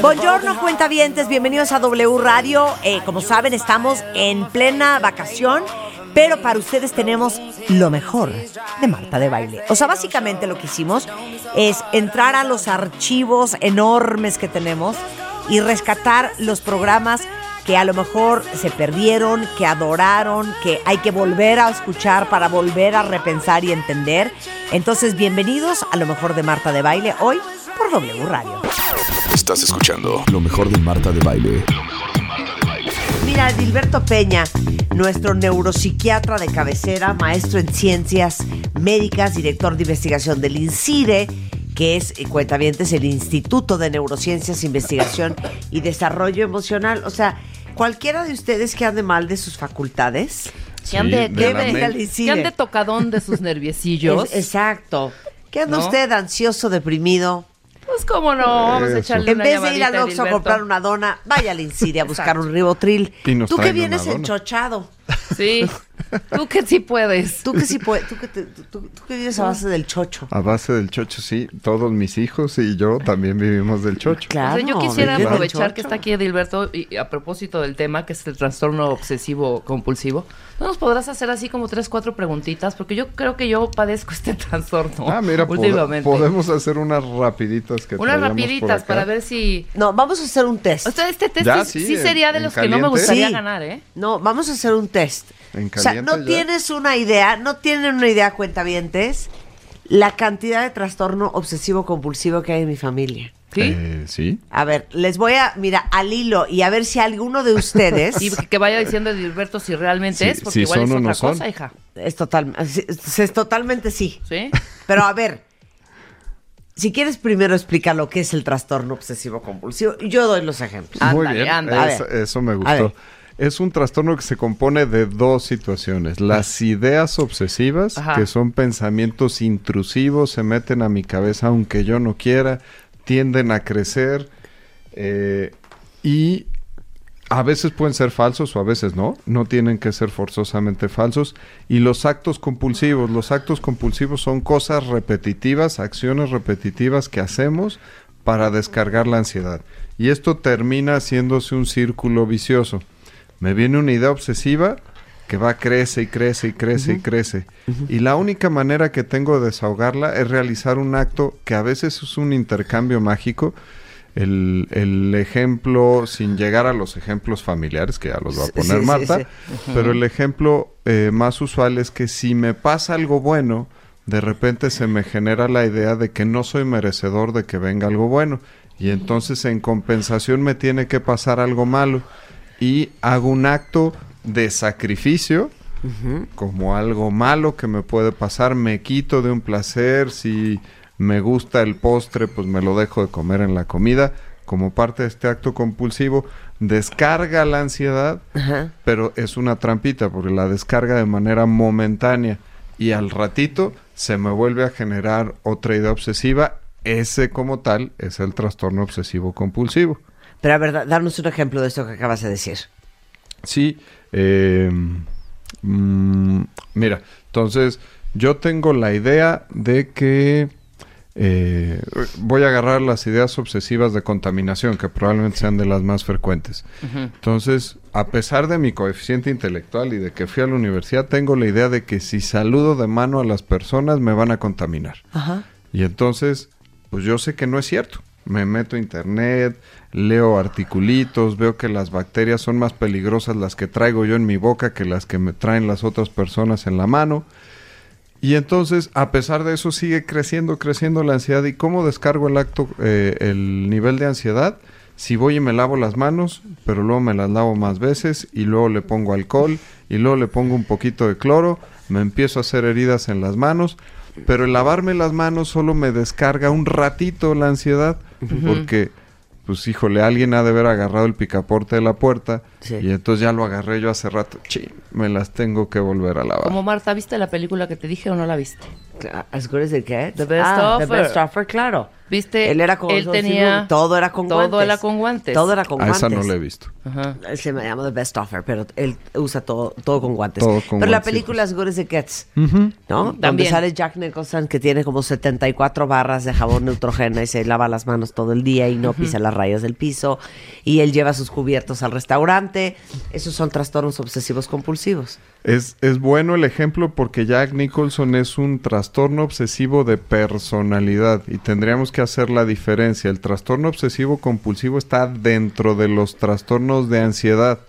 Buongiorno, cuentavientes, bienvenidos a W Radio. Eh, como saben, estamos en plena vacación, pero para ustedes tenemos lo mejor de Marta de Baile. O sea, básicamente lo que hicimos es entrar a los archivos enormes que tenemos y rescatar los programas que a lo mejor se perdieron, que adoraron, que hay que volver a escuchar para volver a repensar y entender. Entonces, bienvenidos a lo mejor de Marta de Baile hoy por W Radio. Estás escuchando lo mejor de Marta de Baile. Mira, Dilberto Peña, nuestro neuropsiquiatra de cabecera, maestro en ciencias médicas, director de investigación del INCIDE, que es, eh, cuentavientes, el Instituto de Neurociencias, Investigación y Desarrollo Emocional. O sea, cualquiera de ustedes que ande mal de sus facultades, Que ande, Sí, que de ande- mente. que ande tocadón de sus nerviecillos. Es- exacto. ¿Qué anda ¿No? usted ansioso, deprimido? Pues cómo no, vamos a echarle En una vez de ir al Oxxo a comprar una dona, vaya al Incide a buscar un ribotril. Y nos Tú que traen vienes dona. enchochado. Sí, tú que sí puedes. Tú que sí puedes, tú que, te- tú- tú- tú que vives a base del chocho. A base del chocho, sí. Todos mis hijos y yo también vivimos del chocho. Claro. O sea, yo quisiera aprovechar que está aquí Edilberto y y a propósito del tema que es el trastorno obsesivo compulsivo. ¿No nos podrás hacer así como tres, cuatro preguntitas? Porque yo creo que yo padezco este trastorno Ah, mira, últimamente. podemos hacer unas rapiditas que Unas por rapiditas acá. para ver si... No, vamos a hacer un test. O sea, este test Ya, sí, sí, sí en- sería de los que no me gustaría Sí. ganar, ¿eh? No, vamos a hacer un test. En o sea, no ya. tienes una idea, no tienen una idea, cuentavientes, la cantidad de trastorno obsesivo compulsivo que hay en mi familia. ¿Sí? Eh, sí. A ver, les voy a, mira, al hilo y a ver si alguno de ustedes Y que vaya diciendo Edilberto si realmente Sí, es, porque si igual son es o otra no son. cosa, hija. es total, es, es totalmente sí. ¿Sí? Pero a ver, si quieres primero explicar lo que es el trastorno obsesivo compulsivo, yo doy los ejemplos. Muy Ándale, bien. ándale. Eso, eso me A gustó. Es un trastorno que se compone de dos situaciones. Las ideas obsesivas, Ajá. que son pensamientos intrusivos, se meten a mi cabeza aunque yo no quiera, tienden a crecer eh, y a veces pueden ser falsos o a veces no, no tienen que ser forzosamente falsos. Y los actos compulsivos, los actos compulsivos son cosas repetitivas, acciones repetitivas que hacemos para descargar la ansiedad. Y esto termina haciéndose un círculo vicioso. Me viene una idea obsesiva que va, crece y crece y crece y crece. Y la única manera que tengo de desahogarla es realizar un acto que a veces es un intercambio mágico. El, el ejemplo, sin llegar a los ejemplos familiares, que ya los va a poner sí, Marta, sí. pero el ejemplo eh, más usual es que si me pasa algo bueno, de repente se me genera la idea de que no soy merecedor de que venga algo bueno. Y entonces en compensación me tiene que pasar algo malo. Y hago un acto de sacrificio como algo malo que me puede pasar. Me quito de un placer. Si me gusta el postre, pues me lo dejo de comer en la comida. Como parte de este acto compulsivo, descarga la ansiedad pero es una trampita porque la descarga de manera momentánea y al ratito se me vuelve a generar otra idea obsesiva. Ese como tal es el trastorno obsesivo compulsivo. Pero a ver, da- darnos un ejemplo de esto que acabas de decir. Sí, eh, mm, mira, entonces yo tengo la idea de que eh, voy a agarrar las ideas obsesivas de contaminación, que probablemente sean de las más frecuentes. Entonces, a pesar de mi coeficiente intelectual y de que fui a la universidad, tengo la idea de que si saludo de mano a las personas me van a contaminar. Ajá. Y entonces, pues yo sé que no es cierto. Me meto a internet, leo articulitos, veo que las bacterias son más peligrosas las que traigo yo en mi boca que las que me traen las otras personas en la mano. Y entonces, a pesar de eso, sigue creciendo, creciendo la ansiedad. ¿Y cómo descargo el acto, eh, el nivel de ansiedad? Si voy y me lavo las manos, pero luego me las lavo más veces y luego le pongo alcohol y luego le pongo un poquito de cloro, me empiezo a hacer heridas en las manos, pero el lavarme las manos solo me descarga un ratito la ansiedad, porque pues híjole, alguien ha de haber agarrado el picaporte de la puerta Sí. y entonces ya lo agarré yo hace rato. Chin, me las tengo que volver a lavar. Como Marta, ¿viste la película que te dije o no la viste? As good as it gets. The Best ah, The Offer. Best Offer, claro. ¿Viste? Él era con Él tenía- todo era con todo guantes. era con guantes. Todo era con a guantes. esa no la he visto. Ajá. Se me llama The Best Offer, pero él usa todo, todo con guantes. Todo con pero la película As Good as It Gets, ¿no? Donde También. sale Jack Nicholson que tiene como 74 barras de jabón Neutrogena y se lava las manos todo el día y no pisa las rayas del piso. Y él lleva sus cubiertos al restaurante. Esos son trastornos obsesivos compulsivos. Es, es bueno el ejemplo porque Jack Nicholson es un trastorno obsesivo de personalidad y tendríamos que hacer la diferencia. El trastorno obsesivo compulsivo está dentro de los trastornos de ansiedad.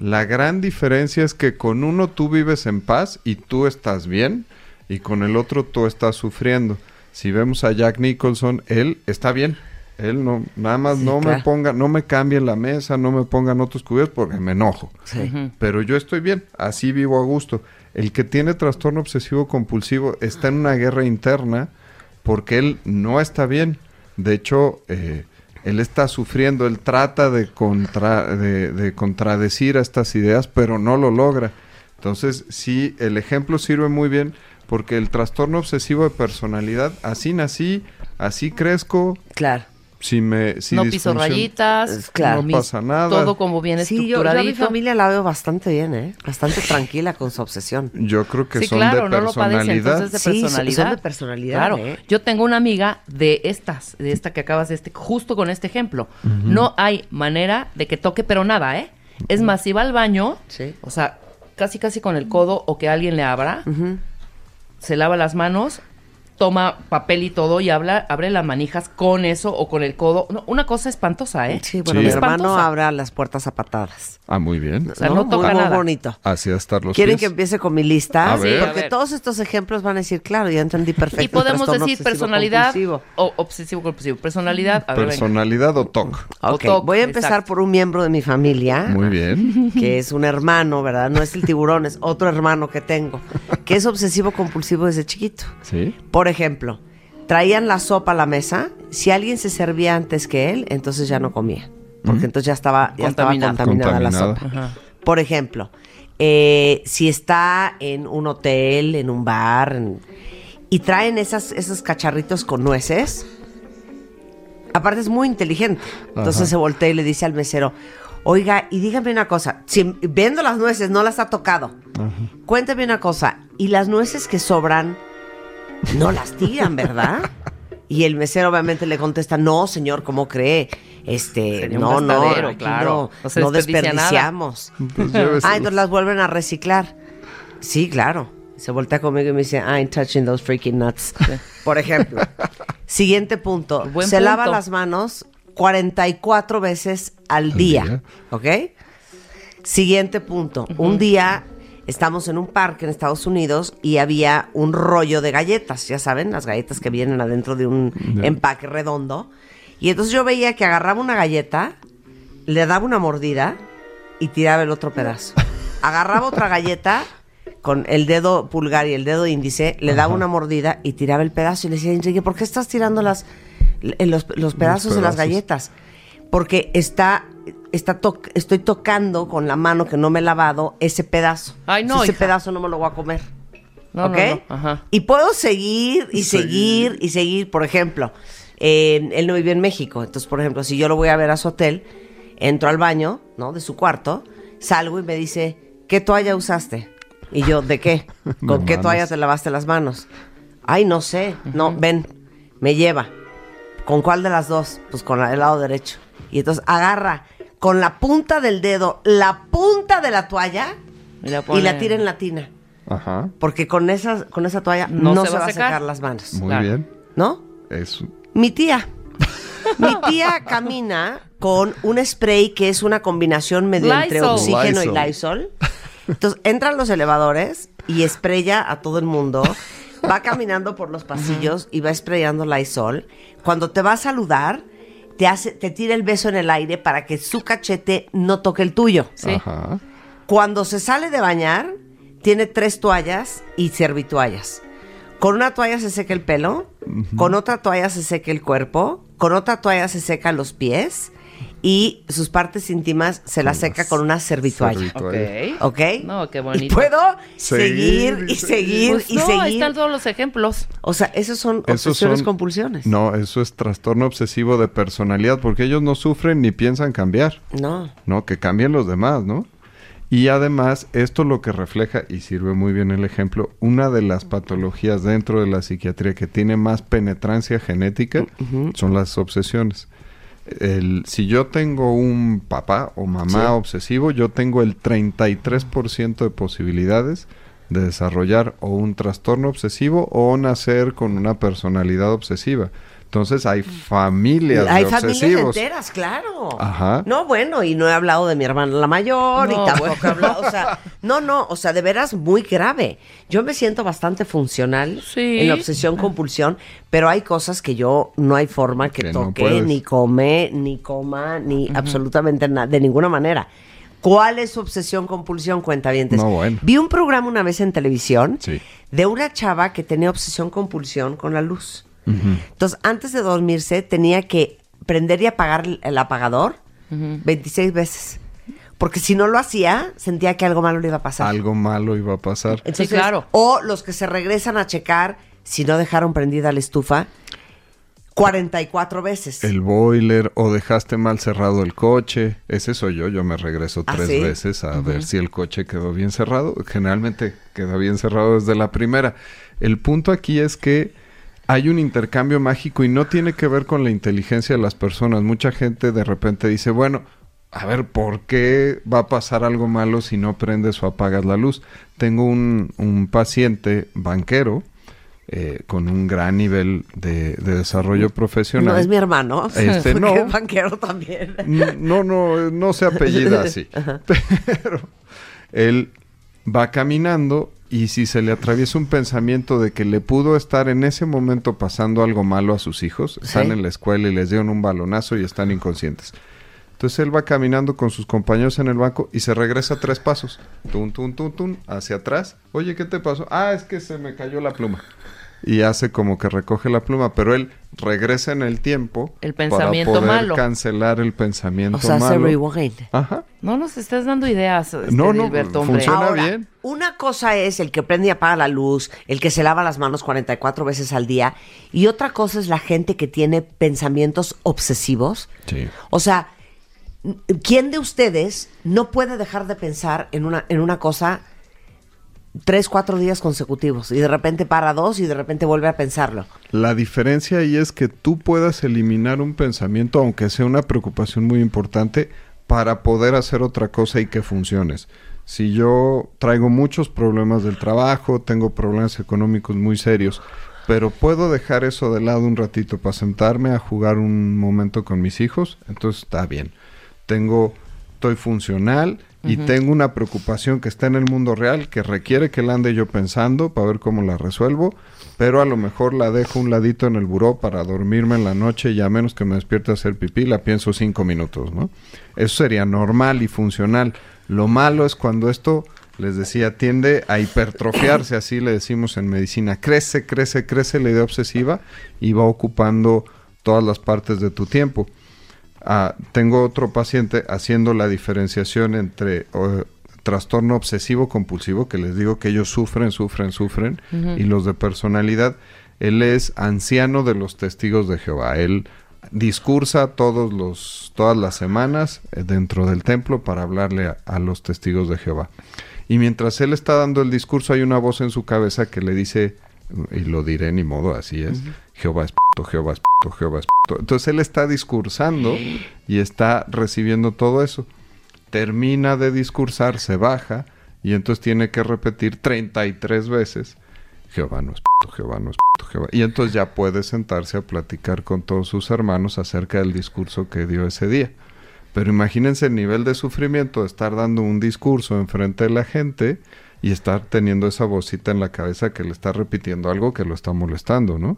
La gran diferencia es que con uno tú vives en paz y tú estás bien y con el otro tú estás sufriendo. Si vemos a Jack Nicholson, él está bien. Él no, nada más Sí, no me ponga, no me cambien la mesa, no me pongan otros cubiertos porque me enojo. Sí. Pero yo estoy bien, así vivo a gusto. El que tiene trastorno obsesivo compulsivo está en una guerra interna porque él no está bien. De hecho, eh, él está sufriendo, él trata de, contra, de, de contradecir a estas ideas, pero no lo logra. Entonces, sí, el ejemplo sirve muy bien porque el trastorno obsesivo de personalidad, así nací, así crezco, Claro. Si me... Si no piso rayitas. Claro. No pasa nada. Todo como bien Sí, yo, yo a mi familia la veo bastante bien, ¿eh? Bastante tranquila con su obsesión. Yo creo que sí, son claro, de no lo personalidad. entonces de Sí, son- personalidad. son de personalidad, Claro, ¿eh? yo tengo una amiga de estas, de esta que acabas de este, justo con este ejemplo. No hay manera de que toque, pero nada, ¿eh? Es más, si va al baño, Sí. o sea, casi casi con el codo o que alguien le abra, se lava las manos, toma papel y todo y habla, abre las manijas con eso o con el codo. No, una cosa espantosa, ¿eh? Sí, bueno, Sí. mi hermano abre las puertas a patadas. Ah, muy bien. O sea, no toca muy, muy nada. bonito. Así a estar los ¿Quieren pies. que empiece con mi lista? A ver. Porque Sí, a ver. todos estos ejemplos van a decir, claro, ya entendí perfecto. Y podemos decir obsesivo personalidad compulsivo. o obsesivo compulsivo. Personalidad, a ver, venga. Personalidad o TOC. O Ok, TOC, voy a empezar exacto. por un miembro de mi familia. Muy bien. que es un hermano, ¿verdad? No es el tiburón, es otro hermano que tengo, que es obsesivo compulsivo desde chiquito. Sí. Por ejemplo, traían la sopa a la mesa, si alguien se servía antes que él, entonces ya no comía, porque entonces ya estaba, ya estaba Contaminada. contaminada, la Contaminada. sopa. Ajá. Por ejemplo, eh, si está en un hotel, en un bar, en- y traen esas, esos cacharritos con nueces, aparte es muy inteligente. Entonces Ajá. se voltea y le dice al mesero, oiga, y dígame una cosa, si viendo las nueces no las ha tocado, cuéntame una cosa, y las nueces que sobran, no las tiran, ¿verdad? Y el mesero obviamente le contesta, no, señor, ¿cómo cree? Este, Sería no, no, aquí claro. no, desperdiciamos. Pues lléveselos. Ah, entonces las vuelven a reciclar. Sí, claro. Se voltea conmigo y me dice, I ain't touching those freaking nuts. Por ejemplo. Siguiente punto. Buen Se lava las manos 44 veces al, Al día. día. ¿Ok? Siguiente punto. Un día estamos en un parque en Estados Unidos y había un rollo de galletas. Ya saben, las galletas que vienen adentro de un empaque redondo. Y entonces yo veía que agarraba una galleta, le daba una mordida y tiraba el otro pedazo. Agarraba otra galleta con el dedo pulgar y el dedo índice, le daba una mordida y tiraba el pedazo. Y le decía, Enrique, ¿por qué estás tirando las, l- los, los pedazos de las pedazos. galletas? Porque está, está to- estoy tocando con la mano que no me he lavado ese pedazo. Ay, no, ese hija. pedazo no me lo voy a comer. No, ¿Ok? no, no, ajá. Y puedo seguir y seguir y seguir. Por ejemplo, eh, él no vive en México. Entonces, por ejemplo, si yo lo voy a ver a su hotel, entro al baño, ¿no? De su cuarto, salgo y me dice, ¿qué toalla usaste? Y yo, ¿de qué? ¿Con qué manos. toalla te lavaste las manos? Ay, no sé. No, ven, me lleva. ¿Con cuál de las dos? Pues con del lado derecho. Y entonces agarra con la punta del dedo la punta de la toalla Y la, y la tira en la tina. Ajá. Porque con esa, con esa toalla no, se, va a secar las manos. Muy Claro. bien. ¿No? Es Mi tía. Mi tía camina con un spray que es una combinación medio entre Lysol. oxígeno y Lysol. Entonces entran los elevadores y spraya a todo el mundo. Va caminando por los pasillos y va sprayando Lysol. Cuando te va a saludar, te hace, te tira el beso en el aire para que su cachete no toque el tuyo. Sí. Ajá. Cuando se sale de bañar, tiene tres toallas y servitoallas. Con una toalla se seca el pelo, con otra toalla se seca el cuerpo, con otra toalla se seca los pies y sus partes íntimas se las seca con una servitualla. Servitualla. Ok. ¿Ok? No, qué Y bonito. puedo Seguir seguir y y seguir Pues y no, ahí seguir. están todos los ejemplos. O sea, esos son Esos obsesiones son- compulsiones. No, eso es trastorno obsesivo de personalidad, porque ellos no sufren ni piensan cambiar, No. ¿no? Que cambien los demás, ¿no? Y además, esto lo que refleja, y sirve muy bien el ejemplo, una de las patologías dentro de la psiquiatría que tiene más penetrancia genética son las obsesiones. El, si yo tengo un papá o mamá obsesivo, yo tengo el 33% de posibilidades de desarrollar o un trastorno obsesivo o nacer con una personalidad obsesiva. Entonces hay familias Hay de familias obsesivos. enteras, claro. Ajá. No, bueno, y no he hablado de mi hermana la mayor, No, y tampoco bueno. he hablado, o sea, no, no, o sea, de veras muy grave. Yo me siento bastante funcional Sí. en la obsesión compulsión, pero hay cosas que yo no hay forma que, toque, ni come, ni coma, ni absolutamente nada, de ninguna manera. ¿Cuál es su obsesión compulsión, cuentavientes? No, bueno. Vi un programa una vez en televisión Sí. de una chava que tenía obsesión compulsión con la luz. Entonces, antes de dormirse, tenía que prender y apagar el- apagador 26 veces. Porque si no lo hacía, sentía que algo malo le iba a pasar. Algo malo iba a pasar. Entonces, Sí, claro. O los que se regresan a checar si no dejaron prendida la estufa 44 veces. El boiler o dejaste mal cerrado el coche. Ese soy yo. Yo me regreso ¿Ah, tres sí? veces a ver si el coche quedó bien cerrado. Generalmente queda bien cerrado desde la primera. El punto aquí es que hay un intercambio mágico y no tiene que ver con la inteligencia de las personas. Mucha gente de repente dice, bueno, a ver, ¿por qué va a pasar algo malo si no prendes o apagas la luz? Tengo un, un paciente banquero eh, con un gran nivel de, de desarrollo profesional. no es mi hermano. Este, no. es banquero también. No, no, no se apellida así. Pero él va caminando y si se le atraviesa un pensamiento de que le pudo estar en ese momento pasando algo malo a sus hijos, están Sí. en la escuela y les dieron un balonazo y están inconscientes. Entonces él va caminando con sus compañeros en el banco y se regresa tres pasos. Tum, tum, tum, tum, hacia atrás. Oye, ¿qué te pasó? Ah, es que se me cayó la pluma. Y hace como que recoge la pluma, pero él regresa en el tiempo El pensamiento para poder malo. cancelar el pensamiento O sea, malo. rewind. Ajá. No nos estás dando ideas, este, No, no, funciona. Ahora, bien. una cosa es el que prende y apaga la luz, el que se lava las manos 44 veces al día, y otra cosa es la gente que tiene pensamientos obsesivos. Sí. O sea, ¿quién de ustedes no puede dejar de pensar en una, en una cosa tres, cuatro días consecutivos y de repente para dos y de repente vuelve a pensarlo? La diferencia ahí es que tú puedas eliminar un pensamiento, aunque sea una preocupación muy importante, para poder hacer otra cosa y que funciones. Si yo traigo muchos problemas del trabajo, tengo problemas económicos muy serios, pero puedo dejar eso de lado un ratito para sentarme a jugar un momento con mis hijos, entonces está bien. Tengo, estoy funcional y tengo una preocupación que está en el mundo real que requiere que la ande yo pensando para ver cómo la resuelvo, pero a lo mejor la dejo un ladito en el buró para dormirme en la noche y a menos que me despierte a hacer pipí, la pienso cinco minutos, ¿no? Eso sería normal y funcional. Lo malo es cuando esto, les decía, tiende a hipertrofiarse, así le decimos en medicina. Crece, crece, crece la idea obsesiva y va ocupando todas las partes de tu tiempo. Ah, tengo otro paciente haciendo la diferenciación entre trastorno obsesivo compulsivo, que les digo que ellos sufren, sufren, sufren, y los de personalidad. Él es anciano de los testigos de Jehová. Él discursa todos los, todas las semanas eh, dentro del templo para hablarle a, a los testigos de Jehová. Y mientras él está dando el discurso, hay una voz en su cabeza que le dice, y lo diré ni modo, así es, Jehová es puto, Jehová es puto, Jehová es puto. Entonces él está discursando y está recibiendo todo eso. Termina de discursar, se baja y entonces tiene que repetir 33 veces, Jehová no es puto, Jehová no es puto, Jehová. Y entonces ya puede sentarse a platicar con todos sus hermanos acerca del discurso que dio ese día. Pero imagínense el nivel de sufrimiento de estar dando un discurso enfrente de la gente y estar teniendo esa vocita en la cabeza que le está repitiendo algo que lo está molestando, ¿no?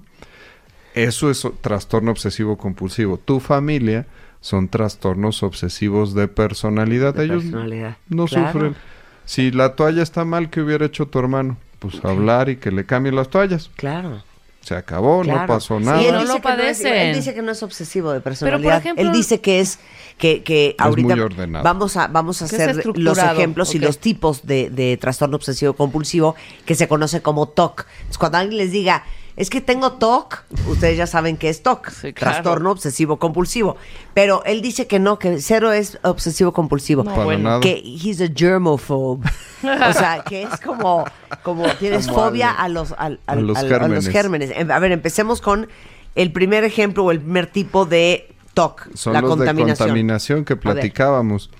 Eso es trastorno obsesivo compulsivo. Tu familia son trastornos obsesivos de personalidad. De Ellos personalidad. no Claro. sufren. Si la toalla está mal, ¿qué hubiera hecho tu hermano? Pues hablar y que le cambie las toallas. Claro. Se acabó, no pasó Sí, nada. él, No dice lo que no es, padecen. él dice que no es obsesivo de personalidad. ejemplo- él dice que es que, que ahorita muy ordenado. vamos a vamos a hacer los ejemplos y los tipos de, de trastorno obsesivo compulsivo que se conoce como TOC. Entonces, cuando alguien les diga es que tengo TOC, ustedes ya saben que es TOC, Sí, claro. trastorno obsesivo compulsivo. Pero él dice que no, que cero es obsesivo compulsivo. No, Para bueno. nada. Que he's a germophobe. o sea, que es como, como tienes Como fobia a los, A los al- a los gérmenes. Em, A ver, empecemos con el primer ejemplo o el primer tipo de TOC, Son la los contaminación. de contaminación que platicábamos.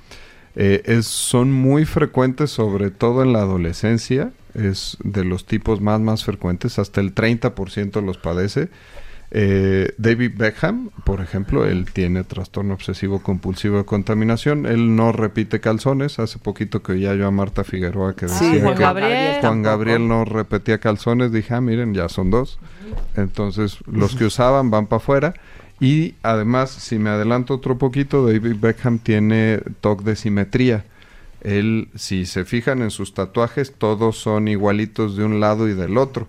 Eh, es, son muy frecuentes, sobre todo en la adolescencia. Es de los tipos más, más frecuentes. Hasta el 30% los padece. Eh, David Beckham, por ejemplo, él tiene trastorno obsesivo compulsivo de contaminación. Él no repite calzones. Hace poquito que oía yo a Marta Figueroa que Sí, decía Juan que Gabriel. Juan. Gabriel no repetía calzones. Dije, ah, miren, ya son dos. Entonces, los que usaban van para afuera. Y además, si me adelanto otro poquito, David Beckham tiene TOC de simetría. Él, si se fijan en sus tatuajes, todos son igualitos de un lado y del otro.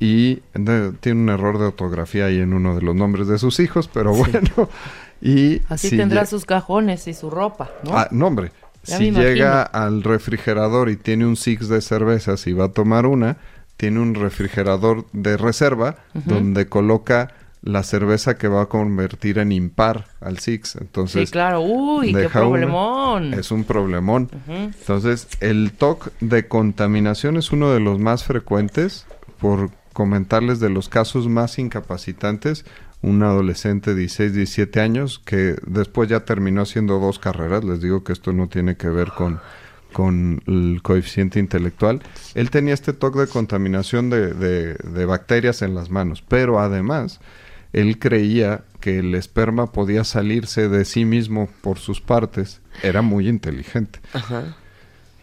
Y de- tiene un error de ortografía ahí en uno de los nombres de sus hijos, pero bueno. Y Así si tendrá sus cajones y su ropa, ¿no? Ah, no, hombre. Ya si llega al refrigerador y tiene un six de cervezas y va a tomar una, tiene un refrigerador de reserva donde coloca la cerveza que va a convertir en impar al six. Entonces, sí, claro. Uy, qué una. problemón. es un problemón. Entonces, el TOC de contaminación es uno de los más frecuentes. Por comentarles de los casos más incapacitantes, un adolescente de 16, 17 años que después ya terminó haciendo dos carreras. Les digo que esto no tiene que ver con, con el coeficiente intelectual. Él tenía este TOC de contaminación de, de- de bacterias en las manos, pero además él creía que el esperma podía salirse de sí mismo por sus partes. Era muy inteligente. Ajá.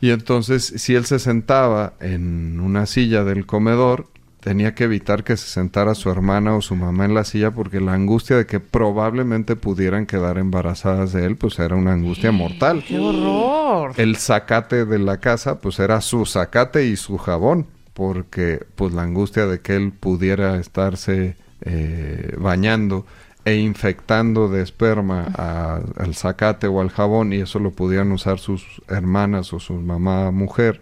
Y entonces, si él se sentaba en una silla del comedor, tenía que evitar que se sentara su hermana o su mamá en la silla porque la angustia de que probablemente pudieran quedar embarazadas de él, pues era una angustia mortal. ¡Qué horror! El zacate de la casa, pues era su zacate y su jabón, porque pues la angustia de que él pudiera estarse eh, bañando e infectando de esperma a- al zacate o al jabón y eso lo pudieran usar sus hermanas o su mamá mujer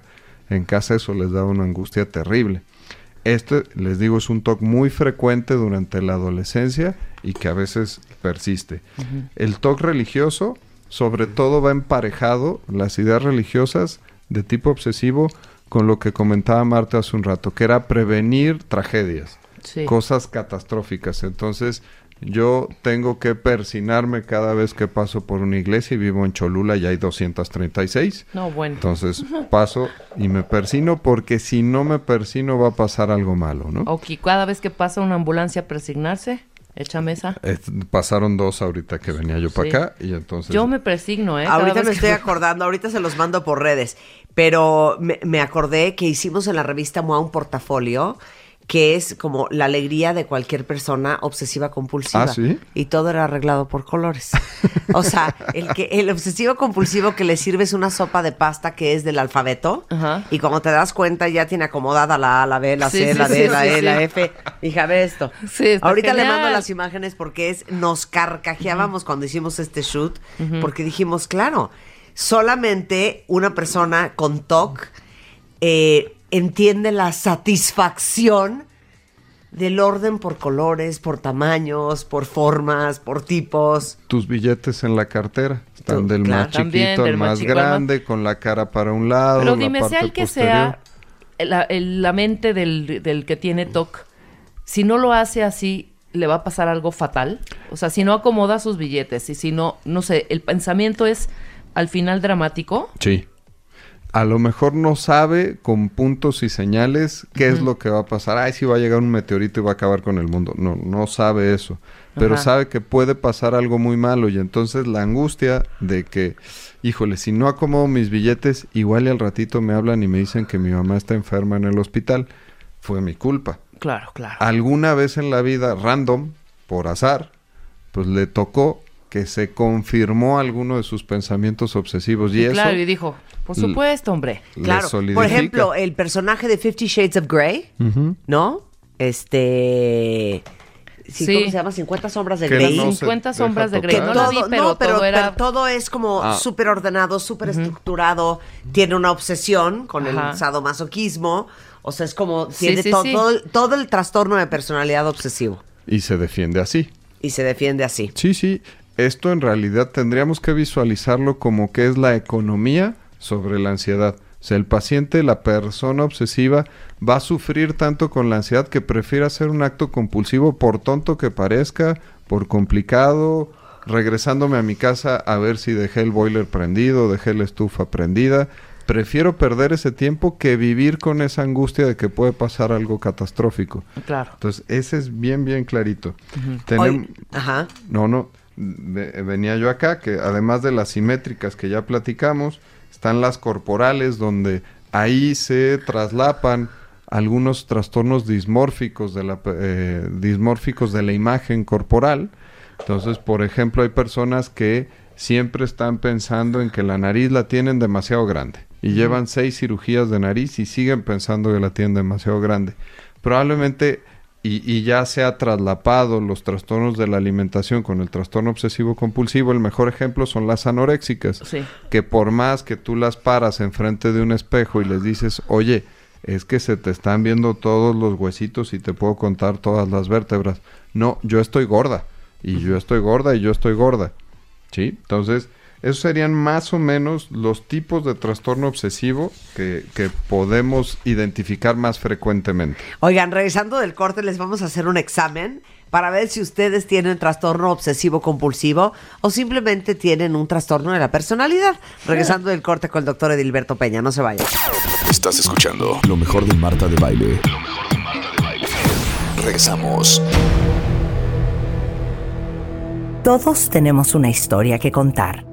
en casa, eso les daba una angustia terrible. Este, les digo, es un TOC muy frecuente durante la adolescencia y que a veces persiste. El TOC religioso, sobre todo, va emparejado, las ideas religiosas de tipo obsesivo, con lo que comentaba Marta hace un rato, que era prevenir tragedias, Sí. cosas catastróficas. Entonces, yo tengo que persinarme cada vez que paso por una iglesia y vivo en Cholula y hay 236. No, bueno. Entonces paso y me persino porque si no me persino va a pasar algo malo, ¿no? Ok, cada vez que pasa una ambulancia a persignarse, echa mesa. Eh, pasaron dos ahorita que venía yo para Sí. acá y entonces... Yo me persigno, ¿eh? Cada Ahorita me que- estoy acordando, ahorita se los mando por redes, pero me, me acordé que hicimos en la revista MOA un portafolio que es como la alegría de cualquier persona obsesiva compulsiva. Ah, ¿sí? Y todo era arreglado por colores. O sea, el que el obsesivo compulsivo que le sirves una sopa de pasta que es del alfabeto Ajá. y cuando te das cuenta ya tiene acomodada la A, la B, la Sí, C, sí, la D, sí, la sí, E, sí. la F. Hija, ve esto. Sí, está Ahorita le mando las imágenes porque es nos carcajeábamos cuando hicimos este shoot porque dijimos, claro, solamente una persona con TOC eh, entiende la satisfacción del orden por colores, por tamaños, por formas, por tipos. Tus billetes en la cartera están del claro. más También, chiquito del al más chico grande, con la cara para un lado, Pero la dime, sea el que posterior. sea la, el- la mente del, del que tiene TOC, si no lo hace así, ¿le va a pasar algo fatal? O sea, si no acomoda sus billetes y si no, no sé, el pensamiento es al final dramático. Sí. A lo mejor no sabe con puntos y señales qué es lo que va a pasar. Ay, si va a llegar un meteorito y va a acabar con el mundo. No, no sabe eso. Pero Ajá. sabe que puede pasar algo muy malo. Y entonces la angustia de que, híjole, si no acomodo mis billetes, igual y al ratito me hablan y me dicen que mi mamá está enferma en el hospital. Fue mi culpa. Claro, claro. Alguna vez en la vida, random, por azar, pues le tocó que se confirmó alguno de sus pensamientos obsesivos. Y Sí, eso... claro, y dijo, por supuesto, hombre. le Claro. Por solidifica. ejemplo, el personaje de Fifty Shades of Grey. ¿no? este sí, Sí. ¿cómo se llama? 50 sombras de Que Grey. no se 50 deja sombras de Grey. tocar. No la todo, vi, pero todo era- pero todo es como Ah. súper ordenado, súper estructurado, tiene una obsesión con Ajá. el sadomasoquismo, o sea, es como, Sí, tiene sí, to- sí. Todo, el- todo el trastorno de personalidad obsesivo Y se defiende así. y se defiende así. Sí, sí. Esto en realidad tendríamos que visualizarlo como que es la economía sobre la ansiedad. O sea, el paciente, la persona obsesiva, va a sufrir tanto con la ansiedad que prefiere hacer un acto compulsivo por tonto que parezca, por complicado, regresándome a mi casa a ver si dejé el boiler prendido, dejé la estufa prendida. Prefiero perder ese tiempo que vivir con esa angustia de que puede pasar algo catastrófico. Claro. Entonces, ese es bien, bien clarito. Tenem- Hoy- ajá. no, no. ve- venía yo acá, que además de las simétricas que ya platicamos, están las corporales, donde ahí se traslapan algunos trastornos dismórficos de la, eh, dismórficos de la imagen corporal. Entonces, por ejemplo, hay personas que siempre están pensando en que la nariz la tienen demasiado grande y llevan seis cirugías de nariz y siguen pensando que la tienen demasiado grande. Probablemente y, y ya se ha traslapado los trastornos de la alimentación con el trastorno obsesivo compulsivo, el mejor ejemplo son las anoréxicas, Sí. que por más que tú las paras enfrente de un espejo y les dices, oye, es que se te están viendo todos los huesitos y te puedo contar todas las vértebras. No, yo estoy gorda, y yo estoy gorda, y yo estoy gorda. ¿Sí? Entonces, esos serían más o menos los tipos de trastorno obsesivo que, que podemos identificar más frecuentemente. Oigan, regresando del corte, les vamos a hacer un examen para ver si ustedes tienen trastorno obsesivo compulsivo o simplemente tienen un trastorno de la personalidad. Regresando del corte con el doctor Edilberto Peña, no se vayan. Estás escuchando lo mejor de Marta de Baile. Regresamos. Todos tenemos una historia que contar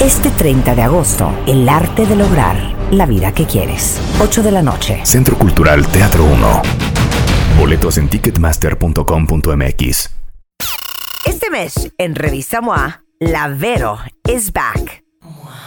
Este 30 de agosto, el arte de lograr la vida que quieres. 8 de la noche. Centro Cultural Teatro 1. Boletos en ticketmaster.com.mx. Este mes, en Revista MOA, la Vero is back.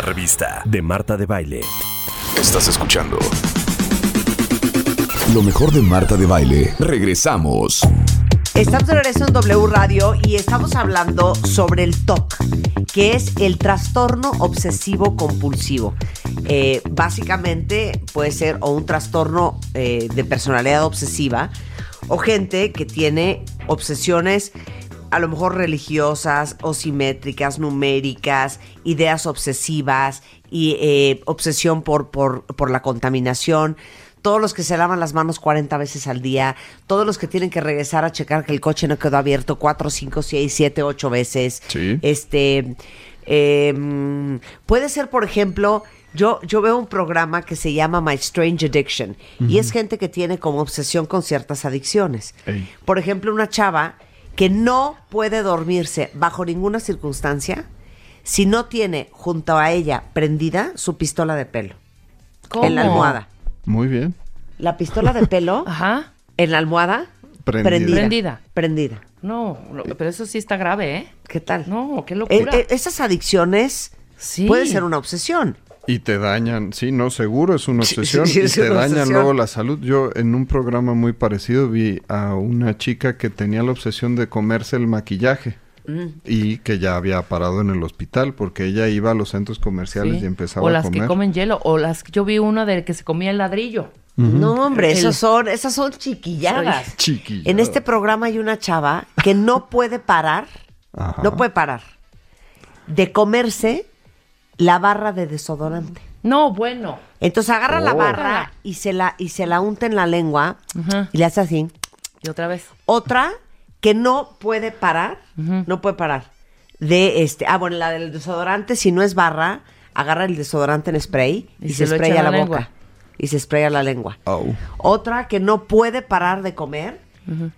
Revista. de Marta de Baile. Estás escuchando lo mejor de Marta de Baile. Regresamos. Estamos de regreso en W Radio y estamos hablando sobre el TOC, que es el trastorno obsesivo compulsivo. Eh, básicamente puede ser o un trastorno eh, de personalidad obsesiva o gente que tiene obsesiones a lo mejor religiosas o simétricas, numéricas, ideas obsesivas y eh, obsesión por, por, por la contaminación todos los que se lavan las manos 40 veces al día, todos los que tienen que regresar a checar que el coche no quedó abierto 4, 5, 6, 7, 8 veces. Sí. Este, eh, mm, puede ser, por ejemplo, yo, yo veo un programa que se llama My Strange Addiction y es gente que tiene como obsesión con ciertas adicciones. Ey. Por ejemplo, una chava que no puede dormirse bajo ninguna circunstancia si no tiene junto a ella prendida su pistola de pelo en la ¿Cómo? almohada. Muy bien. La pistola de pelo Ajá. en la almohada Prendida. prendida. Prendida. Prendida. No, no, pero eso sí está grave, ¿eh? ¿Qué tal? No, qué Eh, locura. eh, esas adicciones sí. puede ser una obsesión. Y te dañan, sí, no, seguro es una Sí, obsesión. sí, y es te dañan obsesión. luego la salud. Yo en un programa muy parecido vi a una chica que tenía la obsesión de comerse el maquillaje. Mm. Y que ya había parado en el hospital porque ella iba a los centros comerciales Sí. y empezaba o a las comer. que comen hielo, o las que yo vi una de que se comía el ladrillo. No, hombre, El- esas son, esas son chiquilladas. Chiquilladas. En este programa hay una chava que no puede parar, Ajá. no puede parar de comerse la barra de desodorante. No, bueno. Entonces agarra la Oh. barra y se la, y se la unta en la lengua y le hace así. Y otra vez. Otra que no puede parar, no puede parar. De este, ah, bueno, la del desodorante, si no es barra, agarra el desodorante en spray y, Y se, se spraya la, la boca. Y se spraya la lengua. Au. Otra que no puede parar de comer,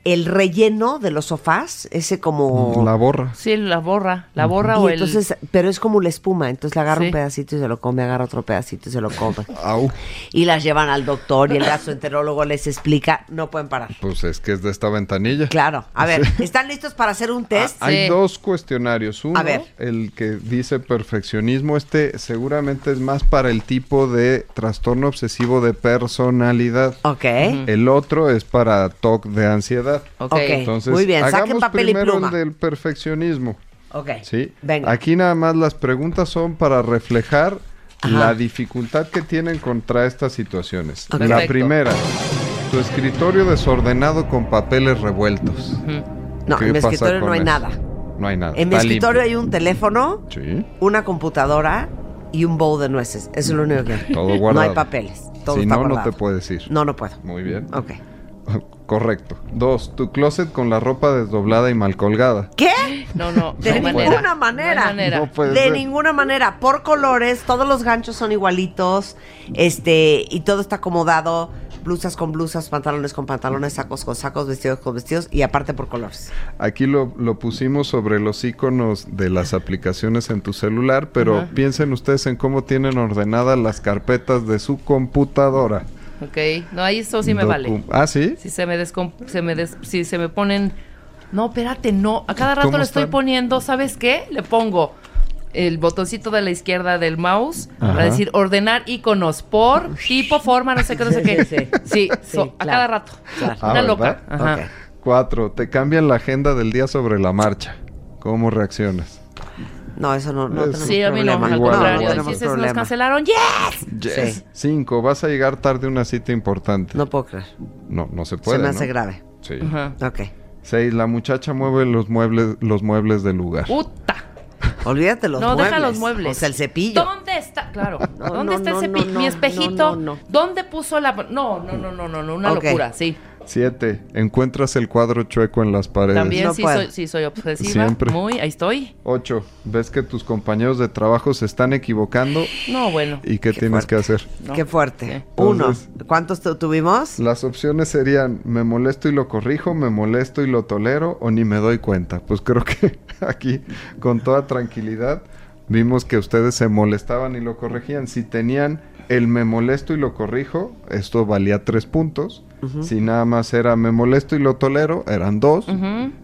el relleno de los sofás, ese como... La borra. Sí, la borra. La borra y o el... entonces, pero es como la espuma, entonces le agarra Sí. un pedacito y se lo come, agarra otro pedacito y se lo come. Au. y las llevan al doctor y el gastroenterólogo les explica, no pueden parar. Pues es que es de esta ventanilla. Claro, a ver, ¿están listos para hacer un test? Ah, Hay Sí. dos cuestionarios. Uno, A ver. el que dice perfeccionismo, este seguramente es más para el tipo de trastorno obsesivo de personalidad. Ok, El otro es para TOC de ansiedad. Ok. Entonces, muy bien, saquen hagamos papel y primero pluma. el del perfeccionismo. Ok, ¿sí? venga. Aquí nada más las preguntas son para reflejar Ajá. la dificultad que tienen contra estas situaciones. La Perfecto. primera, tu escritorio desordenado con papeles revueltos. No, ¿Qué en mi pasa escritorio no hay eso? nada. No hay nada. En mi está escritorio hay un teléfono, Sí, una computadora y un bowl de nueces. Eso es lo único que hay. todo No guardado. hay papeles. Todo si está no, no guardado. te puedes ir. No, no puedo. Muy bien. Ok. Correcto. Dos, tu closet con la ropa desdoblada y mal colgada. ¿Qué? No, no. De no ninguna manera. manera. No hay manera. No puede de ser. ninguna manera. Por colores, todos los ganchos son igualitos. Este, y todo está acomodado. Blusas con blusas, pantalones con pantalones, sacos con sacos, vestidos con vestidos. Y aparte por colores. Aquí lo, lo pusimos sobre los iconos de las aplicaciones en tu celular, pero piensen ustedes en cómo tienen ordenadas las carpetas de su computadora. Ok. No, ahí eso sí me Docu- vale. Ah, sí. Si se me descom- se me des- si se me ponen no, espérate, no, a cada rato ¿Cómo le estoy poniendo, ¿sabes qué? Le pongo el botoncito de la izquierda del mouse Ajá. para decir ordenar iconos por tipo, forma, no sé qué, no sé qué. Sí, Sí, so- a cada rato. Claro. Ah, Una ¿verdad? loca. Ajá. Cuatro, te cambian la agenda del día sobre la marcha. ¿Cómo reaccionas? No, eso no, no Es- tenemos Sí, a mí no, al contrario. igual. tenemos Dices, nos problema. cancelaron, ¡yes! Yes. Sí. Cinco, vas a llegar tarde a una cita importante. No puedo creer. no, no se puede. se me ¿no? hace grave. Sí. Ajá. Ok. Seis, la muchacha mueve los muebles, los muebles del lugar. Puta. Olvídate los no, muebles. deja los muebles. O sea, el cepillo. ¿Dónde está? Claro. No, ¿Dónde no, está no, el cepillo? no, no, Mi espejito. no, no, no. ¿Dónde puso la.? No, no, no, no, no, no. Una Ok. locura, sí. Siete, encuentras el cuadro chueco en las paredes. También No sí, soy, sí soy obsesiva. Siempre. Muy, ahí estoy. Ocho, ves que tus compañeros de trabajo se están equivocando No, bueno. y qué, Qué tienes fuerte. que hacer. No. Qué fuerte. Sí. Uno. Entonces- ¿Cuántos tu- tuvimos? Las opciones serían me molesto y lo corrijo, me molesto y lo tolero o ni me doy cuenta. Pues creo que aquí con toda tranquilidad vimos que ustedes se molestaban y lo corregían. Si tenían el me molesto y lo corrijo, esto valía tres puntos. Si nada más era me molesto y lo tolero, eran dos.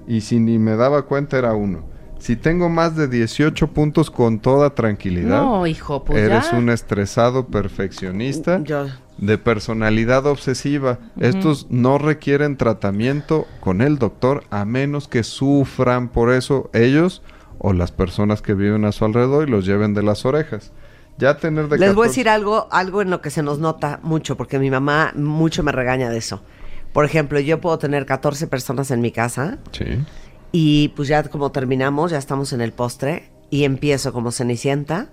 Y si ni me daba cuenta, era uno. Si tengo más de 18 puntos con toda tranquilidad, No, hijo, pues eres ya. un estresado perfeccionista Yo. de personalidad obsesiva. Estos no requieren tratamiento con el doctor a menos que sufran por eso ellos o las personas que viven a su alrededor y los lleven de las orejas. Ya tener de Les voy a 14 decir algo, algo en lo que se nos nota mucho, porque mi mamá mucho me regaña de eso. Por ejemplo, yo puedo tener 14 personas en mi casa Sí. y pues ya como terminamos, ya estamos en el postre y empiezo como cenicienta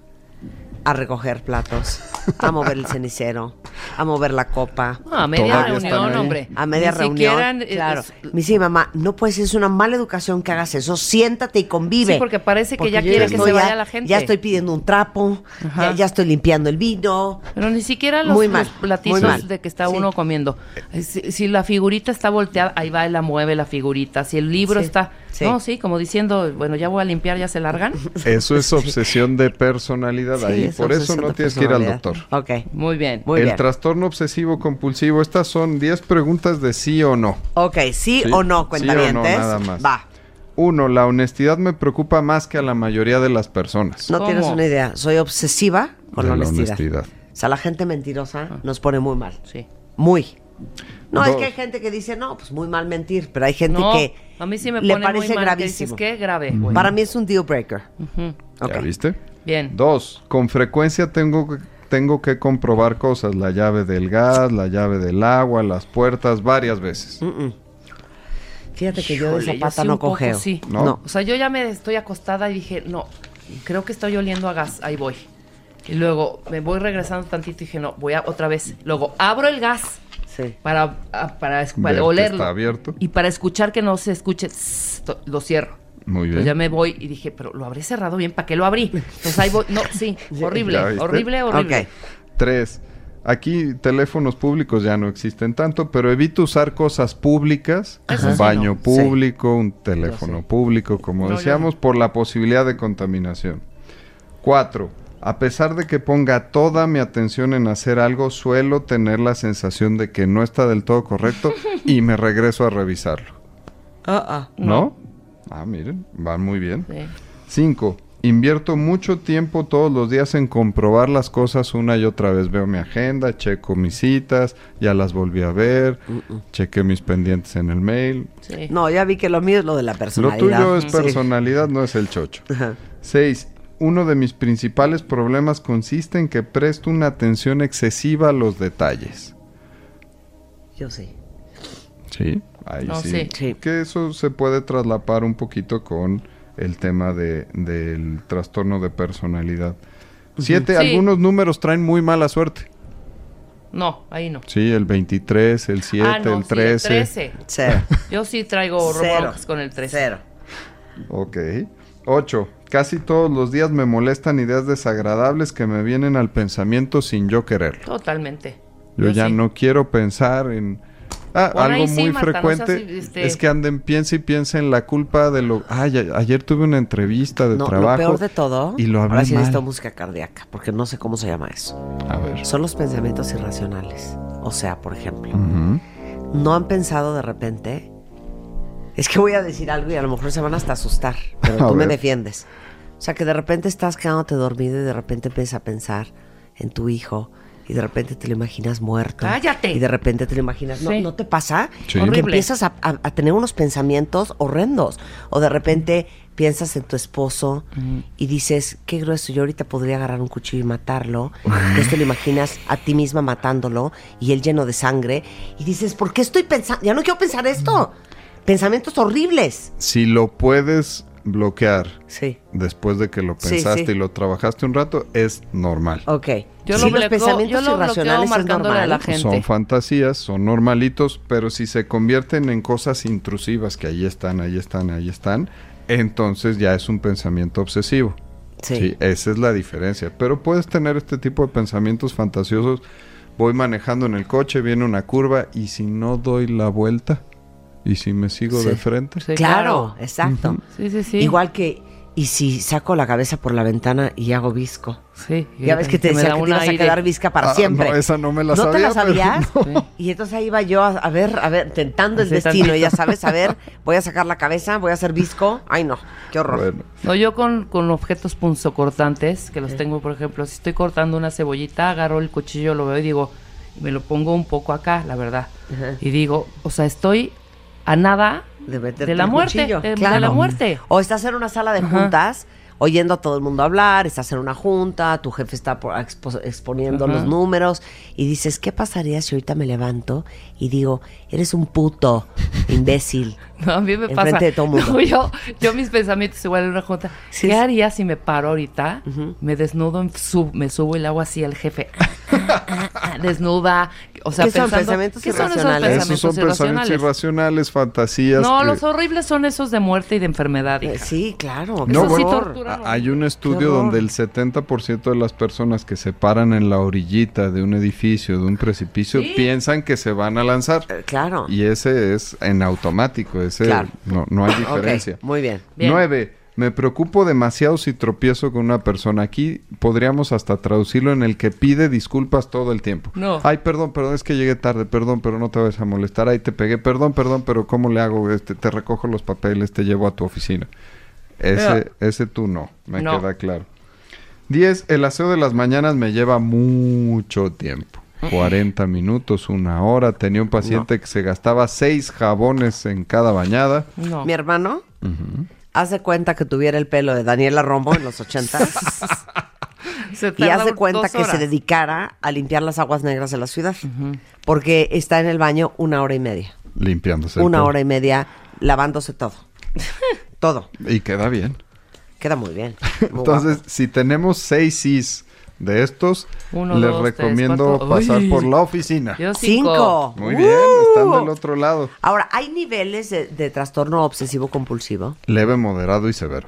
a recoger platos, a mover el cenicero, a mover la copa. A media Todavía reunión, hombre. A media Ni reunión. siquiera, claro. es- Me dice mamá, no puedes, es una mala educación que hagas eso. Siéntate y convive. Sí, porque parece que ya quiere que se vaya ya- la gente. Ya estoy pidiendo un trapo, ya, ya estoy limpiando el vino. Pero ni siquiera los, Muy mal, los platitos muy mal. de que está Sí. uno comiendo. Si, si la figurita está volteada, ahí va y la mueve la figurita. Si el libro Sí, está... sí. No, sí, como diciendo, bueno, ya voy a limpiar, ya se largan. Eso es obsesión de personalidad Sí, ahí. es Por eso no tienes que ir al doctor. Ok, Muy bien. muy el bien. trastorno obsesivo compulsivo, estas son 10 preguntas de sí o no. Ok, ¿sí, Sí, o no, sí o no, cuentavientes? nada más. Va. Uno, la honestidad me preocupa más que a la mayoría de las personas. No ¿Cómo? tienes una idea. Soy obsesiva con De la la honestidad. honestidad. O sea, la gente mentirosa nos pone muy mal. Sí. Muy. No, es que hay gente que dice, no, pues muy mal mentir, pero hay gente No, que a mí sí me le pone parece muy mal que dices, gravísimo. qué grave, güey. Para mí es un deal breaker. Ok. ¿Ya viste? Bien. Dos, con frecuencia tengo, que- tengo que comprobar cosas, la llave del gas, la llave del agua, las puertas, varias veces. Mm-mm. Fíjate que yo de Híjole, esa pata sí no poco, cojeo. sí. ¿No? No. O sea, yo ya me estoy acostada y dije, no, creo que estoy oliendo a gas, ahí voy. Y luego me voy regresando tantito y dije, no, voy a otra vez. Luego abro el gas Sí. para, a- para, para olerlo. está abierto. Y para escuchar que no se escuche, lo cierro. Muy bien. Entonces ya me voy y dije, pero lo habré cerrado bien, ¿para qué lo abrí? Entonces ahí voy, no, sí, horrible, horrible, horrible. Ok. Tres. Aquí teléfonos públicos ya no existen tanto, pero evito usar cosas públicas, un sí, baño no. público, un teléfono público, como No, decíamos, no. por la posibilidad de contaminación. Cuatro. A pesar de que ponga toda mi atención en hacer algo, suelo tener la sensación de que no está del todo correcto y me regreso a revisarlo. Ah, ah. ¿No? Ah, miren, van muy bien. Sí. 5. Invierto mucho tiempo todos los días en comprobar las cosas una y otra vez. Veo mi agenda, checo mis citas, ya las volví a ver, chequé mis pendientes en el mail. Sí. No, ya vi que lo mío es lo de la Lo personalidad. tuyo es Sí. personalidad, no es el chocho. 6. Uno de mis principales problemas consiste en que presto una atención excesiva a los detalles. Yo sí. Sí, ahí No, sí. sí. Que eso se puede traslapar un poquito con el tema de, del trastorno de personalidad. Siete, Sí. algunos números traen muy mala suerte. No, ahí no. Sí, el 23, el 7, ah, no, el sí, 13. 13. Cero. Yo sí traigo broncas con el 13. Cero. Ok. 8. Casi todos los días me molestan ideas desagradables que me vienen al pensamiento sin yo quererlo. Totalmente. Yo, ya sí. no quiero pensar en... Ah, algo sí, muy Marta, no seas, frecuente este- es que anden, piense y piense en la culpa de lo... Ay, a- ayer tuve una entrevista de No, trabajo. lo peor de todo. Y lo hablé ahora sí necesito música cardíaca, porque no sé cómo se llama eso. A ver. Son los pensamientos irracionales. O sea, por ejemplo, no han pensado de repente. Es que voy a decir algo y a lo mejor se van hasta a asustar, pero A tú me defiendes. O sea, que de repente estás quedándote dormido y de repente empiezas a pensar en tu hijo y de repente te lo imaginas muerto. ¡Cállate! Y de repente te lo imaginas. ¿No, Sí. ¿no te pasa? Sí. Que Horrible. empiezas a, a- a tener unos pensamientos horrendos. O de repente piensas en tu esposo y dices, qué grueso, yo ahorita podría agarrar un cuchillo y matarlo. Entonces te lo imaginas a ti misma matándolo y él lleno de sangre. Y dices, ¿por qué estoy pensando? Ya no quiero pensar esto. Pensamientos horribles. Si lo puedes bloquear Sí. después de que lo pensaste sí. y lo trabajaste un rato, es normal. Ok. Yo Sí, lo los pensamientos yo lo bloqueo irracionales es a la gente. Son fantasías, son normalitos, pero si se convierten en cosas intrusivas que ahí están, ahí están, ahí están, entonces ya es un pensamiento obsesivo. Sí. Sí, esa es la diferencia. Pero puedes tener este tipo de pensamientos fantasiosos. Voy manejando en el coche, viene una curva y si no doy la vuelta y si me sigo Sí. de frente, Sí, Claro, exacto. Sí, sí, sí. Igual que, y si saco la cabeza por la ventana y hago visco. Sí. Ya ves que te decía que te ibas a quedar visca para Ah, siempre. no, esa no me la ¿No te la sabía, pero sabías? no. Y entonces ahí iba yo a, a ver, a ver, tentando el destino, tantito. ya sabes, a ver, voy a sacar la cabeza, voy a hacer visco. Ay, no, qué horror. bueno, No, yo con, con objetos punzocortantes, que los tengo, por ejemplo, si estoy cortando una cebollita, agarro el cuchillo, lo veo y digo, me lo pongo un poco acá, la verdad. Ajá. Y digo, o sea, estoy a nada De, la muerte, cuchillo, de, de claro. la muerte. O estás en una sala de Ajá. juntas, oyendo a todo el mundo hablar, estás en una junta, tu jefe está por- expo- exponiendo Ajá. los números y dices, ¿qué pasaría si ahorita me levanto y digo, eres un puto, imbécil? No, a mí me pasa. de todo mundo. No, yo, yo mis pensamientos igual en una junta. Sí, ¿Qué sí. haría si me paro ahorita? Ujú. Me desnudo, sub- me subo y le hago así al jefe. Desnuda. O sea, ¿Qué son, pensando- pensamientos ¿qué son esos irracionales? esos son pensamientos irracionales? irracionales, fantasías. No, que- los horribles son esos de muerte y de enfermedad. Eh, hija. sí, claro. No, sí tortura. A- Hay un estudio donde el 70% de las personas que se paran en la orillita de un edificio, de un precipicio, Sí. piensan que se van a lanzar. Eh, claro. Y ese es en automático, ese Claro. no, no hay diferencia. muy bien. Bien. Nueve, me preocupo demasiado si tropiezo con una persona. Aquí podríamos hasta traducirlo en el que pide disculpas todo el tiempo. No. Ay, perdón, perdón, es que llegué tarde, perdón, pero no te vayas a molestar. Ay, te pegué, perdón, perdón, pero ¿cómo le hago? Este, te recojo los papeles, te llevo a tu oficina. Ese, ese tú no, me No. queda claro. 10. El aseo de las mañanas me lleva mucho tiempo. 40 minutos, una hora. Tenía un paciente que se gastaba seis jabones en cada bañada. No. Mi hermano hace cuenta que tuviera el pelo de Daniela Romo en los ochentas Se y tarda hace cuenta que se dedicara a limpiar las aguas negras de la ciudad. Porque está en el baño una hora y media. Limpiándose. Una hora y media lavándose todo. todo. Y queda bien. queda muy bien. Muy Entonces, guapo. si tenemos seis Cs de estos, Uno, les dos, recomiendo pasar Uy. por la oficina. Yo Cinco. Muy bien, están del otro lado. Ahora, ¿hay niveles de, de trastorno obsesivo compulsivo? Leve, moderado y severo.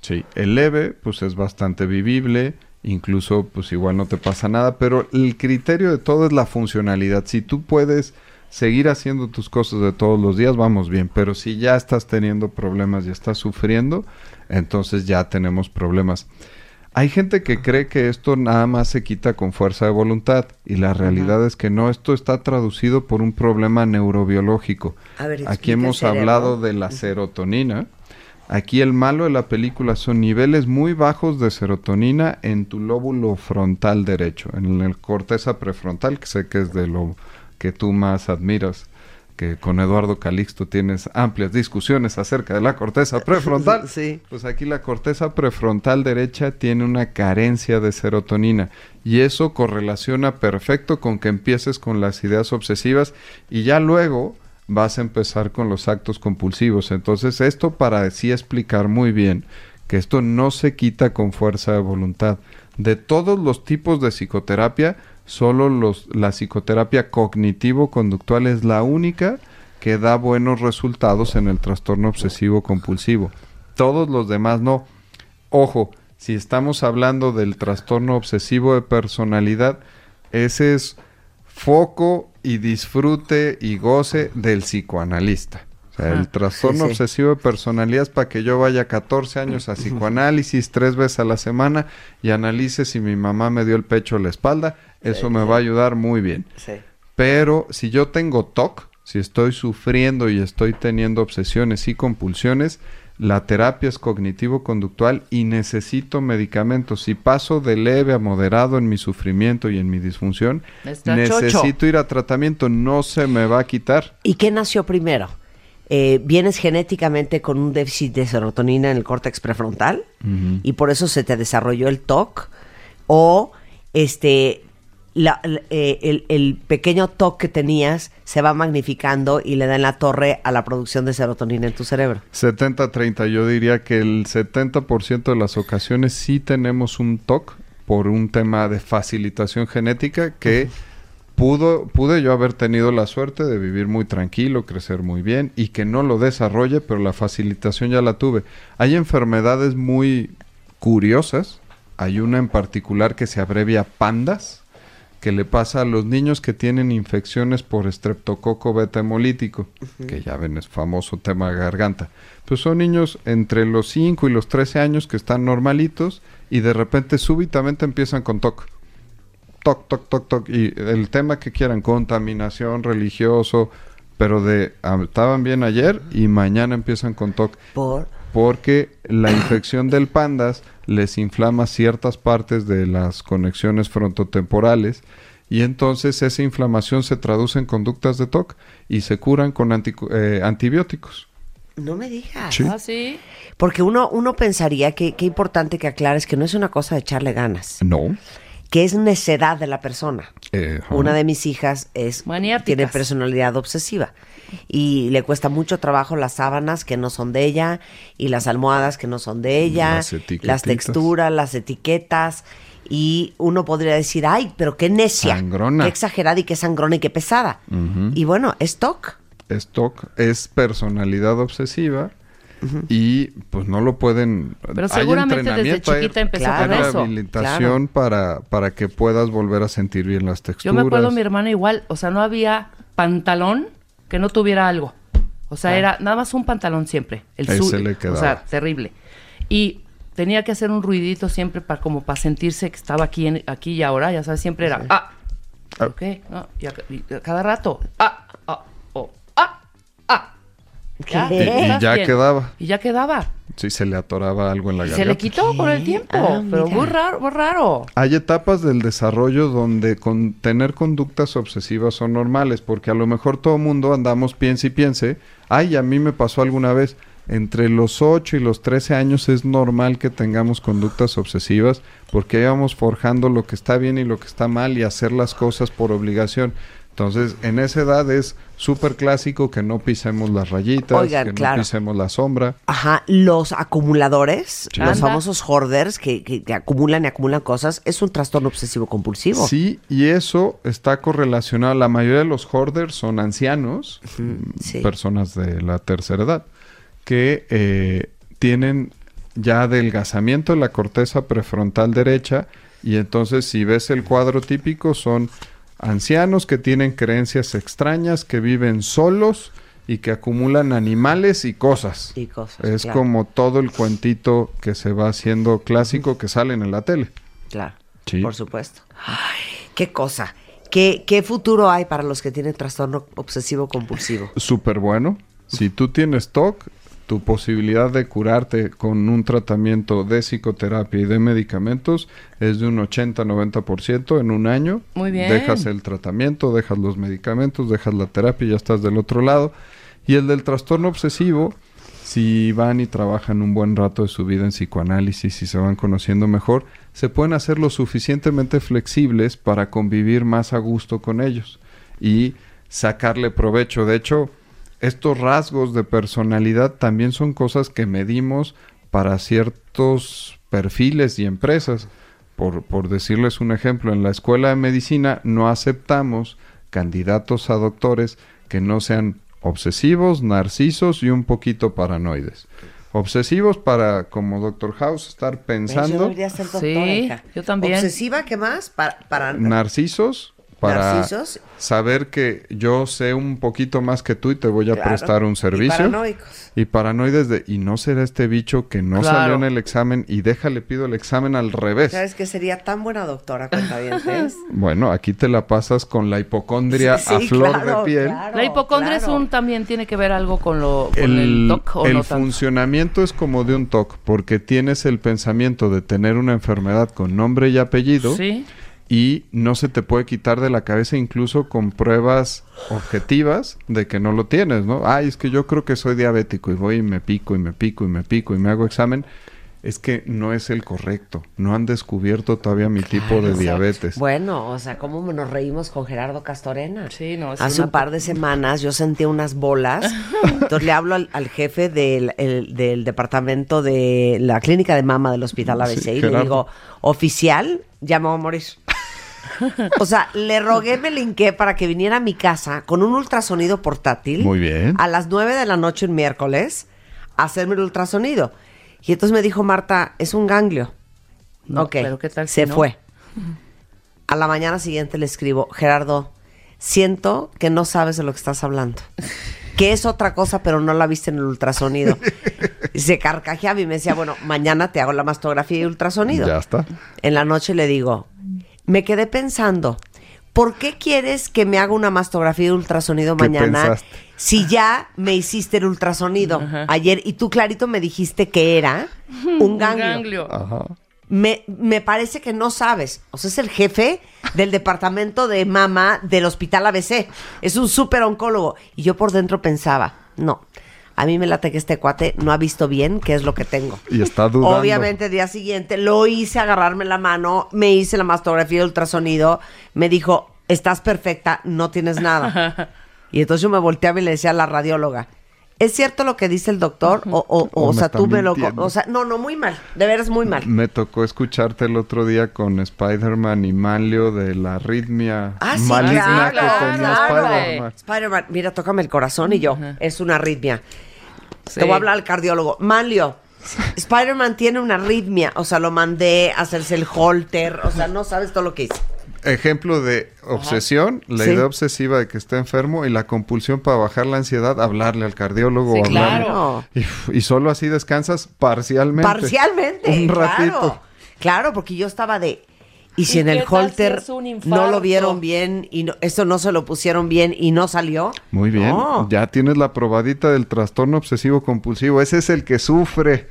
Sí, el leve, pues es bastante vivible, incluso, pues igual no te pasa nada, pero el criterio de todo es la funcionalidad. Si tú puedes seguir haciendo tus cosas de todos los días, vamos bien, pero si ya estás teniendo problemas y estás sufriendo, entonces ya tenemos problemas. Hay gente que cree que esto nada más se quita con fuerza de voluntad y la realidad es que no, esto está traducido por un problema neurobiológico. A ver, explica Aquí hemos hablado de la serotonina. Aquí el malo de la película son niveles muy bajos de serotonina en tu lóbulo frontal derecho, en el corteza prefrontal, que sé que es de lo que tú más admiras, que con Eduardo Calixto tienes amplias discusiones acerca de la corteza prefrontal. Sí. Pues aquí la corteza prefrontal derecha tiene una carencia de serotonina y eso correlaciona perfecto con que empieces con las ideas obsesivas y ya luego vas a empezar con los actos compulsivos. Entonces esto para sí explicar muy bien que esto no se quita con fuerza de voluntad. De todos los tipos de psicoterapia, solo los, la psicoterapia cognitivo-conductual es la única que da buenos resultados en el trastorno obsesivo compulsivo. Todos los demás no. Ojo, si estamos hablando del trastorno obsesivo de personalidad, ese es foco y disfrute y goce del psicoanalista. O sea, el trastorno Sí, sí. obsesivo de personalidad es para que yo vaya 14 años a psicoanálisis tres veces a la semana y analice si mi mamá me dio el pecho o la espalda. Eso me va a ayudar muy bien. Sí. Pero si yo tengo TOC, si estoy sufriendo y estoy teniendo obsesiones y compulsiones, la terapia es cognitivo-conductual y necesito medicamentos. Si paso de leve a moderado en mi sufrimiento y en mi disfunción, Está necesito chocho. ir a tratamiento. No se me va a quitar. ¿Y qué nació primero? Eh, ¿Vienes genéticamente con un déficit de serotonina en el córtex prefrontal y por eso se te desarrolló el TOC? ¿O este, la- eh, el, el pequeño TOC que tenías se va magnificando y le da en la torre a la producción de serotonina en tu cerebro? 70-30, yo diría que el 70% de las ocasiones sí tenemos un TOC por un tema de facilitación genética que pudo, pude yo haber tenido la suerte de vivir muy tranquilo, crecer muy bien y que no lo desarrolle, pero la facilitación ya la tuve. Hay enfermedades muy curiosas, hay una en particular que se abrevia PANDAS, que le pasa a los niños que tienen infecciones por estreptococo beta hemolítico, que ya ven es famoso tema de garganta. Pues son niños entre los 5 y los 13 años que están normalitos y de repente súbitamente empiezan con TOC. Toc, toc, toc, toc. Y el tema que quieran, contaminación, religioso, pero de ah, estaban bien ayer y mañana empiezan con TOC Por porque la infección del pandas les inflama ciertas partes de las conexiones frontotemporales y entonces esa inflamación se traduce en conductas de TOC y se curan con eh, antibióticos. no me digas. Sí. Ah, sí. Porque uno, uno pensaría que qué importante que aclares que no es una cosa de echarle ganas, No. que es necedad de la persona. Eh. Una de mis hijas es Maniáticas. tiene personalidad obsesiva y le cuesta mucho trabajo las sábanas que no son de ella y las almohadas que no son de ella, Las las texturas, las etiquetas y uno podría decir, ay, pero qué necia, Sangrona. qué exagerada y qué sangrona y qué pesada. Y bueno, es TOC. es TOC, es personalidad obsesiva y pues no lo pueden... Pero hay seguramente desde entrenamiento, hay- chiquita empezó Claro. con hay eso. rehabilitación para, para que puedas volver a sentir bien las Yo texturas. me acuerdo mi hermana igual, o sea, no había pantalón que no tuviera algo. O sea, era nada más un pantalón siempre. El le O sea, terrible. Y tenía que hacer un ruidito siempre para como para sentirse que estaba aquí en, aquí y ahora, ya sabes, siempre era ah. Ah. No, y a, y a cada rato. Ah. Ya, ¿Qué? Y- ya bien. quedaba. Y ya quedaba. Sí, se le atoraba algo en la garganta. se le quitó con el tiempo. Ah, pero muy raro, muy raro. Hay etapas del desarrollo donde con tener conductas obsesivas son normales, porque a lo mejor todo mundo andamos piense y piense, ay, a mí me pasó alguna vez. Entre los 8 y los 13 años es normal que tengamos conductas obsesivas porque ahí vamos forjando lo que está bien y lo que está mal y hacer las cosas por obligación. Entonces, en esa edad es súper clásico que no pisemos las rayitas, Oigan, que claro. no pisemos la sombra. Ajá, los acumuladores, Sí. los Anda. famosos hoarders que, que- que acumulan y acumulan cosas, es un trastorno obsesivo compulsivo. Sí, y eso está correlacionado. La mayoría de los hoarders son ancianos, sí. personas de la tercera edad, que eh, tienen ya adelgazamiento de la corteza prefrontal derecha y entonces si ves el cuadro típico son ancianos que tienen creencias extrañas, que viven solos y que acumulan animales y cosas. Y cosas, es claro. como todo el cuentito que se va haciendo clásico que salen en la tele. Claro, Sí. por supuesto. Ay, qué cosa. ¿Qué, ¿Qué futuro hay para los que tienen trastorno obsesivo compulsivo? súper bueno. Si tú tienes TOC, tu posibilidad de curarte con un tratamiento de psicoterapia y de medicamentos es de un 80-90% en un año. Muy bien. Dejas el tratamiento, dejas los medicamentos, dejas la terapia y ya estás del otro lado. Y el del trastorno obsesivo, si van y trabajan un buen rato de su vida en psicoanálisis y se van conociendo mejor, se pueden hacer lo suficientemente flexibles para convivir más a gusto con ellos y sacarle provecho. De hecho, estos rasgos de personalidad también son cosas que medimos para ciertos perfiles y empresas. Por, por decirles un ejemplo, en la escuela de medicina no aceptamos candidatos a doctores que no sean obsesivos, narcisos y un poquito paranoides. Obsesivos para, como Doctor House, estar Yo pensando. debería ser doctora, Sí, hija. yo también. ¿Obsesiva qué más? Para, para narcisos para Narcisos. saber que yo sé un poquito más que tú y te voy a Claro. prestar un Y servicio. paranoicos. Y paranoides de, y no será este bicho que no Claro. salió en el examen y déjale pido el examen al revés. ¿Sabes que sería tan buena doctora, cuentavientes? Bueno, aquí te la pasas con la hipocondria Sí, a flor claro, de piel. claro, la hipocondria es claro. un también tiene que ver algo con lo con el, El, TOC o el no tanto. funcionamiento es como de un TOC, porque tienes el pensamiento de tener una enfermedad con nombre y apellido. Sí. Y no se te puede quitar de la cabeza incluso con pruebas objetivas de que no lo tienes, ¿no? Ay, es que yo creo que soy diabético y voy y me pico y me pico y me pico y me hago examen. Es que no es el correcto. No han descubierto todavía mi tipo de diabetes. Bueno, o sea, ¿cómo nos reímos con Gerardo Castorena? Sí, no, Hace una un par de semanas yo sentí unas bolas. Entonces le hablo al, al jefe del, el- del departamento de la clínica de mama del hospital ABC Sí, y le digo, oficial, ya me voy a morir. O sea, le rogué, me linqué para que viniera a mi casa con un ultrasonido portátil. Muy bien. A las 9 de la noche un miércoles, a hacerme el ultrasonido. Y entonces me dijo Marta, es un ganglio. No, ok, pero ¿qué tal si se no? fue. A la mañana siguiente le escribo, Gerardo, siento que no sabes de lo que estás hablando. Que es otra cosa, pero no la viste en el ultrasonido. Y se carcajeaba y me decía, bueno, mañana te hago la mastografía y ultrasonido. Ya está. En la noche le digo, me quedé pensando, ¿por qué quieres que me haga una mastografía y ultrasonido ¿Qué mañana pensaste? si ya me hiciste el ultrasonido ayer y tú clarito me dijiste que era un Un ganglio? ganglio. Ajá. Me, me parece que no sabes. O sea, es el jefe del departamento de mama del hospital ABC. Es un súper oncólogo. Y yo por dentro pensaba, no, a mí me late que este cuate no ha visto bien qué es lo que tengo. Y está dudando. Obviamente, día siguiente lo hice agarrarme la mano, me hice la mastografía de ultrasonido, me dijo, estás perfecta, no tienes nada. y entonces yo me volteaba y le decía a la radióloga, ¿es cierto lo que dice el doctor? O, o, o, O sea, tú me lo... O sea, no, no, muy mal, de veras muy mal. Me tocó escucharte el otro día con Spider-Man y Manlio de la arritmia Ah, sí, maligna claro, que tenía claro. Spider-Man. Spider-Man, mira, tócame el corazón y yo, es una arritmia. Sí. Te voy a hablar al cardiólogo. Manlio, Spider-Man tiene una arritmia. O sea, lo mandé a hacerse el holter. O sea, no sabes todo lo que hice. Ejemplo de obsesión, la Sí. idea obsesiva de que está enfermo y la compulsión para bajar la ansiedad, hablarle al cardiólogo Sí, o hablarle. claro. Y, y solo así descansas parcialmente. Parcialmente. Un Claro, ratito. claro porque yo estaba de. Y si ¿Y en el si holter no lo vieron bien y no, esto no se lo pusieron bien y no salió. Muy bien. No. Ya tienes la probadita del trastorno obsesivo compulsivo. Ese es el que sufre.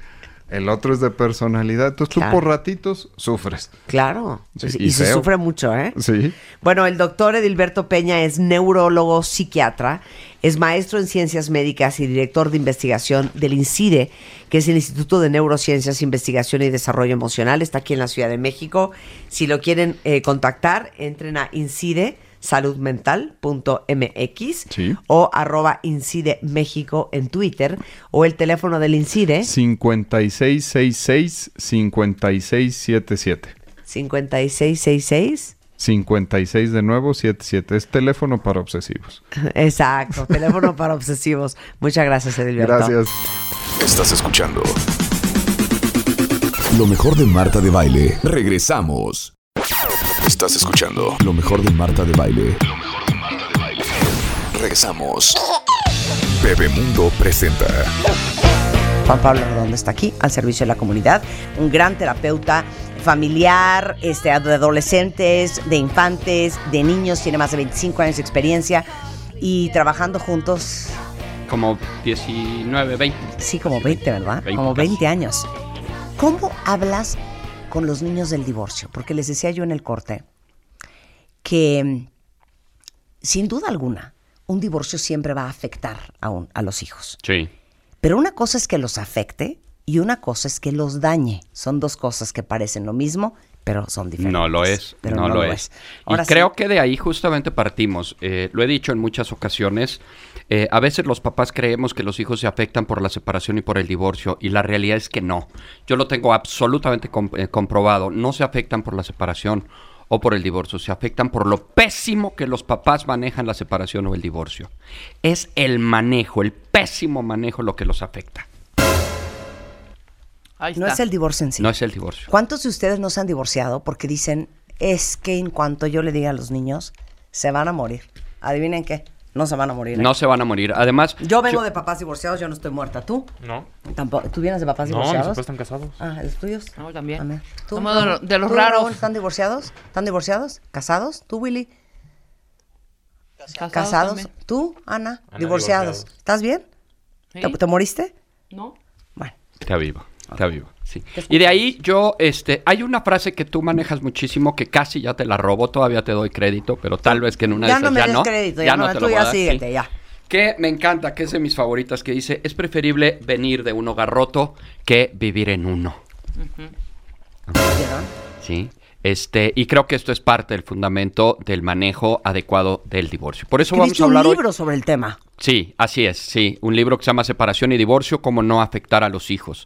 El otro es de personalidad. Entonces Claro. tú por ratitos sufres. Claro. Sí, y y se sufre mucho, ¿eh? Sí. Bueno, el doctor Edilberto Peña es neurólogo psiquiatra, es maestro en ciencias médicas y director de investigación del INCIDE, que es el Instituto de Neurociencias, Investigación y Desarrollo Emocional. Está aquí en la Ciudad de México. Si lo quieren eh, contactar, entren a INCIDE, saludmental.mx Sí. o arroba Incide México en Twitter o el teléfono del Incide 5666-5677. 5666. 56 de nuevo, 77. Es teléfono para obsesivos. Exacto, teléfono para obsesivos. Muchas gracias, Edilberto. Gracias. Estás escuchando lo mejor de Marta de Baile. Regresamos. Estás escuchando lo mejor de Marta de Baile. Lo mejor de Marta de Baile. Regresamos. Bebemundo presenta. Juan Pablo Redondo está aquí al servicio de la comunidad, un gran terapeuta familiar, este, de adolescentes, de infantes, de niños, tiene más de 25 años de experiencia y trabajando juntos, Como 19, 20. sí, como 20, ¿verdad? 20 como casi. 20 años. ¿Cómo hablas con los niños del divorcio? Porque les decía yo en el corte que, sin duda alguna, un divorcio siempre va a afectar a, un- a los hijos. Sí. Pero una cosa es que los afecte y una cosa es que los dañe. Son dos cosas que parecen lo mismo, pero son diferentes. No lo es, Pero no, lo es. Y Ahora sí, creo que de ahí justamente partimos. Eh, lo he dicho en muchas ocasiones. eh, a veces los papás creemos que los hijos se afectan por la separación y por el divorcio, y la realidad es que no. Yo lo tengo absolutamente eh, comprobado. No se afectan por la separación o por el divorcio, se afectan por lo pésimo que los papás manejan la separación o el divorcio. Es el manejo, el pésimo manejo lo que los afecta. Ahí no está. es el divorcio en sí. No es el divorcio. ¿Cuántos de ustedes no se han divorciado porque dicen, es que en cuanto yo le diga a los niños, se van a morir? Adivinen qué, no se van a morir. ¿eh? No se van a morir. Además, Yo vengo de papás divorciados, yo no estoy muerta. ¿Tú? No. Tampoco. ¿Tú vienes de papás No, mis divorciados? papás están casados. Ah, ¿los tuyos? No, también. ¿Tú, Somos de, lo- de los ¿Tú, raros. ¿Están divorciados? ¿Están divorciados? ¿Casados? ¿Tú, Willy? Casados ¿Casados? también. ¿Tú, Ana? Ana, divorciados. divorciados. ¿Estás bien? Sí. ¿Te, te moriste? ¿No? Bueno. Está vivo, está vivo, sí. Y de ahí yo, este, hay una frase que tú manejas muchísimo que casi ya te la robo, todavía te doy crédito, pero tal vez que en una Ya de no esas me ya des no. crédito, ya no, te tú lo voy ya a dar, síguete, sí. ya. Que me encanta, que es de mis favoritas, que dice, es preferible venir de un hogar roto que vivir en uno. Sí. Este, y creo que esto es parte del fundamento del manejo adecuado del divorcio. Por eso vamos a un hablar hoy. libro sobre el tema. Sí, así es, sí. Un libro que se llama Separación y Divorcio, cómo no afectar a los hijos.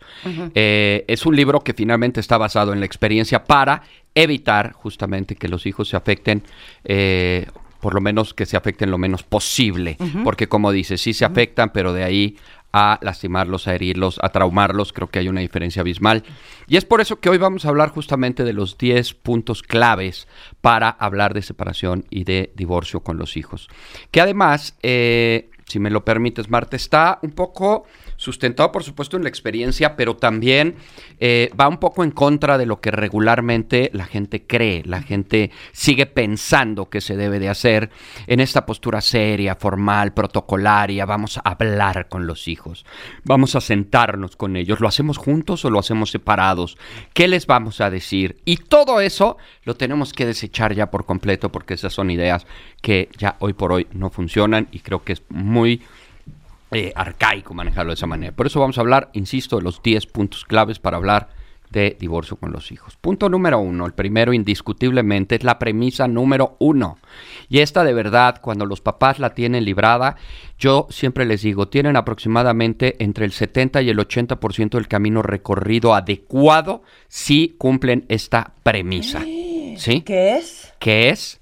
Eh, es un libro que finalmente está basado en la experiencia para evitar justamente que los hijos se afecten, eh, por lo menos que se afecten lo menos posible. Porque como dice, sí se afectan, pero de ahí a lastimarlos, a herirlos, a traumarlos, creo que hay una diferencia abismal. Y es por eso que hoy vamos a hablar justamente de los 10 puntos claves para hablar de separación y de divorcio con los hijos. Que además, eh, si me lo permites, Marta, está un poco sustentado, por supuesto, en la experiencia, pero también eh, va un poco en contra de lo que regularmente la gente cree, la gente sigue pensando que se debe de hacer en esta postura seria, formal, protocolaria, vamos a hablar con los hijos, vamos a sentarnos con ellos, ¿lo hacemos juntos o lo hacemos separados? ¿Qué les vamos a decir? Y todo eso lo tenemos que desechar ya por completo porque esas son ideas que ya hoy por hoy no funcionan y creo que es muy eh, arcaico manejarlo de esa manera. Por eso vamos a hablar, insisto, de los 10 puntos claves para hablar de divorcio con los hijos. Punto número uno, el primero indiscutiblemente es la premisa número uno. Y esta de verdad, cuando los papás la tienen librada, yo siempre les digo, tienen aproximadamente entre el 70 y el 80% del camino recorrido adecuado si cumplen esta premisa. ¿Sí? ¿Qué es? que es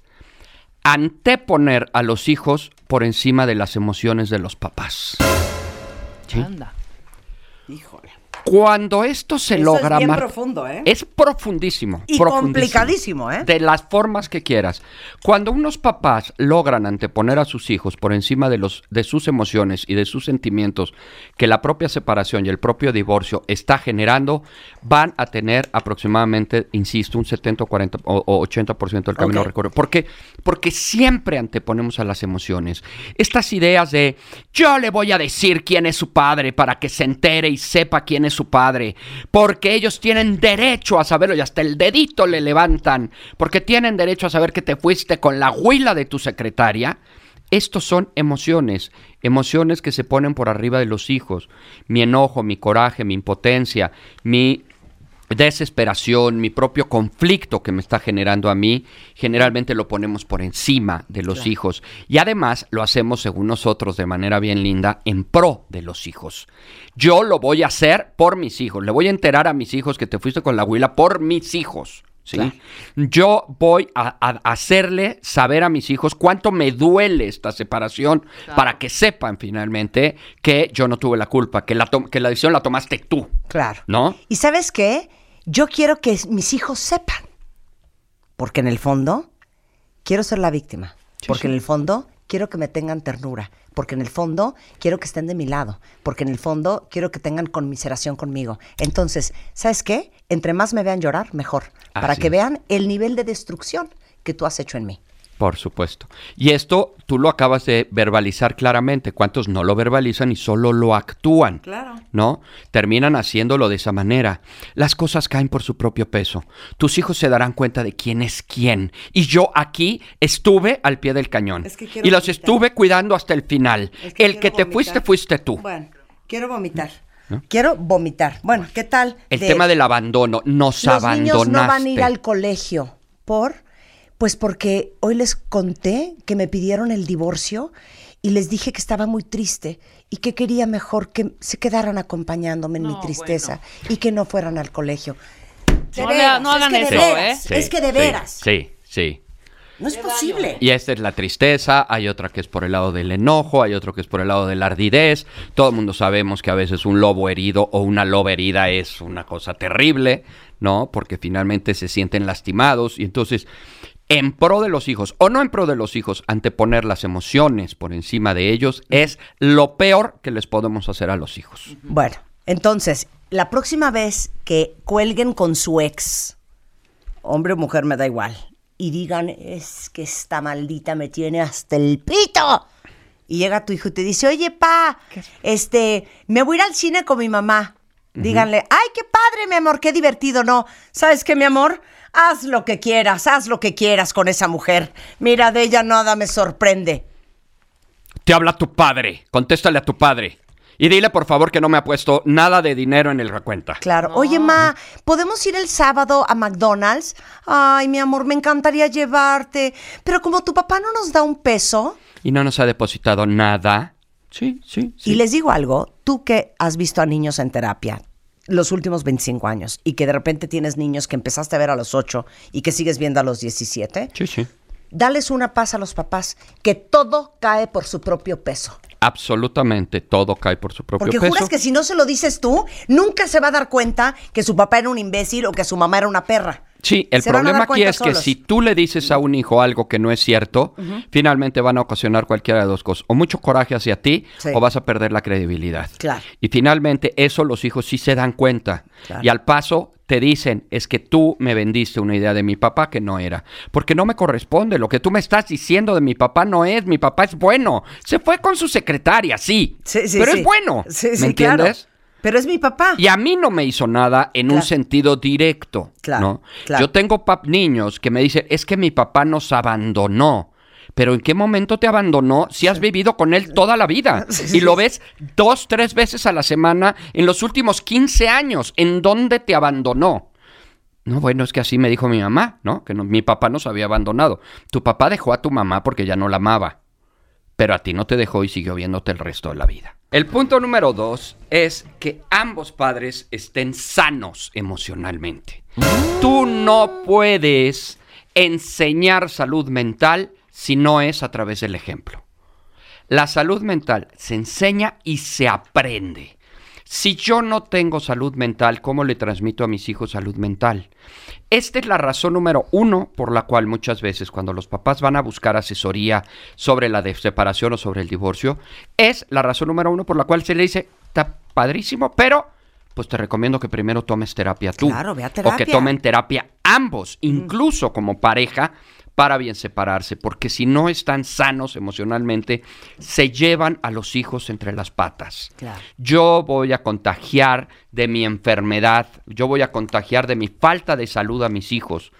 anteponer a los hijos por encima de las emociones de los papás. Anda. Híjole. Cuando esto se Eso logra, es bien profundo, ¿eh? es profundísimo. Y profundísimo. complicadísimo, ¿eh? De las formas que quieras. Cuando unos papás logran anteponer a sus hijos por encima de, los, de sus emociones y de sus sentimientos que la propia separación y el propio divorcio está generando, van a tener aproximadamente, insisto, un 70, 40 o, o 80% del camino recorrido. ¿Por qué? Porque siempre anteponemos a las emociones. Estas ideas de yo le voy a decir quién es su padre para que se entere y sepa quién es su padre, porque ellos tienen derecho a saberlo y hasta el dedito le levantan, porque tienen derecho a saber que te fuiste con la huila de tu secretaria. Estos son emociones, emociones que se ponen por arriba de los hijos. Mi enojo, mi coraje, mi impotencia, mi desesperación, mi propio conflicto que me está generando a mí, generalmente lo ponemos por encima de los hijos. Y además lo hacemos, según nosotros, de manera bien linda, en pro de los hijos. Yo lo voy a hacer por mis hijos. Le voy a enterar a mis hijos que te fuiste con la huila por mis hijos. ¿Sí? Yo voy a, a hacerle saber a mis hijos cuánto me duele esta separación para que sepan finalmente que yo no tuve la culpa, que la, que la decisión la tomaste tú. Claro. ¿No? ¿Y sabes qué? Yo quiero que mis hijos sepan. Porque en el fondo quiero ser la víctima. porque en el fondo quiero que me tengan ternura. Porque en el fondo quiero que estén de mi lado. Porque en el fondo quiero que tengan conmiseración conmigo. Entonces, ¿sabes qué? Entre más me vean llorar, mejor. para que vean el nivel de destrucción que tú has hecho en mí. Por supuesto. Y esto tú lo acabas de verbalizar claramente. ¿Cuántos no lo verbalizan y solo lo actúan? Claro. ¿No? Terminan haciéndolo de esa manera. Las cosas caen por su propio peso. Tus hijos se darán cuenta de quién es quién. Y yo aquí estuve al pie del cañón. Es que quiero y los vomitar. estuve cuidando hasta el final. Es que el que te fuiste, fuiste tú. Bueno, quiero vomitar. Quiero vomitar. Bueno, ¿qué tal? El de- tema del abandono. Nos Los abandonaste. niños no van a ir al colegio. ¿Por? Pues porque hoy les conté que me pidieron el divorcio y les dije que estaba muy triste y que quería mejor que se quedaran acompañándome en mi tristeza y que no fueran al colegio. De No veras, no hagan es que de eso, veras, Sí, Es que de sí, veras. Sí, sí. No es posible. Y esta es la tristeza, hay otra que es por el lado del enojo, hay otro que es por el lado de la ardidez. Todo el mundo sabemos que a veces un lobo herido o una loba herida es una cosa terrible, ¿no? Porque finalmente se sienten lastimados y entonces en pro de los hijos o no en pro de los hijos, anteponer las emociones por encima de ellos es lo peor que les podemos hacer a los hijos. Bueno, entonces, la próxima vez que cuelguen con su ex, hombre o mujer me da igual, y digan, es que esta maldita me tiene hasta el pito. Y llega tu hijo y te dice, oye, pa, este, me voy a ir al cine con mi mamá. Díganle, ay, qué padre, mi amor, qué divertido, ¿no? ¿Sabes qué, mi amor? Haz lo que quieras, haz lo que quieras con esa mujer. Mira, de ella nada me sorprende. Te habla tu padre, contéstale a tu padre. Y dile por favor que no me ha puesto nada de dinero en el recuenta. Claro. Oye, ma, ¿podemos ir el sábado a McDonald's? Ay, mi amor, me encantaría llevarte. Pero como tu papá no nos da un peso. Y no nos ha depositado nada. Sí, sí, sí. Y les digo algo, tú que has visto a niños en terapia los últimos 25 años y que de repente tienes niños que empezaste a ver a los 8 y que sigues viendo a los 17, Sí, sí. dales una paz a los papás, que todo cae por su propio peso. Absolutamente todo cae por su propio Porque peso. juras que si no se lo dices tú, nunca se va a dar cuenta que su papá era un imbécil o que su mamá era una perra. Sí, el Se problema aquí es que si tú le dices a un hijo algo que no es cierto, finalmente van a ocasionar cualquiera de dos cosas. O mucho coraje hacia ti Sí. o vas a perder la credibilidad. Claro. Y finalmente eso los hijos sí se dan cuenta. Claro. Y al paso te dicen, es que tú me vendiste una idea de mi papá que no era. Porque no me corresponde. Lo que tú me estás diciendo de mi papá no es. Mi papá es bueno. Se fue con su secretaria, sí. Sí, sí, pero sí. es bueno. Sí, ¿Me entiendes? claro. Pero es mi papá. Y a mí no me hizo nada en un sentido directo. Claro, ¿no? claro. Yo tengo pap niños que me dicen, es que mi papá nos abandonó. Pero ¿en qué momento te abandonó si has vivido con él toda la vida? y lo ves dos, tres veces a la semana en los últimos 15 años. ¿En dónde te abandonó? No, bueno, es que así me dijo mi mamá, ¿no? Que no- mi papá nos había abandonado. Tu papá dejó a tu mamá porque ya no la amaba. Pero a ti no te dejó y siguió viéndote el resto de la vida. El punto número dos es que ambos padres estén sanos emocionalmente. Tú no puedes enseñar salud mental si no es a través del ejemplo. La salud mental se enseña y se aprende. Si yo no tengo salud mental, ¿cómo le transmito a mis hijos salud mental? Esta es la razón número uno por la cual muchas veces cuando los papás van a buscar asesoría sobre la separación o sobre el divorcio, es la razón número uno por la cual se le dice, está padrísimo, pero pues te recomiendo que primero tomes terapia tú. Claro, ve a O que terapia. tomen terapia ambos, incluso como pareja, para bien separarse, porque si no están sanos emocionalmente, se llevan a los hijos entre las patas. Claro. Yo voy a contagiar de mi enfermedad, yo voy a contagiar de mi falta de salud a mis hijos.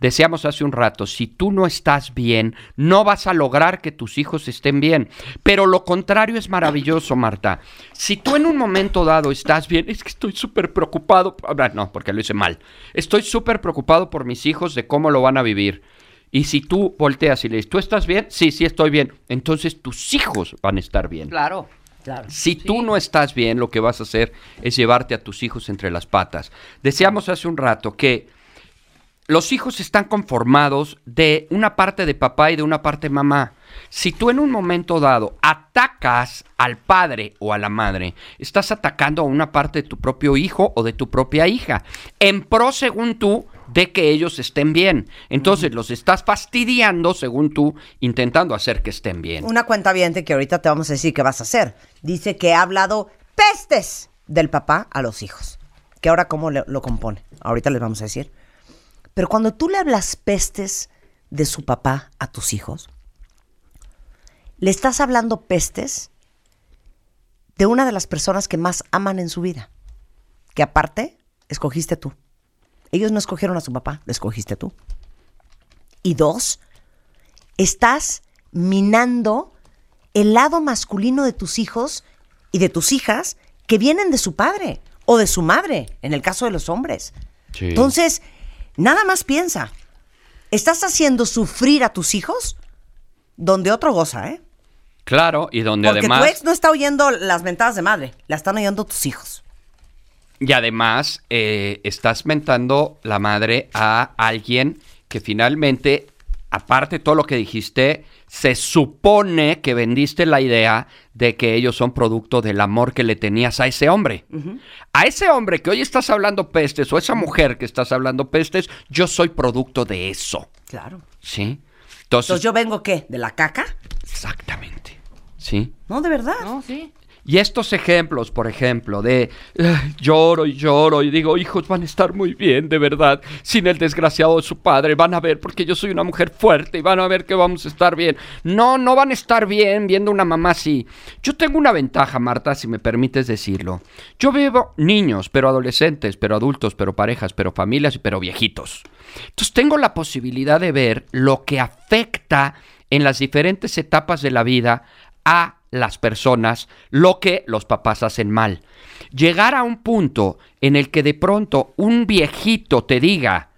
Deseamos hace un rato, si tú no estás bien, no vas a lograr que tus hijos estén bien. Pero lo contrario es maravilloso, Marta. Si tú en un momento dado estás bien, es que estoy súper preocupado, ah, no, porque lo hice mal, estoy súper preocupado por mis hijos de cómo lo van a vivir. Y si tú volteas y le dices, ¿tú estás bien? Sí, sí estoy bien. Entonces tus hijos van a estar bien. Claro. Claro. Si tú no estás bien, lo que vas a hacer es llevarte a tus hijos entre las patas. Decíamos hace un rato que los hijos están conformados de una parte de papá y de una parte de mamá. Si tú en un momento dado atacas al padre o a la madre, estás atacando a una parte de tu propio hijo o de tu propia hija, en pro según tú de que ellos estén bien. Entonces los estás fastidiando según tú, intentando hacer que estén bien. Una cuenta que ahorita te vamos a decir qué vas a hacer. Dice que ha hablado pestes del papá a los hijos. Que ahora cómo le- lo compone. Ahorita les vamos a decir. Pero cuando tú le hablas pestes de su papá a tus hijos, le estás hablando pestes de una de las personas que más aman en su vida. Que aparte, escogiste tú. Ellos no escogieron a su papá, lo escogiste tú. Y dos, estás minando el lado masculino de tus hijos y de tus hijas que vienen de su padre o de su madre, en el caso de los hombres. Sí. Entonces, nada más piensa, estás haciendo sufrir a tus hijos donde otro goza, ¿eh? Claro, y donde Porque además... tu ex no está oyendo las mentadas de madre, la están oyendo tus hijos. Y además eh, estás mentando la madre a alguien que finalmente, aparte de todo lo que dijiste, se supone que vendiste la idea de que ellos son producto del amor que le tenías a ese hombre. A ese hombre que hoy estás hablando pestes o esa mujer que estás hablando pestes, yo soy producto de eso. Claro. ¿Sí? Entonces, Entonces, ¿yo vengo qué? ¿De la caca? exactamente. ¿Sí? No, de verdad. No, sí. Y estos ejemplos, por ejemplo, de "Ay, lloro y lloro y digo, hijos van a estar muy bien, de verdad, sin el desgraciado de su padre, van a ver porque yo soy una mujer fuerte y van a ver que vamos a estar bien. No, no van a estar bien viendo una mamá así. Yo tengo una ventaja, Marta, si me permites decirlo. Yo veo niños, pero adolescentes, pero adultos, pero parejas, pero familias, pero viejitos. Entonces tengo la posibilidad de ver lo que afecta en las diferentes etapas de la vida a las personas lo que los papás hacen mal. Llegar a un punto en el que de pronto un viejito te diga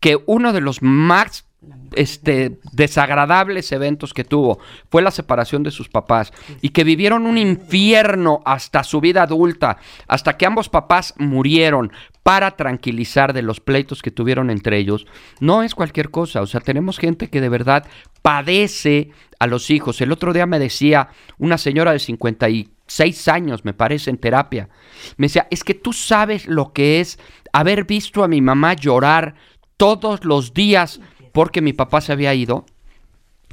que uno de los más este, desagradables eventos que tuvo fue la separación de sus papás y que vivieron un infierno hasta su vida adulta, hasta que ambos papás murieron para tranquilizar de los pleitos que tuvieron entre ellos, no es cualquier cosa. O sea, tenemos gente que de verdad padece a los hijos. El otro día me decía una señora de 56 años, me parece, en terapia. Me decía, es que tú sabes lo que es haber visto a mi mamá llorar todos los días porque mi papá se había ido.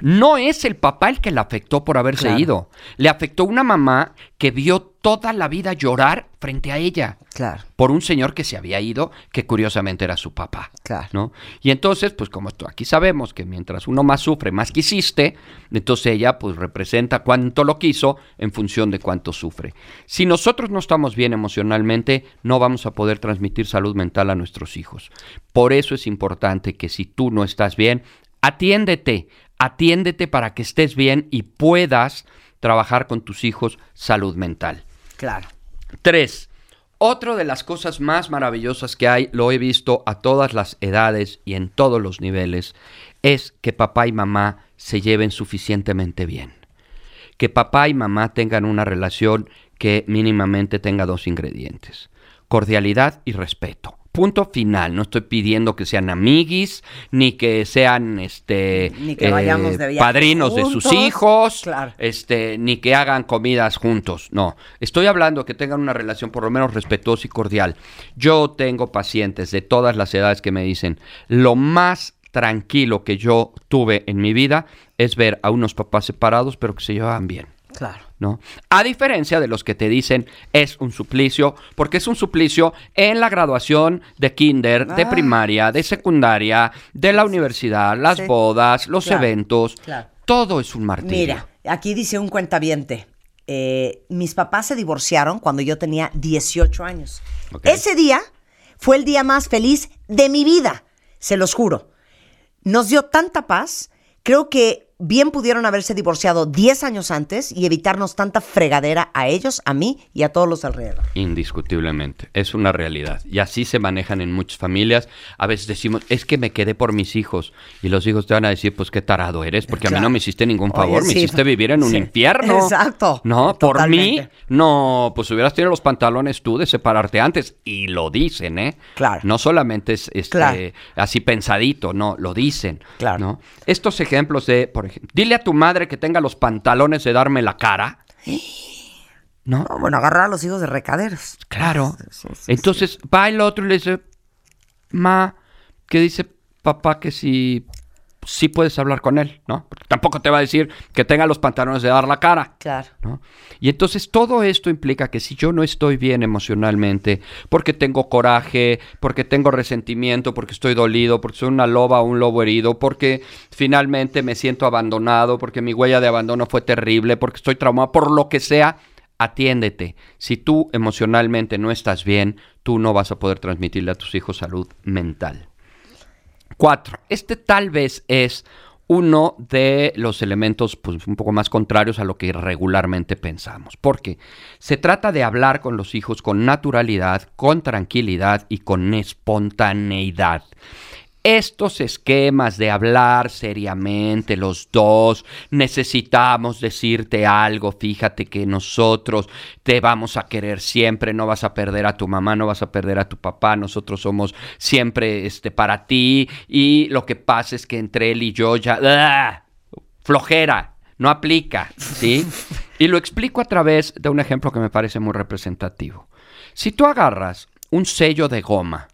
No es el papá el que la afectó por haberse Claro. ido. Le afectó una mamá que vio toda la vida llorar frente a ella Claro. por un señor que se había ido, que curiosamente era su papá. Claro. ¿no? Y entonces, pues como esto- aquí sabemos que mientras uno más sufre, más quisiste, entonces ella pues representa cuánto lo quiso en función de cuánto sufre. Si nosotros no estamos bien emocionalmente, no vamos a poder transmitir salud mental a nuestros hijos. Por eso es importante que si tú no estás bien, atiéndete, atiéndete para que estés bien y puedas trabajar con tus hijos salud mental. Claro. Tres, otra de las cosas más maravillosas que hay, lo he visto a todas las edades y en todos los niveles, es que papá y mamá se lleven suficientemente bien. Que papá y mamá tengan una relación que mínimamente tenga dos ingredientes, cordialidad y respeto. Punto final. No estoy pidiendo que sean amiguis, ni que sean este Ni que vayamos de padrinos de sus hijos, Claro. este, ni que hagan comidas juntos. No, estoy hablando que tengan una relación por lo menos respetuosa y cordial. Yo tengo pacientes de todas las edades que me dicen, lo más tranquilo que yo tuve en mi vida es ver a unos papás separados pero que se llevaban bien. Claro. ¿No? A diferencia de los que te dicen es un suplicio, porque es un suplicio en la graduación de kinder, de Ah. primaria, de secundaria, de la universidad, las Sí. bodas, los Claro, eventos, claro. todo es un martirio. Mira, aquí dice un cuentaviente. eh, mis papás se divorciaron cuando yo tenía 18 años. Ese día fue el día más feliz de mi vida, se los juro. Nos dio tanta paz, creo que bien pudieron haberse divorciado 10 años antes y evitarnos tanta fregadera a ellos, a mí y a todos los alrededor. Indiscutiblemente, es una realidad. Y así se manejan en muchas familias. A veces decimos, es que me quedé por mis hijos. Y los hijos te van a decir, pues qué tarado eres, porque a mí no me hiciste ningún Oye, favor, me hiciste vivir en un Sí. infierno. Exacto. No, por mí, no, pues hubieras tenido los pantalones tú de separarte antes. Y lo dicen, ¿eh? Claro. No solamente es este, Claro. así pensadito, no, lo dicen. Claro. ¿no? Estos ejemplos de, por ejemplo, dile a tu madre que tenga los pantalones de darme la cara. ¿No? No, bueno, agarrar a los hijos de recaderos. Claro. Sí, sí, Entonces va el otro y le dice, ma, que dice papá que si sí puedes hablar con él, ¿no? Porque tampoco te va a decir que tenga los pantalones de dar la cara. Claro. ¿no? Y entonces todo esto implica que si yo no estoy bien emocionalmente, porque tengo coraje, porque tengo resentimiento, porque estoy dolido, porque soy una loba o un lobo herido, porque finalmente me siento abandonado, porque mi huella de abandono fue terrible, porque estoy traumado, por lo que sea, atiéndete. Si tú emocionalmente no estás bien, tú no vas a poder transmitirle a tus hijos salud mental. Cuatro, este tal vez es uno de los elementos pues, un poco más contrarios a lo que regularmente pensamos. Porque se trata de hablar con los hijos con naturalidad, con tranquilidad y con espontaneidad. Estos esquemas de hablar seriamente los dos, necesitamos decirte algo, fíjate que nosotros te vamos a querer siempre, no vas a perder a tu mamá, no vas a perder a tu papá, nosotros somos siempre este, para ti y lo que pasa es que entre él y yo ya... ¡ah! Flojera, no aplica, ¿sí? Y lo explico a través de un ejemplo que me parece muy representativo. Si tú agarras un sello de goma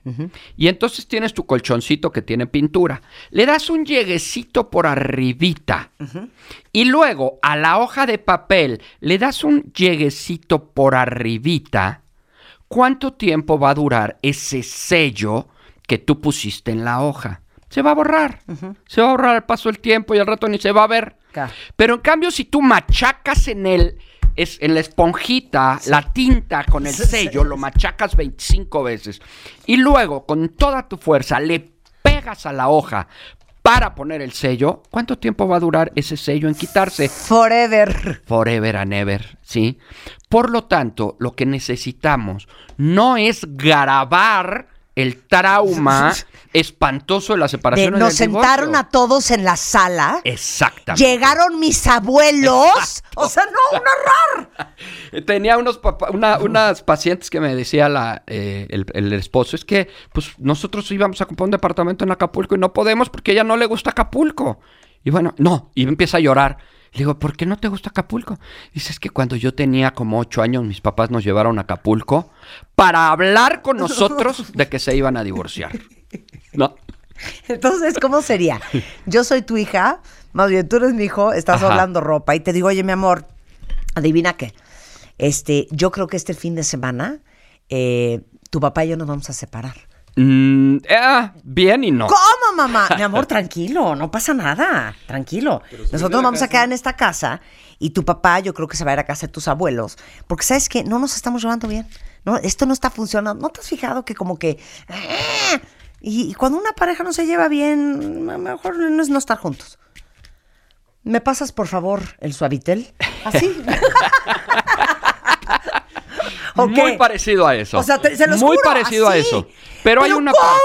y entonces tienes tu colchoncito que tiene pintura, le das un lleguecito por arribita y luego a la hoja de papel le das un lleguecito por arribita, ¿cuánto tiempo va a durar ese sello que tú pusiste en la hoja? Se va a borrar. Se va a borrar al paso del tiempo y al rato ni se va a ver. Claro. Pero en cambio, si tú machacas en el, es, en la esponjita la tinta con el sello, lo machacas 25 veces y luego con toda tu fuerza le pegas a la hoja para poner el sello, ¿cuánto tiempo va a durar ese sello en quitarse? Forever. Forever and ever, ¿sí? Por lo tanto, lo que necesitamos no es grabar el trauma espantoso de la De- separación. y nos sentaron a todos en la sala. Exactamente. Llegaron mis abuelos. O sea, no, un horror. Tenía unos una- unas pacientes que me decía la, eh, el, el esposo, es que pues nosotros íbamos a comprar un departamento en Acapulco y no podemos porque a ella no le gusta Acapulco. Y bueno, no, y empieza a llorar. Le digo, ¿por qué no te gusta Acapulco? Dice, es que cuando yo tenía como ocho años, mis papás nos llevaron a Acapulco para hablar con nosotros de que se iban a divorciar. ¿No? Entonces, ¿cómo sería? Yo soy tu hija, más bien tú eres mi hijo, estás Ajá. hablando ropa y te digo, oye, mi amor, adivina qué. Este, yo creo que este fin de semana eh, tu papá y yo nos vamos a separar. Mm, ah, bien y no. ¿Cómo, mamá? Mi amor, tranquilo, no pasa nada, tranquilo. Nosotros nos vamos a quedar en esta casa y tu papá yo creo que se va a ir a casa de tus abuelos, porque sabes que no nos estamos llevando bien. No, esto no está funcionando. ¿No te has fijado que como que ¡ah! Y, y cuando una pareja no se lleva bien, mejor no es no estar juntos. ¿Me pasas por favor el suavitel? Así. ¿O Muy parecido a eso. O sea, te- se los Muy juro, parecido a eso. Pero, hay una ¿cómo? parte.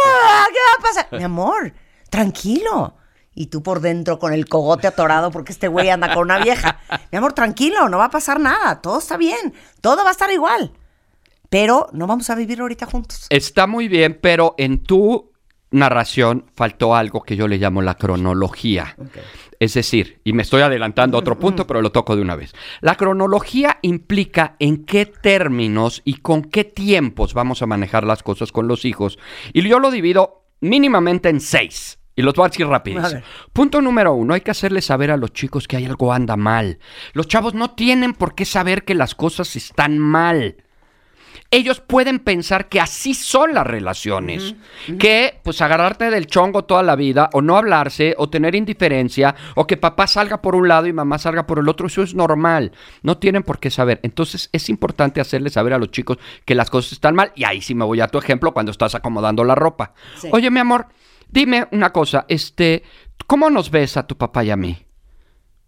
¿Qué va a pasar? Mi amor, tranquilo. Y tú por dentro con el cogote atorado porque este güey anda con una vieja. Mi amor, tranquilo, no va a pasar nada. Todo está bien. Todo va a estar igual. Pero no vamos a vivir ahorita juntos. Está muy bien, pero en tu narración faltó algo que yo le llamo la cronología. Es decir, y me estoy adelantando a otro punto, pero lo toco de una vez. La cronología implica en qué términos y con qué tiempos vamos a manejar las cosas con los hijos. Y yo lo divido mínimamente en seis. Y los voy a decir rapidísimo. Punto número uno, hay que hacerles saber a los chicos que hay algo anda mal. Los chavos no tienen por qué saber que las cosas están mal. Ellos pueden pensar que así son las relaciones, que pues agarrarte del chongo toda la vida, o no hablarse, o tener indiferencia, o que papá salga por un lado y mamá salga por el otro, eso es normal. No tienen por qué saber. Entonces es importante hacerles saber a los chicos que las cosas están mal. Y ahí sí me voy a tu ejemplo cuando estás acomodando la ropa. Sí. Oye, mi amor, dime una cosa, este, ¿cómo nos ves a tu papá y a mí?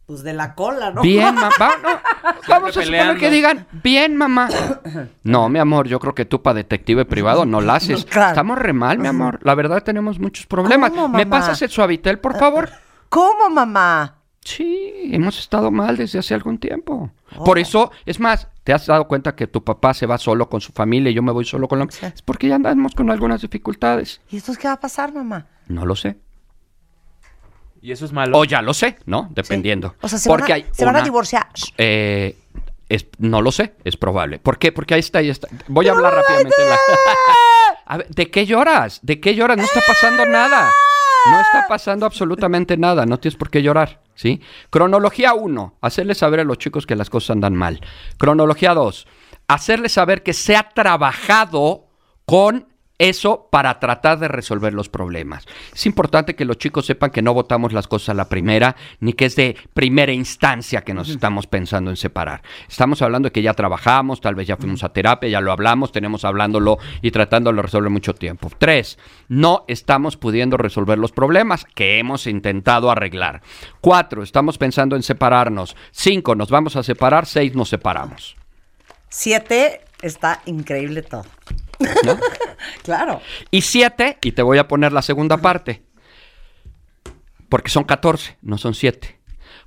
Pues de la cola, ¿no? Bien, mamá. Vamos a suponer que digan, bien, mamá. No, mi amor, yo creo que tú para detective privado no la haces. Claro. Estamos re mal, mi amor. La verdad tenemos muchos problemas. ¿Cómo, ¿Me mamá? pasas el suavitel, por favor? ¿Cómo, mamá? Sí, hemos estado mal desde hace algún tiempo. Oh. Por eso, es más, ¿te has dado cuenta que tu papá se va solo con su familia y yo me voy solo con la... Es porque ya andamos con algunas dificultades. ¿Y esto qué va a pasar, mamá? No lo sé. Y eso es malo. O ya lo sé, ¿no? Dependiendo. O sea, se, Porque van, a, hay se van a divorciar. Eh, es- no lo sé, es probable. ¿Por qué? Porque ahí está, ahí está. Voy a hablar rápidamente. de la- A ver, ¿de qué lloras? ¿De qué lloras? No está pasando nada. No está pasando absolutamente nada. No tienes por qué llorar, ¿sí? Cronología 1. Hacerles saber a los chicos que las cosas andan mal. Cronología 2. Hacerles saber que se ha trabajado con eso para tratar de resolver los problemas. Es importante que los chicos sepan que no votamos las cosas a la primera, ni que es de primera instancia que nos estamos pensando en separar. Estamos hablando de que ya trabajamos, tal vez ya fuimos a terapia, ya lo hablamos, tenemos hablándolo y tratándolo de resolver mucho tiempo. Tres, no estamos pudiendo resolver los problemas que hemos intentado arreglar. Cuatro, estamos pensando en separarnos. Cinco, nos vamos a separar. Seis, nos separamos. Siete, está increíble todo. claro. Y siete, y te voy a poner la segunda parte, porque son 14, no son siete.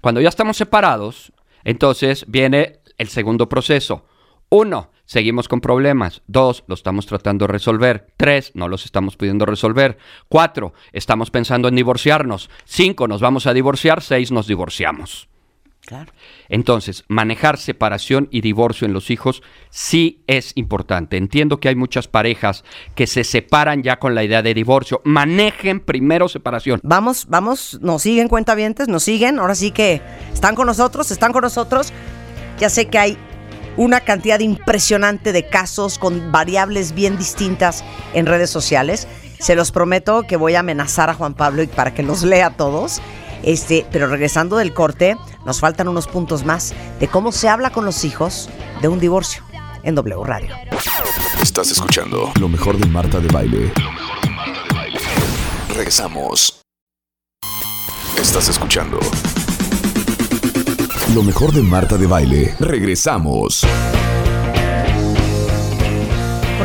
Cuando ya estamos separados, entonces viene el segundo proceso. Uno, seguimos con problemas. Dos, lo estamos tratando de resolver. Tres, no los estamos pudiendo resolver. Cuatro, estamos pensando en divorciarnos. Cinco, nos vamos a divorciar. Seis, nos divorciamos. Entonces, manejar separación y divorcio en los hijos sí es importante. Entiendo que hay muchas parejas que se separan ya con la idea de divorcio. Manejen primero separación. Vamos, vamos, nos siguen cuentavientes, nos siguen. Ahora sí que están con nosotros, están con nosotros. Ya sé que hay una cantidad impresionante de casos con variables bien distintas en redes sociales. Se los prometo que voy a amenazar a Juan Pablo y para que los lea todos. Este, pero regresando del corte, nos faltan unos puntos más de cómo se habla con los hijos de un divorcio en W Radio. Estás escuchando lo mejor de Marta de Baile. Regresamos. Estás escuchando lo mejor de Marta de Baile. Regresamos.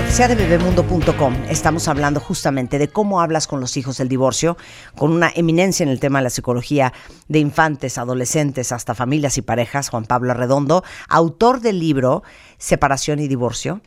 Cortesía de bebemundo.com. Estamos hablando justamente de cómo hablas con los hijos del divorcio, con una eminencia en el tema de la psicología de infantes, adolescentes, hasta familias y parejas, Juan Pablo Arredondo, autor del libro Separación y Divorcio.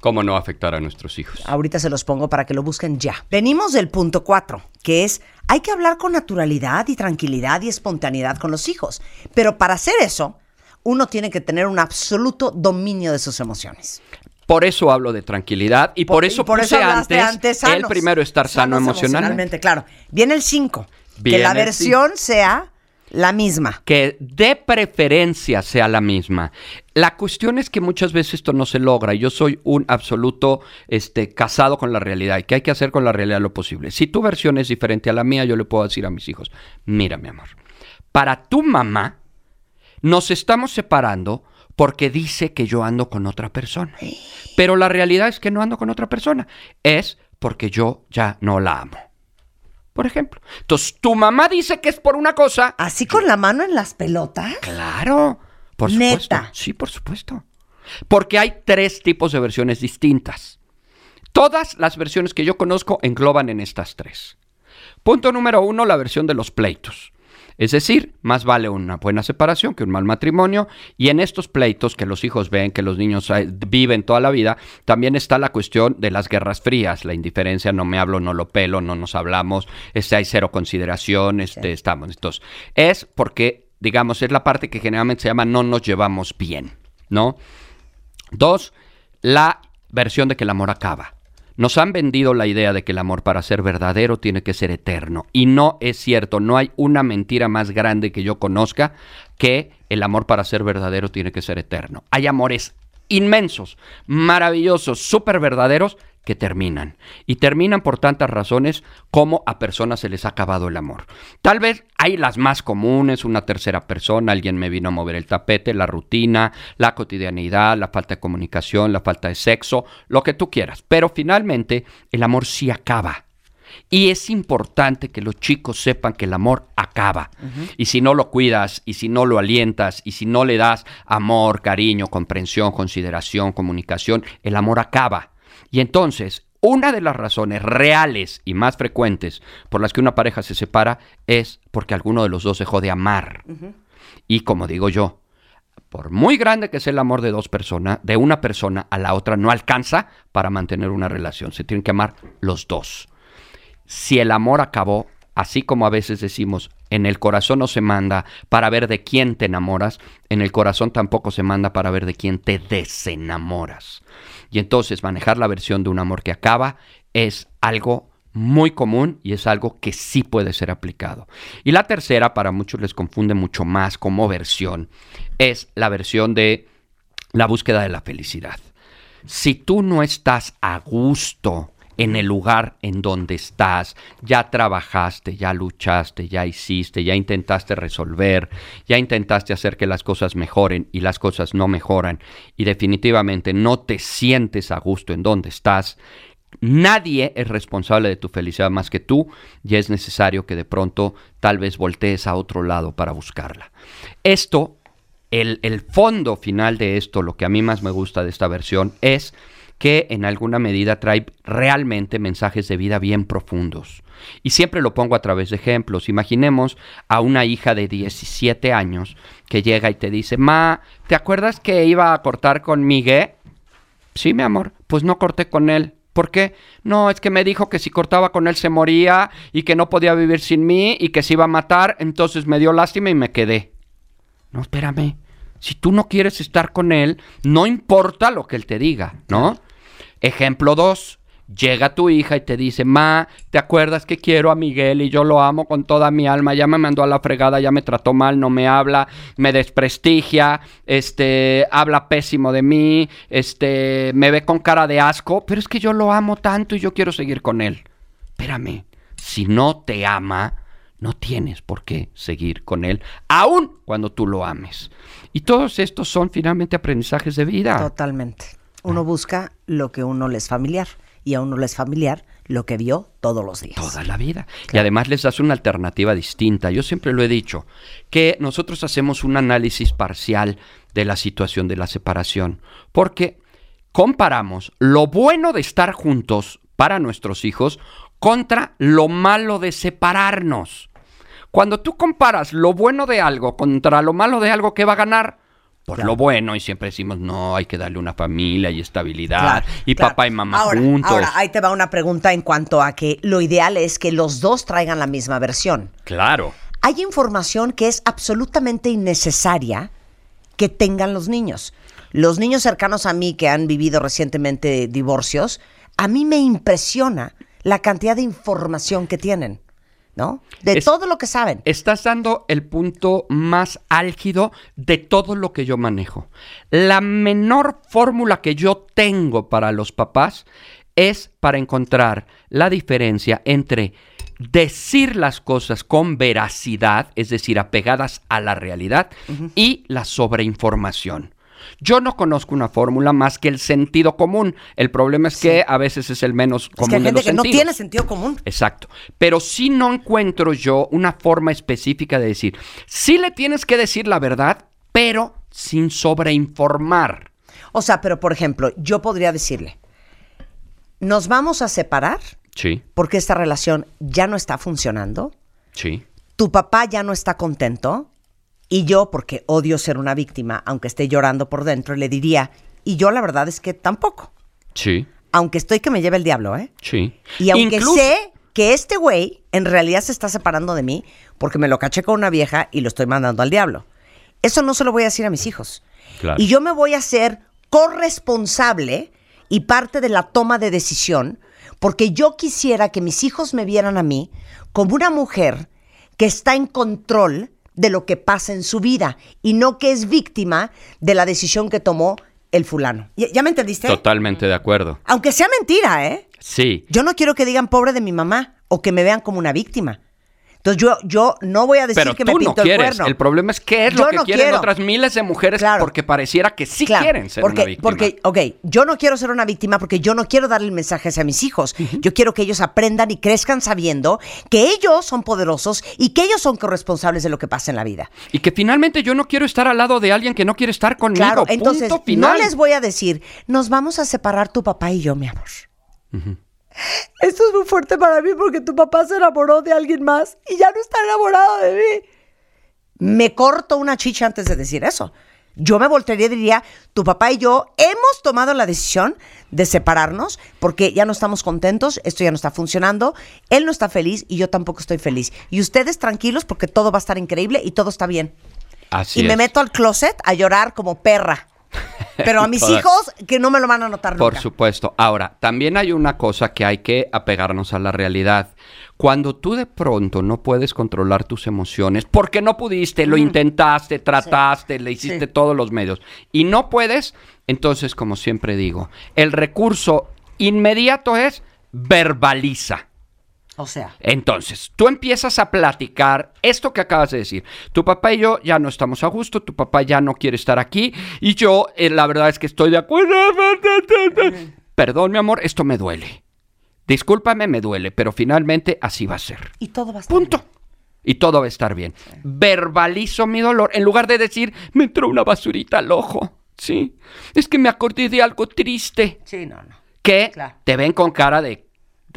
¿Cómo no afectar a nuestros hijos? Ahorita se los pongo para que lo busquen ya. Venimos del punto 4, que es hay que hablar con naturalidad y tranquilidad y espontaneidad con los hijos. Pero para hacer eso, uno tiene que tener un absoluto dominio de sus emociones. Por eso hablo de tranquilidad y por, eso y por puse eso hablaste antes, el primero estar sano Sanos emocionalmente. Claro. Viene el 5. Que la versión sea la misma. que de preferencia sea la misma. La cuestión es que muchas veces esto no se logra y yo soy un absoluto este, casado con la realidad y que hay que hacer con la realidad lo posible. Si tu versión es diferente a la mía, yo le puedo decir a mis hijos, mira mi amor, para tu mamá nos estamos separando porque dice que yo ando con otra persona. Pero la realidad es que no ando con otra persona. Es porque yo ya no la amo. Por ejemplo. Entonces, tu mamá dice que es por una cosa. Así con la mano en las pelotas. Claro, por supuesto. Neta. Sí, por supuesto. Porque hay tres tipos de versiones distintas. Todas las versiones que yo conozco engloban en estas tres. Punto número uno, la versión de los pleitos. Es decir, más vale una buena separación que un mal matrimonio. Y en estos pleitos que los hijos ven, que los niños eh, viven toda la vida, también está la cuestión de las guerras frías, la indiferencia, no me hablo, no lo pelo, no nos hablamos, este, hay cero consideración, este, estamos. Entonces, es porque, digamos, es la parte que generalmente se llama no nos llevamos bien, ¿no? Dos, la versión de que el amor acaba. Nos han vendido la idea de que el amor para ser verdadero tiene que ser eterno. Y no es cierto, no hay una mentira más grande que yo conozca que el amor para ser verdadero tiene que ser eterno. Hay amores inmensos, maravillosos, súper verdaderos que terminan. Y terminan por tantas razones como a personas se les ha acabado el amor. Tal vez hay las más comunes, una tercera persona, alguien me vino a mover el tapete, la rutina, la cotidianidad, la falta de comunicación, la falta de sexo, lo que tú quieras. Pero finalmente el amor sí acaba. Y es importante que los chicos sepan que el amor acaba. Y si no lo cuidas, y si no lo alientas, y si no le das amor, cariño, comprensión, consideración, comunicación, el amor acaba. Y entonces, una de las razones reales y más frecuentes por las que una pareja se separa es porque alguno de los dos dejó de amar. Y como digo yo, por muy grande que sea el amor de dos personas, de una persona a la otra no alcanza para mantener una relación. Se tienen que amar los dos. Si el amor acabó, así como a veces decimos, en el corazón no se manda para ver de quién te enamoras, en el corazón tampoco se manda para ver de quién te desenamoras. Y entonces manejar la versión de un amor que acaba es algo muy común y es algo que sí puede ser aplicado. Y la tercera, para muchos les confunde mucho más como versión, es la versión de la búsqueda de la felicidad. Si tú no estás a gusto en el lugar en donde estás, ya trabajaste, ya luchaste, ya hiciste, ya intentaste resolver, ya intentaste hacer que las cosas mejoren y las cosas no mejoran. Y definitivamente no te sientes a gusto en donde estás, Nadie es responsable de tu felicidad más que tú y es necesario que de pronto tal vez voltees a otro lado para buscarla. Esto, el, el, fondo final de esto, lo que a mí más me gusta de esta versión es que en alguna medida trae realmente mensajes de vida bien profundos. Y siempre lo pongo a través de ejemplos. Imaginemos a una hija de 17 años que llega y te dice, Ma, ¿te acuerdas que iba a cortar con Miguel? Sí, mi amor, pues no corté con él. ¿Por qué? No, es que me dijo que si cortaba con él se moría y que no podía vivir sin mí y que se iba a matar, entonces me dio lástima y me quedé. No, espérame. Si tú no quieres estar con él, no importa lo que él te diga, ¿no? Ejemplo 2. Llega tu hija y te dice, Ma, ¿te acuerdas que quiero a Miguel y yo lo amo con toda mi alma? Ya me mandó a la fregada, ya me trató mal, no me habla, me desprestigia, este, habla pésimo de mí, este, me ve con cara de asco, pero es que yo lo amo tanto y yo quiero seguir con él. Espérame, si no te ama, no tienes por qué seguir con él, aun cuando tú lo ames. Y todos estos son finalmente aprendizajes de vida. Totalmente. Uno busca lo que uno le es familiar y a uno le es familiar lo que vio todos los días. Toda la vida. Y además les das una alternativa distinta. Yo siempre lo he dicho, que nosotros hacemos un análisis parcial de la situación de la separación, porque comparamos lo bueno de estar juntos para nuestros hijos contra lo malo de separarnos. Cuando tú comparas lo bueno de algo contra lo malo de algo, ¿qué va a ganar? Por Claro. lo bueno, y siempre decimos, no, hay que darle una familia y estabilidad, Claro, y claro. papá y mamá ahora, juntos. Ahora, ahí te va una pregunta en cuanto a que lo ideal es que los dos traigan la misma versión. Claro. Hay información que es absolutamente innecesaria que tengan los niños. Los niños cercanos a mí que han vivido recientemente divorcios, a mí me impresiona la cantidad de información que tienen, ¿no? De Es- todo lo que saben. Estás dando el punto más álgido de todo lo que yo manejo. La menor fórmula que yo tengo para los papás es para encontrar la diferencia entre decir las cosas con veracidad, es decir, apegadas a la realidad, y la sobreinformación. Yo no conozco una fórmula más que el sentido común. El problema es que a veces es el menos Es común que hay de gente los que no tiene sentido común. Exacto. Pero si no encuentro yo una forma específica de decir, sí le tienes que decir la verdad, pero sin sobreinformar. O sea, pero por ejemplo, yo podría decirle, nos vamos a separar Sí, porque esta relación ya no está funcionando, sí, tu papá ya no está contento y yo, porque odio ser una víctima, aunque esté llorando por dentro, le diría, y yo la verdad es que tampoco, sí, aunque estoy que me lleve el diablo, ¿eh? sí. Y aunque Incluso- sé que este güey en realidad se está separando de mí porque me lo caché con una vieja y lo estoy mandando al diablo. Eso no se lo voy a decir a mis hijos. Claro. Y yo me voy a hacer corresponsable y parte de la toma de decisión Porque yo quisiera que mis hijos me vieran a mí como una mujer que está en control de lo que pasa en su vida y no que es víctima de la decisión que tomó el fulano. ¿Ya, me entendiste? Totalmente de acuerdo. Aunque sea mentira, ¿eh? Sí. Yo no quiero que digan pobre de mi mamá o que me vean como una víctima. Entonces yo, yo no voy a decir Pero que tú me no pintó el quieres. cuerno. El problema es qué es lo Yo que no quieren quiero. otras miles de mujeres Claro. porque pareciera que sí Claro, quieren ser porque, una víctima. Porque, ok, yo no quiero ser una víctima porque yo no quiero darle el mensaje hacia mis hijos. Yo quiero que ellos aprendan y crezcan sabiendo que ellos son poderosos y que ellos son corresponsables de lo que pasa en la vida. Y que finalmente yo no quiero estar al lado de alguien que no quiere estar conmigo. Claro, Punto entonces final. no les voy a decir, nos vamos a separar tu papá y yo, mi amor. Esto es muy fuerte para mí porque tu papá se enamoró de alguien más y ya no está enamorado de mí. Me corto una chicha antes de decir eso. Yo me voltearía y diría, tu papá y yo hemos tomado la decisión de separarnos porque ya no estamos contentos, esto ya no está funcionando, él no está feliz y yo tampoco estoy feliz. Y ustedes tranquilos porque todo va a estar increíble y todo está bien. Así y me meto al closet a llorar como perra. Pero a mis Toda- hijos que no me lo van a notar Por nunca. supuesto. Ahora, también hay una cosa que hay que apegarnos a la realidad. Cuando tú de pronto no puedes controlar tus emociones, porque no pudiste, lo intentaste, trataste, le hiciste Sí. todos los medios, y no puedes, entonces, como siempre digo, el recurso inmediato es verbaliza. O sea, Entonces, tú empiezas a platicar esto que acabas de decir. Tu papá y yo ya no estamos a gusto, tu papá ya no quiere estar aquí y yo eh, la verdad es que estoy de acuerdo. Perdón, mi amor, esto me duele. Discúlpame, me duele, pero finalmente así va a ser. y todo va a estar Punto. Y todo va a estar bien. Verbalizo mi dolor en lugar de decir, me entró una basurita al ojo. Sí. Es que me acordé de algo triste Sí, no, no. que Claro. te ven con cara de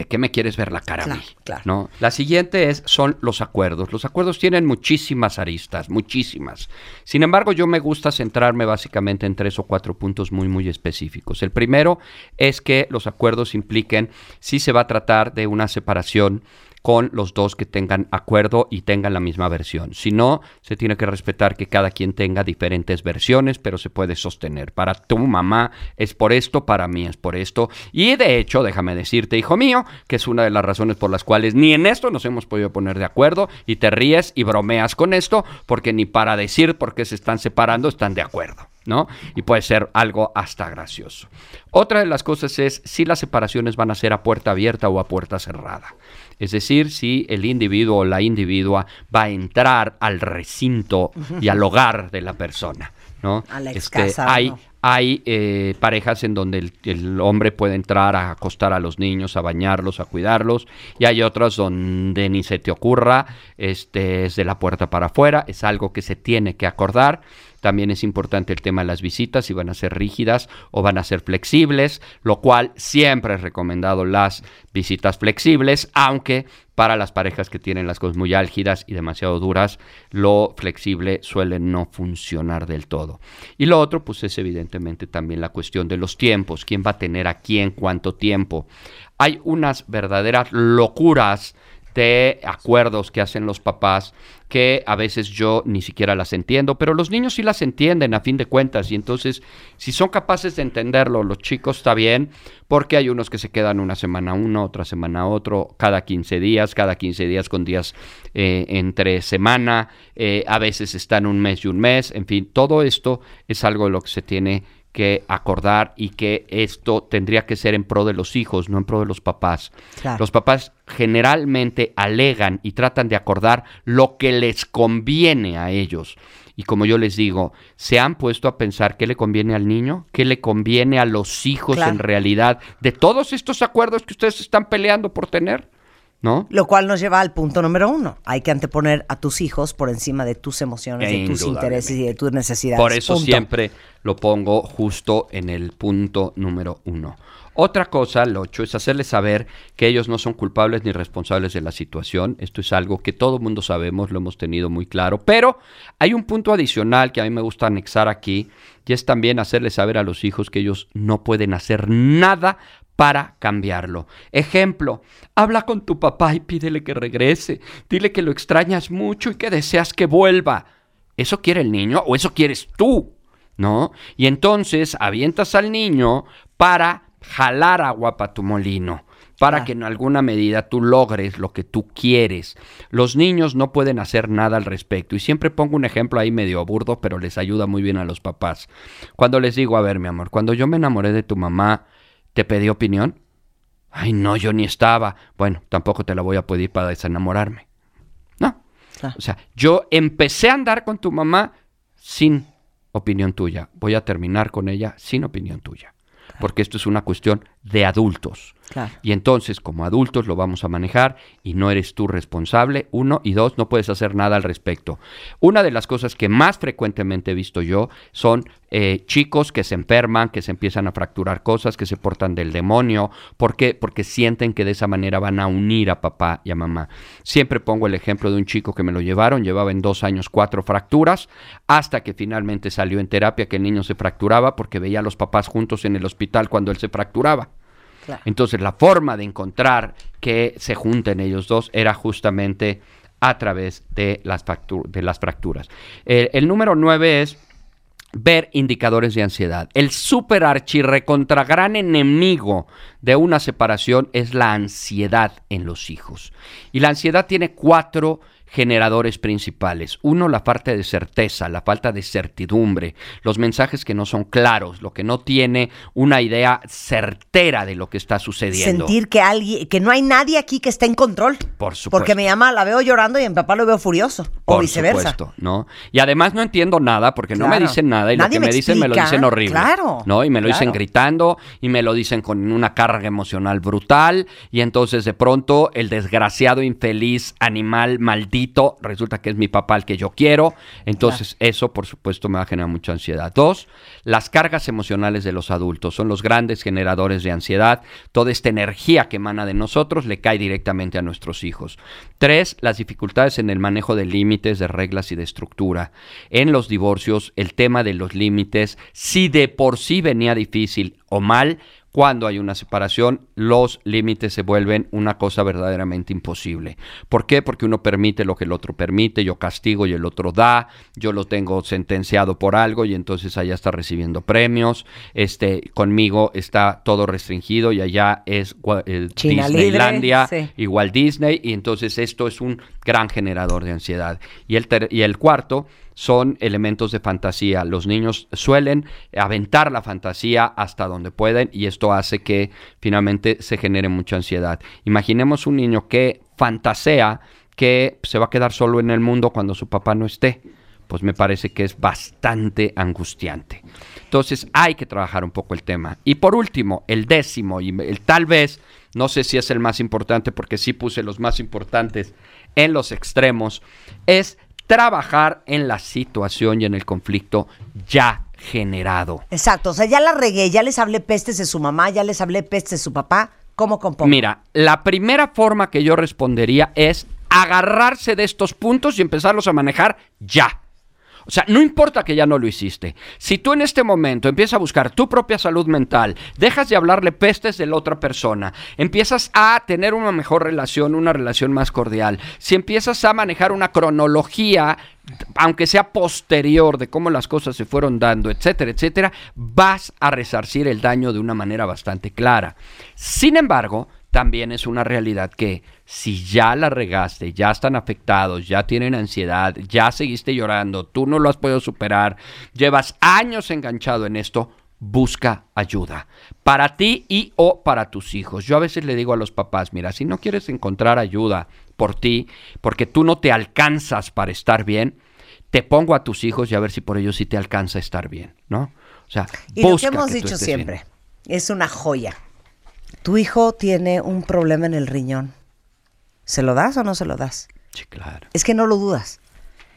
¿de qué me quieres ver la cara Claro, a mí? claro. ¿No? La siguiente es son los acuerdos. Los acuerdos tienen muchísimas aristas, muchísimas. Sin embargo, yo me gusta centrarme básicamente en tres o cuatro puntos muy muy específicos. El primero es que los acuerdos impliquen si se va a tratar de una separación con los dos que tengan acuerdo y tengan la misma versión. Si no, se tiene que respetar que cada quien tenga diferentes versiones, pero se puede sostener. Para tu mamá es por esto, para mí es por esto. Y de hecho, déjame decirte, hijo mío, que es una de las razones por las cuales ni en esto nos hemos podido poner de acuerdo y te ríes y bromeas con esto, porque ni para decir por qué se están separando están de acuerdo. ¿no? Y puede ser algo hasta gracioso. Otra de las cosas es si las separaciones van a ser a puerta abierta o a puerta cerrada. Es decir, si el individuo o la individua va a entrar al recinto y al hogar de la persona, ¿no? A la Este, hay ¿no? hay eh, parejas en donde el, el hombre puede entrar a acostar a los niños, a bañarlos, a cuidarlos, y hay otras donde ni se te ocurra, este es de la puerta para afuera, es algo que se tiene que acordar. También es importante el tema de las visitas, si van a ser rígidas o van a ser flexibles, lo cual siempre es recomendado las visitas flexibles, aunque para las parejas que tienen las cosas muy álgidas y demasiado duras, lo flexible suele no funcionar del todo. Y lo otro, pues es evidentemente también la cuestión de los tiempos, quién va a tener a quién cuánto tiempo. Hay unas verdaderas locuras de acuerdos que hacen los papás que a veces yo ni siquiera las entiendo, pero los niños sí las entienden a fin de cuentas. Y entonces si son capaces de entenderlo, los chicos está bien, porque hay unos que se quedan una semana uno, otra semana otro, cada 15 días, cada 15 días con días eh, entre semana, eh, a veces están un mes y un mes, en fin, todo esto es algo de lo que se tiene que acordar y que esto tendría que ser en pro de los hijos, no en pro de los papás. Claro. Los papás generalmente alegan y tratan de acordar lo que les conviene a ellos. Y como yo les digo, ¿se han puesto a pensar qué le conviene al niño? ¿Qué le conviene a los hijos Claro. en realidad de todos estos acuerdos que ustedes están peleando por tener? ¿No? Lo cual nos lleva al punto número uno. Hay que anteponer a tus hijos por encima de tus emociones, de tus intereses y de tus necesidades. Por eso Punto. siempre lo pongo justo en el punto número uno. Otra cosa, el ocho, es hacerles saber que ellos no son culpables ni responsables de la situación. Esto es algo que todo el mundo sabemos, lo hemos tenido muy claro. Pero hay un punto adicional que a mí me gusta anexar aquí, y es también hacerles saber a los hijos que ellos no pueden hacer nada para cambiarlo. Ejemplo, habla con tu papá y pídele que regrese. Dile que lo extrañas mucho y que deseas que vuelva. ¿Eso quiere el niño o eso quieres tú? ¿No? Y entonces avientas al niño para jalar agua para tu molino. para que en alguna medida tú logres lo que tú quieres. Los niños no pueden hacer nada al respecto. Y siempre pongo un ejemplo ahí medio burdo, pero les ayuda muy bien a los papás. Cuando les digo, a ver, mi amor, cuando yo me enamoré de tu mamá, ¿te pedí opinión? Ay, no, yo ni estaba. Bueno, tampoco te la voy a pedir para desenamorarme. No. Claro. O sea, yo empecé a andar con tu mamá sin opinión tuya. Voy a terminar con ella sin opinión tuya. Porque esto es una cuestión de adultos. Claro. Y entonces, como adultos, lo vamos a manejar y no eres tú responsable. Uno y dos, no puedes hacer nada al respecto. Una de las cosas que más frecuentemente he visto yo son eh, chicos que se enferman, que se empiezan a fracturar cosas, que se portan del demonio. ¿Por qué? Porque sienten que de esa manera van a unir a papá y a mamá. Siempre pongo el ejemplo de un chico que me lo llevaron, llevaba en dos años cuatro fracturas, hasta que finalmente salió en terapia que el niño se fracturaba porque veía a los papás juntos en el hospital cuando él se fracturaba. Entonces la forma de encontrar que se junten ellos dos era justamente a través de las, fractu- de las fracturas. Eh, el número nueve es ver indicadores de ansiedad. El super archirrecontra gran enemigo de una separación es la ansiedad en los hijos. Y la ansiedad tiene cuatro generadores principales. Uno, la falta de certeza, la falta de certidumbre, los mensajes que no son claros, lo que no tiene una idea certera de lo que está sucediendo. Sentir que alguien, que no hay nadie aquí que esté en control. Por supuesto. Porque mi mamá la veo llorando y mi papá lo veo furioso. o Por viceversa. supuesto, ¿no? Y además no entiendo nada porque no me dicen nada y Nadie lo que me me dicen me lo dicen horrible. Claro, ¿No? Y me lo dicen gritando y me lo dicen con una carga emocional brutal y entonces de pronto el desgraciado, infeliz, animal, maldito, resulta que es mi papá el que yo quiero. Entonces eso por supuesto me va a generar mucha ansiedad. Dos, las cargas emocionales de los adultos son los grandes generadores de ansiedad. Toda esta energía que emana de nosotros le cae directamente a nuestros hijos. Tres, las dificultades en el manejo de límites, de reglas y de estructura. En los divorcios, el tema de los límites, si de por sí venía difícil o mal, cuando hay una separación, los límites se vuelven una cosa verdaderamente imposible. ¿Por qué? Porque uno permite lo que el otro permite, yo castigo y el otro da, yo lo tengo sentenciado por algo y entonces allá está recibiendo premios, este, conmigo está todo restringido y allá es libre, Disneylandia sí. igual Disney y entonces esto es un gran generador de ansiedad. Y el, ter- y el cuarto son elementos de fantasía. Los niños suelen aventar la fantasía hasta donde pueden y esto hace que finalmente se genere mucha ansiedad. Imaginemos un niño que fantasea que se va a quedar solo en el mundo cuando su papá no esté. Pues me parece que es bastante angustiante. Entonces hay que trabajar un poco el tema. Y por último, el décimo, y tal vez, no sé si es el más importante porque sí puse los más importantes en los extremos, es trabajar en la situación y en el conflicto ya generado. Exacto. O sea, ya la regué, ya les hablé pestes de su mamá, ya les hablé pestes de su papá. ¿Cómo compongo? Mira, la primera forma que yo respondería es agarrarse de estos puntos y empezarlos a manejar ya. O sea, no importa que ya no lo hiciste. Si tú en este momento empiezas a buscar tu propia salud mental, dejas de hablarle pestes de la otra persona, empiezas a tener una mejor relación, una relación más cordial, si empiezas a manejar una cronología, aunque sea posterior de cómo las cosas se fueron dando, etcétera, etcétera, vas a resarcir el daño de una manera bastante clara. Sin embargo, también es una realidad que si ya la regaste, ya están afectados, ya tienen ansiedad, ya seguiste llorando, tú no lo has podido superar, llevas años enganchado en esto, busca ayuda para ti y o para tus hijos. Yo a veces le digo a los papás, mira, si no quieres encontrar ayuda por ti, porque tú no te alcanzas para estar bien, te pongo a tus hijos y a ver si por ellos sí te alcanza a estar bien, ¿no? O sea, Y lo que hemos dicho bien. siempre, es una joya. Tu hijo tiene un problema en el riñón. ¿Se lo das o no se lo das? Sí, claro. Es que no lo dudas.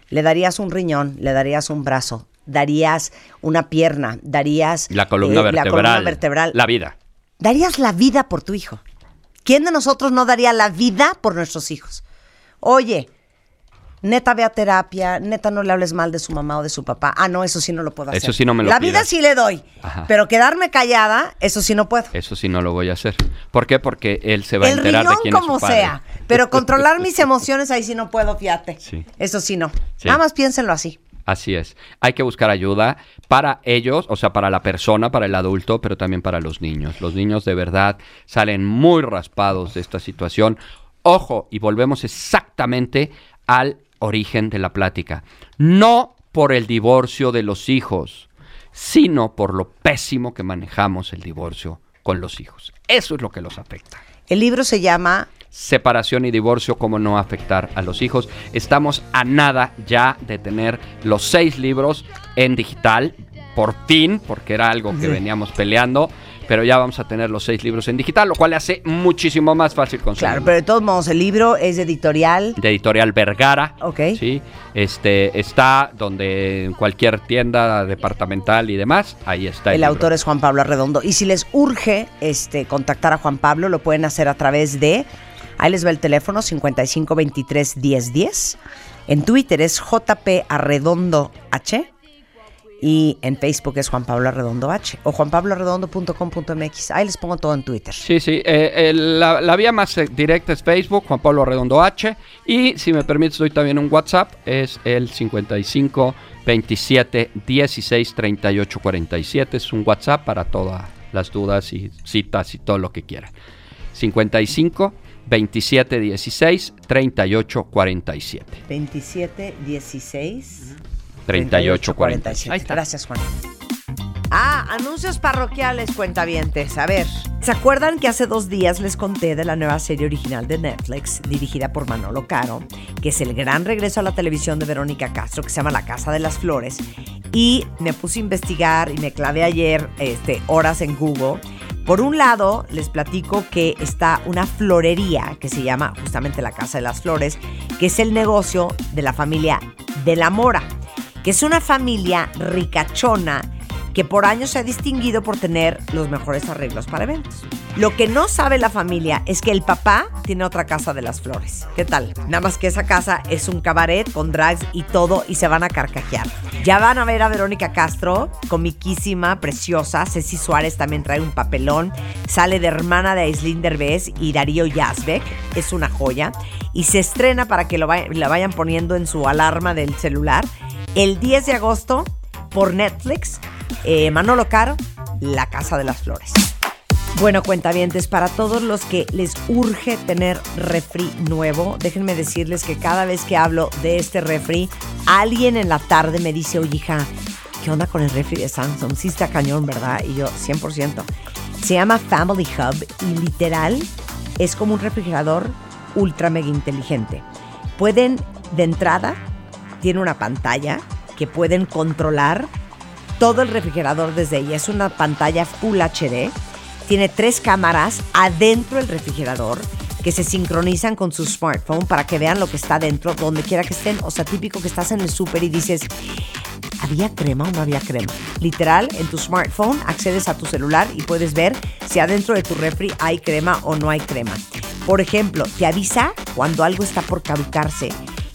Le darías un riñón, le darías un brazo, darías una pierna, darías La columna eh, vertebral. la columna vertebral. La vida. Darías la vida por tu hijo. ¿Quién de nosotros no daría la vida por nuestros hijos? Oye, neta ve a terapia, neta no le hables mal de su mamá o de su papá. Ah, no, eso sí no lo puedo hacer. Eso sí no me lo La vida sí le doy, Ajá. pero quedarme callada, eso sí no puedo. Eso sí no lo voy a hacer. ¿Por qué? Porque él se va a El enterar de quién es como su padre. sea, pero controlar mis emociones ahí sí no puedo, fíjate. Sí. Eso sí no. Sí. Nada más piénsenlo así. Así es. Hay que buscar ayuda para ellos, o sea, para la persona, para el adulto, pero también para los niños. Los niños de verdad salen muy raspados de esta situación. Ojo, y volvemos exactamente al origen de la plática. No por el divorcio de los hijos, sino por lo pésimo que manejamos el divorcio con los hijos. Eso es lo que los afecta. El libro se llama separación y divorcio, cómo no afectar a los hijos. Estamos a nada ya de tener los seis libros en digital, por fin, porque era algo que veníamos peleando, pero ya vamos a tener los seis libros en digital, lo cual le hace muchísimo más fácil conseguir. Claro, pero de todos modos, el libro es de editorial. De editorial Vergara. Ok. Sí, este está donde en cualquier tienda departamental y demás, ahí está. El libro. autor es Juan Pablo Arredondo. Y si les urge este, contactar a Juan Pablo, lo pueden hacer a través de. Ahí les va el teléfono 5523 1010. En Twitter es JP Arredondo H. Y en Facebook es Juan Pablo Arredondo H. O juanpabloarredondo.com.mx. Ahí les pongo todo en Twitter. Sí, sí. eh, el- la, la vía más eh, directa es Facebook, Juan Pablo Redondo H. Y si me permites, doy también un WhatsApp. Es el 55 27 16 38 47. Es un WhatsApp para todas las dudas y citas y todo lo que quieran. 55 27 16 38 47. 27 16 38 47. Ahí está. Gracias, Juan. Ah, anuncios parroquiales, cuentavientes. A ver, ¿se acuerdan que hace dos días les conté de la nueva serie original de Netflix, dirigida por Manolo Caro, que es el gran regreso a la televisión de Verónica Castro, que se llama La Casa de las Flores? Y me puse a investigar y me clavé ayer este, horas en Google. Por un lado, les platico que está una florería que se llama justamente la Casa de las Flores, que es el negocio de la familia de la Mora, que es una familia ricachona que por años se ha distinguido por tener los mejores arreglos para eventos. Lo que no sabe la familia es que el papá tiene otra casa de las flores. ¿Qué tal? Nada más que esa casa es un cabaret con drags y todo y se van a carcajear. Ya van a ver a Verónica Castro, comiquísima, preciosa. Ceci Suárez también trae un papelón. Sale de hermana de Aislinn Derbez y Darío Yazbek. Es una joya. Y se estrena para que lo la vayan poniendo en su alarma del celular. El 10 de agosto por Netflix. eh, Manolo Caro, La Casa de las Flores. Bueno, cuentavientes, para todos los que les urge tener refri nuevo, déjenme decirles que cada vez que hablo de este refri, alguien en la tarde me dice, oye, hija, ¿qué onda con el refri de Samsung? Sí está cañón, ¿verdad? Y yo, 100%. Se llama Family Hub y literal es como un refrigerador ultra mega inteligente. Pueden, de entrada, tiene una pantalla que pueden controlar todo el refrigerador desde ella. Es una pantalla Full HD. Tiene tres cámaras adentro del refrigerador que se sincronizan con su smartphone para que vean lo que está dentro, donde quiera que estén. O sea, típico que estás en el súper y dices, ¿había crema o no había crema? Literal, en tu smartphone accedes a tu celular y puedes ver si adentro de tu refri hay crema o no hay crema. Por ejemplo, te avisa cuando algo está por caducarse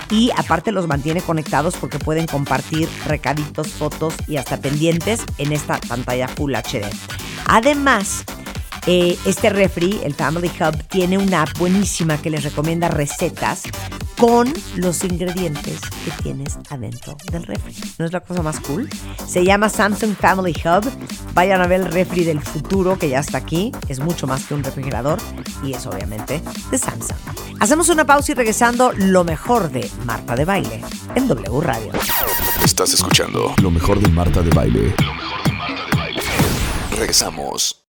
y aparte los mantiene conectados porque pueden compartir recaditos, fotos y hasta pendientes en esta pantalla Full HD. Además, eh, este refri, el Family Hub, tiene una app buenísima que les recomienda recetas con los ingredientes que tienes adentro del refri. ¿No es la cosa más cool? Se llama Samsung Family Hub. Vayan a ver el refri del futuro que ya está aquí. Es mucho más que un refrigerador y es obviamente de Samsung. Hacemos una pausa y regresando lo mejor de Marta de Baile en W Radio. Estás escuchando lo mejor de Marta de Baile. Lo mejor de Marta de Baile. Regresamos.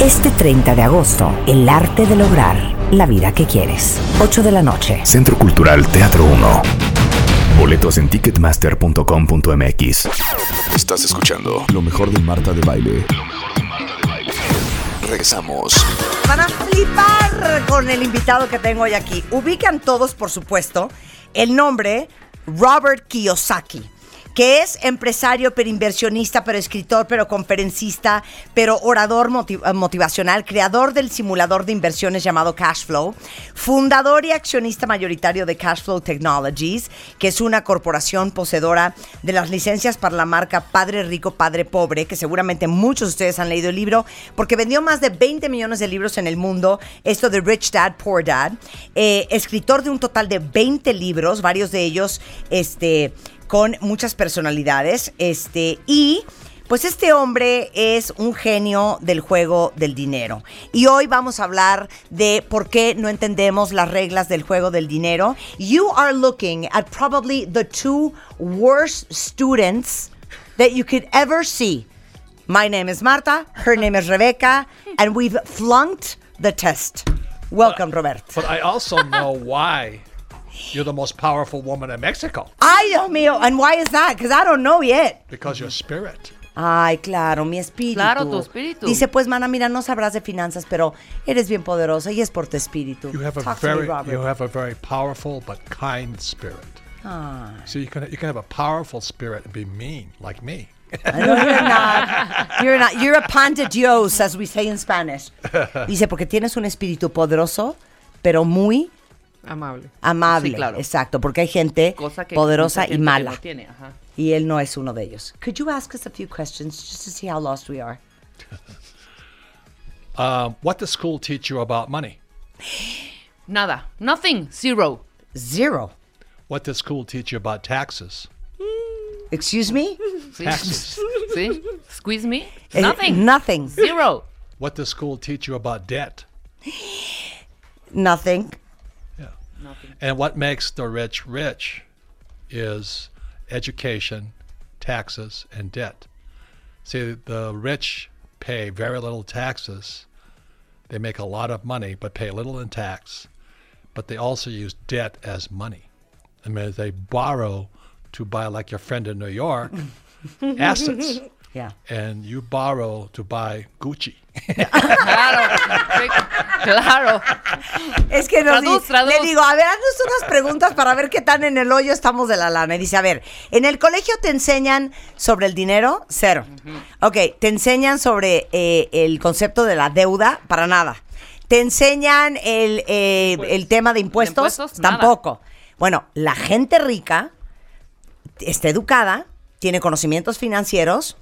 Este 30 de agosto, el arte de lograr la vida que quieres. 8 de la noche. Centro Cultural Teatro 1. Boletos en ticketmaster.com.mx. Estás escuchando lo mejor de Marta de Baile. Lo mejor de Marta de Baile. Regresamos. Van a flipar con el invitado que tengo hoy aquí. Ubican todos, por supuesto, el nombre Robert Kiyosaki. Que es empresario, pero inversionista, pero escritor, pero conferencista, pero orador eh, motivacional, creador del simulador de inversiones llamado Cashflow, fundador y accionista mayoritario de Cashflow Technologies, que es una corporación poseedora de las licencias para la marca Padre Rico, Padre Pobre, que seguramente muchos de ustedes han leído el libro, porque vendió más de 20 millones de libros en el mundo, esto de Rich Dad, Poor Dad, eh, escritor de un total de 20 libros, varios de ellos este, con muchas personalidades, este, y pues este hombre es un genio del juego del dinero. Y hoy vamos a hablar de por qué no entendemos las reglas del juego del dinero. You are looking at probably the two worst students that you could ever see. My name is Marta, her name is Rebecca, and we've flunked the test. Welcome, Robert. But I also know why you're the most powerful woman in Mexico Ay, Dios mío, and why is that? Because I don't know yet. because your spirit. Ay, claro, mi espíritu. Claro, tu espíritu. Dice, pues, mana, mira, no sabrás de finanzas, pero eres bien poderosa y es por tu espíritu. You have a Talk me, very Robert. you have a very powerful but kind spirit. Ah. So you can you can have a powerful spirit and be mean like me. No, you're not. You're not. You're a pan de Dios, as we say in Spanish. Dice, porque tienes un espíritu poderoso, pero muy Amable. amable. Sí, claro. Exacto, porque hay gente Cosa que poderosa mucha y gente mala. no tiene, ajá. Y él no es uno de ellos. Could you ask us a few questions just to see how lost we are? Um, what does school teach you about money? Nada. Nothing. Zero. Zero. What does school teach you about taxes? Excuse me? Taxes. ¿Sí? Squeeze me. Eh, Nothing. Nothing. Zero. what does school teach you about debt? Nothing. And what makes the rich rich is education, taxes, and debt. See, the rich pay very little taxes. They make a lot of money, but pay little in tax. But they also use debt as money. I mean, they borrow to buy, like your friend in New York, assets. Yeah. And you borrow to buy Gucci. Claro. Claro. Es que nos Traduz, di- traduz. le digo, a ver, haznos unas preguntas para ver qué tan en el hoyo estamos de la lana. Y dice, a ver, ¿en el colegio te enseñan sobre el dinero? Cero. Ok, ¿te enseñan sobre eh, el concepto de la deuda? Para nada. ¿Te enseñan el, eh, el tema de impuestos? impuestos? Nada. Tampoco. Bueno, la gente rica está educada, tiene conocimientos financieros,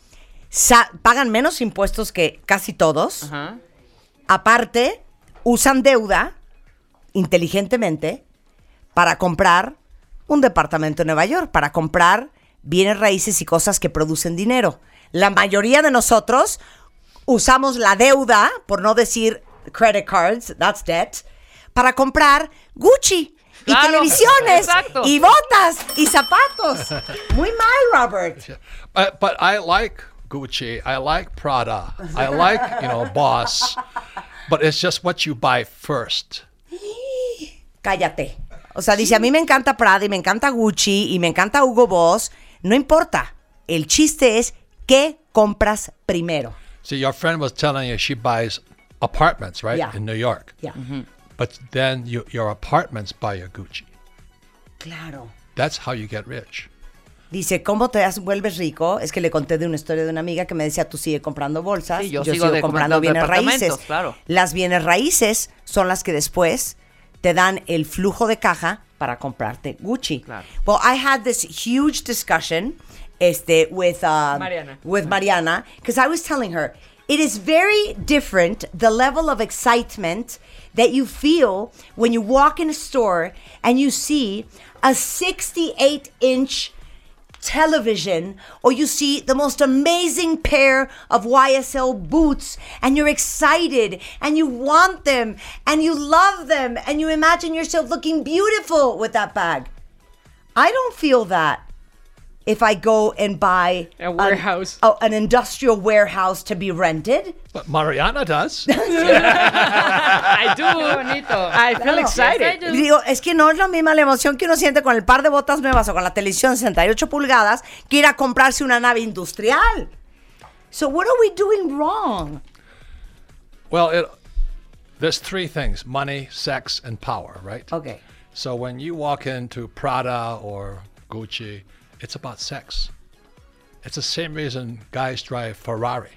sa- pagan menos impuestos que casi todos. Ajá. Aparte, usan deuda inteligentemente para comprar un departamento en Nueva York, para comprar bienes raíces y cosas que producen dinero. La mayoría de nosotros usamos la deuda, por no decir credit cards, that's debt, para comprar Gucci. Y Claro, televisiones, exacto. y botas, y zapatos. Muy mal, Robert. But, but I like Gucci. I like Prada. I like, you know, Boss. But it's just what you buy first. cállate. O sea, dice, a mí me encanta Prada y me encanta Gucci y me encanta Hugo Boss. No importa. El chiste es qué compras primero. See, your friend was telling you she buys apartments, right, Yeah. in New York. Ya. Mm-hmm. But then you, your apartments buy your Gucci. Claro. That's how you get rich. Dice, ¿cómo te das- vuelves rico? Es que le conté de una historia de una amiga que me decía, tú sigue comprando bolsas, Sí, yo yo, sigo sigo, comprando bienes raíces. claro. Las bienes raíces son las que después te dan el flujo de caja para comprarte Gucci. Claro. Well, I had this huge discussion este, with, uh, Mariana. with Mariana because I was telling her, it is very different the level of excitement that you feel when you walk in a store and you see a 68 inch television or you see the most amazing pair of YSL boots and you're excited and you want them and you love them and you imagine yourself looking beautiful with that bag. I don't feel that if I go and buy A an- warehouse. oh, an industrial warehouse to be rented. But Mariana does. I do. bonito. I feel excited. Y digo, es que no es la misma la emoción que uno siente con el par de botas nuevas o con la televisión 68 pulgadas que ir a comprarse una nave industrial. So what are we doing wrong? well, it, there's three things money, sex, and power, right? Okay. So when you walk into Prada or Gucci, it's about sex. It's the same reason guys drive Ferrari.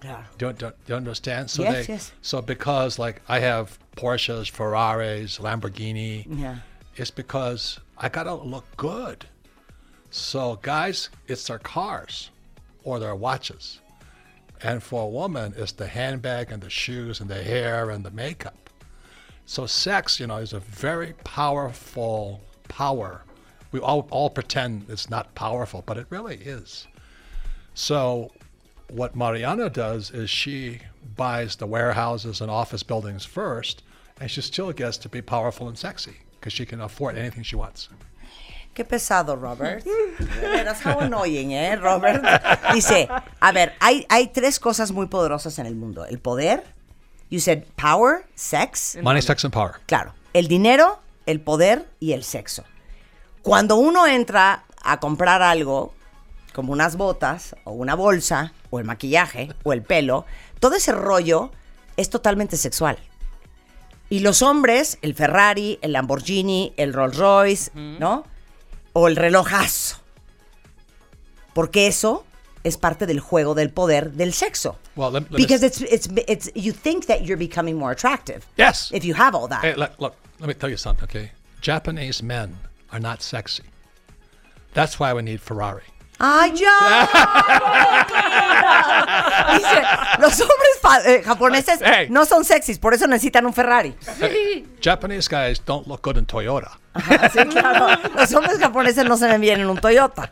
Claro. Don't don't you understand? So Yes, they yes. so because like I have Porsches, Ferraris, Lamborghini. Yeah. It's because I gotta look good. So guys, it's their cars or their watches. And for a woman, it's the handbag and the shoes and the hair and the makeup. So sex, you know, is a very powerful power. We all, all pretend it's not powerful, but it really is. So what Mariana does is she buys the warehouses and office buildings first, and she still gets to be powerful and sexy because she can afford anything she wants. Qué pesado, Robert. De veras, how annoying, ¿eh, Robert? Dice, a ver, hay, hay tres cosas muy poderosas en el mundo. El poder, you said power, sex. Money, sex, and power. Claro, el dinero, el poder y el sexo. Cuando uno entra a comprar algo, como unas botas, o una bolsa, o el maquillaje, o el pelo, todo ese rollo es totalmente sexual. Y los hombres, el Ferrari, el Lamborghini, el Rolls Royce, ¿no? O el relojazo. Porque eso es parte del juego del poder del sexo. Well, let, let Because it's, it's, it's, you think that you're becoming more attractive. Yes. If you have all that. Hey, look, look, let me tell you something, okay? Japanese men are not sexy. That's why we need Ferrari. ¡Ay, ya! Dice, los hombres eh, japoneses Hey. no son sexys, por eso necesitan un Ferrari. Japanese guys don't look good in Toyota, Sí, claro. Los hombres japoneses no se ven bien en un Toyota.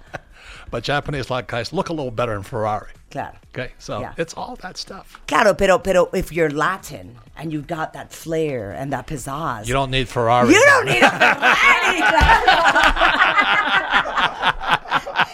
but Japanese like guys look a little better in Ferrari. Claro. Okay, so Yeah. it's all that stuff. Claro, pero, pero if you're Latin and you've got that flair and that pizzazz. You don't need Ferrari. You don't need a Ferrari, claro.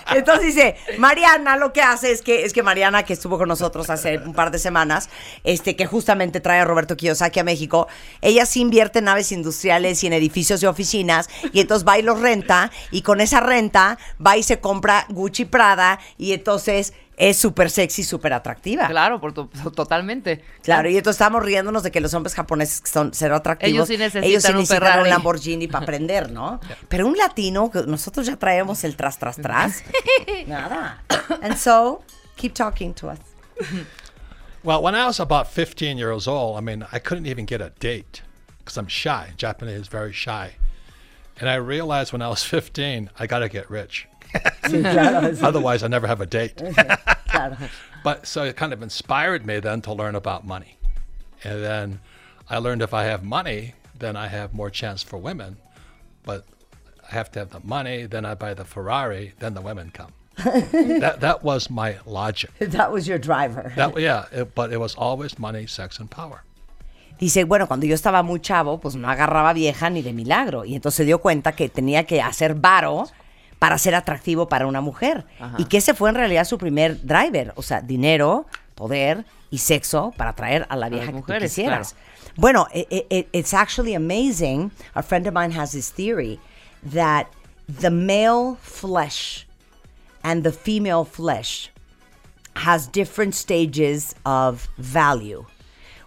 Entonces dice, Mariana lo que hace es que, es que Mariana, que estuvo con nosotros hace un par de semanas, este, que justamente trae a Roberto Kiyosaki a México, ella sí invierte en naves industriales y en edificios de oficinas, y entonces va y los renta, y con esa renta va y se compra Gucci Prada, y entonces es súper sexy, súper atractiva. Claro, por to- totalmente. Claro, y entonces estamos riéndonos de que los hombres japoneses que son cero atractivos. Ellos sí necesitan ellos sí un necesitan Ferrari. un Lamborghini para aprender, ¿no? Pero un latino, que nosotros ya traemos el tras, tras, tras. Nada. And so, keep talking to us. Well, when I was about 15 years old, I mean, I couldn't even get a date because I'm shy. Japanese is very shy. And I realized when I was 15, I got to get rich. Otherwise, I never have a date. But so it kind of inspired me then to learn about money. And then I learned if I have money, then I have more chance for women. But I have to have the money, then I buy the Ferrari, then the women come. that that was my logic. That was your driver. That yeah, it, but it was always money, sex, and power. Dice, bueno, cuando yo estaba muy chavo, pues no agarraba vieja ni de milagro. Y entonces se dio cuenta que tenía que hacer varo para ser atractivo para una mujer. Y que ese fue en realidad su primer driver. O sea, dinero, poder y sexo para atraer a la vieja que tú mujeres, quisieras. Bueno, i- i- i- it's actually amazing. A friend of mine has this theory that the male flesh and the female flesh has different stages of value.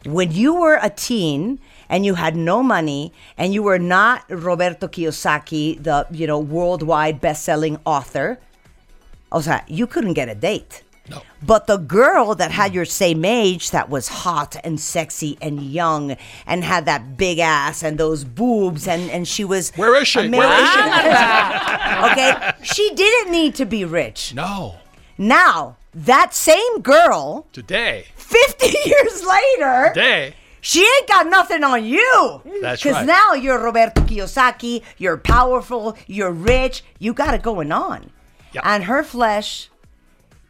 When you were a teen and you had no money and you were not Roberto Kiyosaki, the you know worldwide best-selling author, o sea, you couldn't get a date. No. But the girl that had your same age, that was hot and sexy and young, and had that big ass and those boobs, and, and she was Where is she? Where is she? okay, she didn't need to be rich. No. Now that same girl, Today, 50 years later, today, she ain't got nothing on you. That's Because right. now you're Roberto Kiyosaki, you're powerful, you're rich, you got it going on. Yep. And her flesh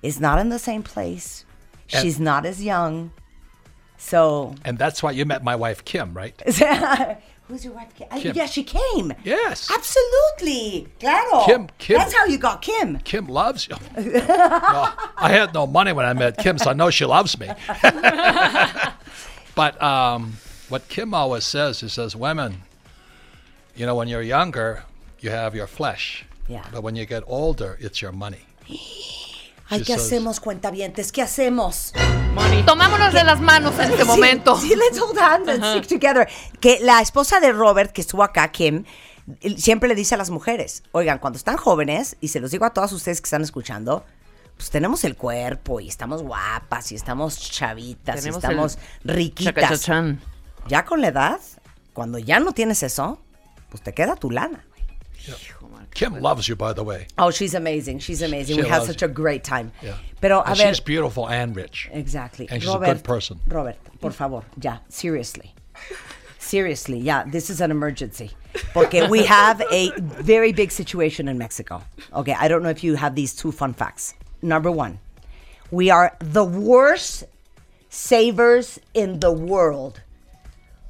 is not in the same place. And- She's not as young. So, and that's why you met my wife Kim, right? who's your wife? Uh, Kim. Yeah, she came. Yes. Absolutely. Claro. Kim- Kim- That's how you got Kim. Kim loves you. No, I had no money when I met Kim, so I know she loves me. but um, what Kim always says, he says, women, you know, when you're younger, you have your flesh. Yeah. But when you get older, it's your money. Ay, She ¿qué says- hacemos, cuentavientes? ¿Qué hacemos? Tomámonos de las manos en este Sí, momento. Sí, let's hold hands and stick together. Que la esposa de Robert, que estuvo acá, Kim, siempre le dice a las mujeres, oigan, cuando están jóvenes, y se los digo a todas ustedes que están escuchando, pues tenemos el cuerpo y estamos guapas y estamos chavitas Tenemos y estamos riquitas. Ya con la edad, cuando ya no tienes eso, pues te queda tu lana. Kim loves you, by the way. Oh, she's amazing. She's amazing. She we had such a great time. Yeah. Pero a And ver, she's beautiful and rich. Exactly. And she's a good person. Robert, por favor, ya, seriously. Seriously, yeah, this is an emergency. Porque we have a very big situation in Mexico. Okay, I don't know if you have these two fun facts. Number one, we are the worst savers in the world.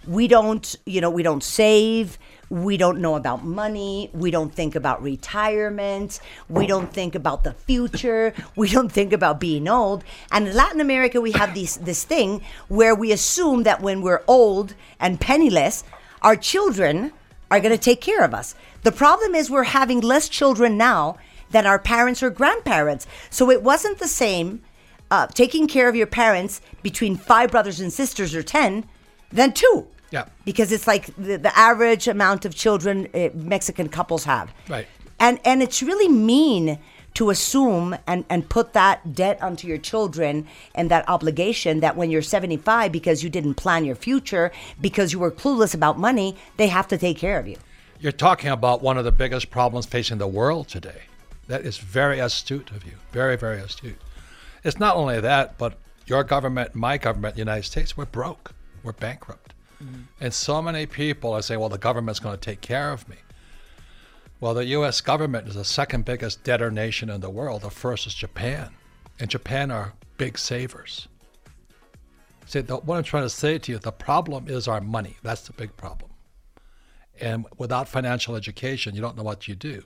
We don't, you know, we don't save. We don't know about money. We don't think about retirement. We don't think about the future. We don't think about being old. And in Latin America, we have this this thing where we assume that when we're old and penniless, our children are going to take care of us. The problem is we're having less children now than our parents or grandparents. So it wasn't the same uh, taking care of your parents between five brothers and sisters or 10 than two. Yeah. Because it's like the, the average amount of children uh, Mexican couples have. Right. And, and it's really mean to assume and, and put that debt onto your children and that obligation that when you're 75, because you didn't plan your future, because you were clueless about money, they have to take care of you. You're talking about one of the biggest problems facing the world today. That is very astute of you. Very, very astute. It's not only that, but your government, my government, the United States, we're broke. We're bankrupt. Mm-hmm. And so many people are saying, well, the government's going to take care of me. Well, the U.S. government is the second biggest debtor nation in the world. The first is Japan. And Japan are big savers. See, the, what I'm trying to say to you, the problem is our money. That's the big problem. And without financial education, you don't know what you do.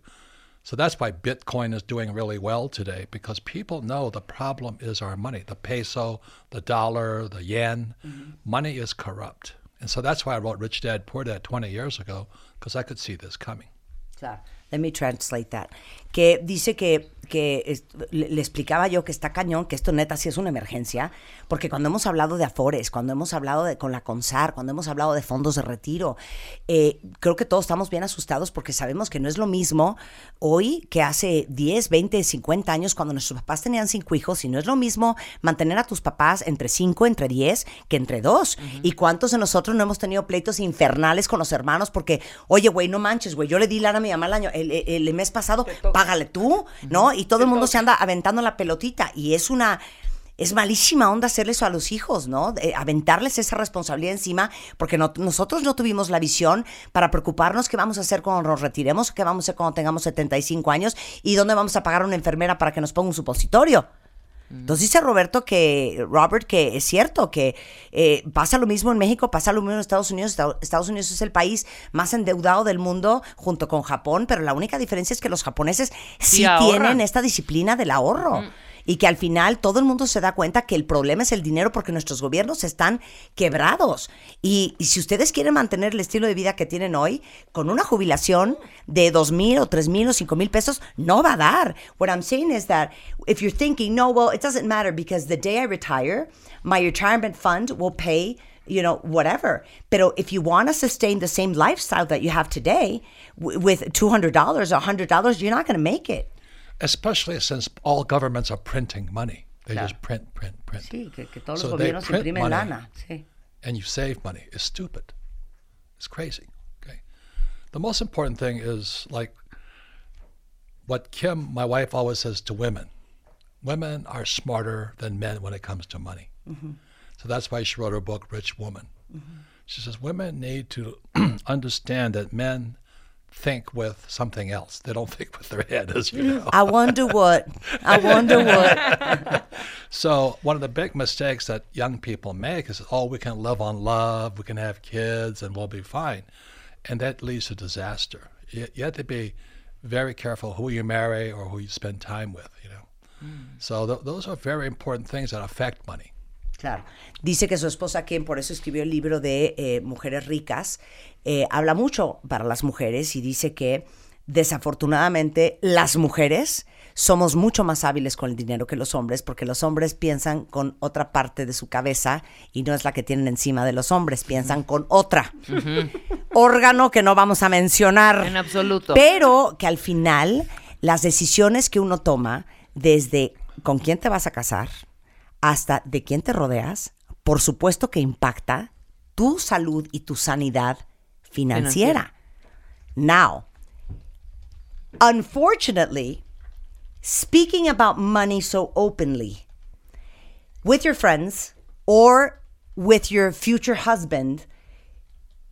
So that's why Bitcoin is doing really well today because people know the problem is our money the peso, the dollar, the yen. Mm-hmm. Money is corrupt. And so that's why I wrote Rich Dad Poor Dad 20 years ago because I could see this coming. Let me translate that. Que dice que, que le, explicaba yo que está cañón, que esto neta sí es una emergencia, porque cuando hemos hablado de Afores, cuando hemos hablado de con la CONSAR, cuando hemos hablado de fondos de retiro, eh, creo que todos estamos bien asustados porque sabemos que no es lo mismo hoy que hace 10, 20, 50 años cuando nuestros papás tenían cinco hijos y no es lo mismo mantener a tus papás entre 5, entre 10 que entre 2. ¿Y cuántos de nosotros no hemos tenido pleitos infernales con los hermanos porque, oye, güey, no manches, güey, yo le di lana a mi mamá el, año, el, el- el mes pasado, págale tú, ¿no? Y todo el mundo se anda aventando la pelotita y es una... Es malísima onda hacerle eso a los hijos, ¿no? De aventarles esa responsabilidad encima, porque no- nosotros no tuvimos la visión para preocuparnos qué vamos a hacer cuando nos retiremos, qué vamos a hacer cuando tengamos 75 años y dónde vamos a pagar a una enfermera para que nos ponga un supositorio. Entonces dice Roberto que, Robert, que es cierto que eh, pasa lo mismo en México, pasa lo mismo en Estados Unidos. Esta- Estados Unidos es el país más endeudado del mundo junto con Japón, pero la única diferencia es que los japoneses sí, tienen esta disciplina del ahorro. Y que al final todo el mundo se da cuenta que el problema es el dinero porque nuestros gobiernos están quebrados. Y, si ustedes quieren mantener el estilo de vida que tienen hoy, con una jubilación de dos mil o tres mil o cinco mil pesos, no va a dar. What I'm saying is that if you're thinking, no, well, it doesn't matter because the day I retire, my retirement fund will pay you know, whatever. Pero if you want to sustain the same lifestyle that you have today with $200 or $100, you're not going to make it. Especially since all governments are printing money. They Claro. just print, print, print. Sí, que, que todos So los gobiernos imprimen money. lana. Sí. and you save money It's stupid. It's crazy. Okay. The most important thing is like what Kim, my wife, always says to women. Women are smarter than men when it comes to money. Mm-hmm. So that's why she wrote her book, Rich Woman. Mm-hmm. She says women need to understand that men think with something else. They don't think with their head, as you know. I wonder what. I wonder what. So one of the big mistakes that young people make is, oh, we can live on love, we can have kids, and we'll be fine, and that leads to disaster. You, you have to be very careful who you marry or who you spend time with. You know, mm. so th- those are very important things that affect money. Claro. Dice que su esposa, Kim, por eso escribió el libro de eh, Mujeres Ricas, eh, habla mucho para las mujeres y dice que desafortunadamente las mujeres somos mucho más hábiles con el dinero que los hombres porque los hombres piensan con otra parte de su cabeza y no es la que tienen encima de los hombres, piensan con otra. Órgano que no vamos a mencionar. En absoluto. Pero que al final las decisiones que uno toma desde con quién te vas a casar, hasta de quién te rodeas, por supuesto que impacta tu salud y tu sanidad financiera. Now, unfortunately, speaking about money so openly with your friends or with your future husband,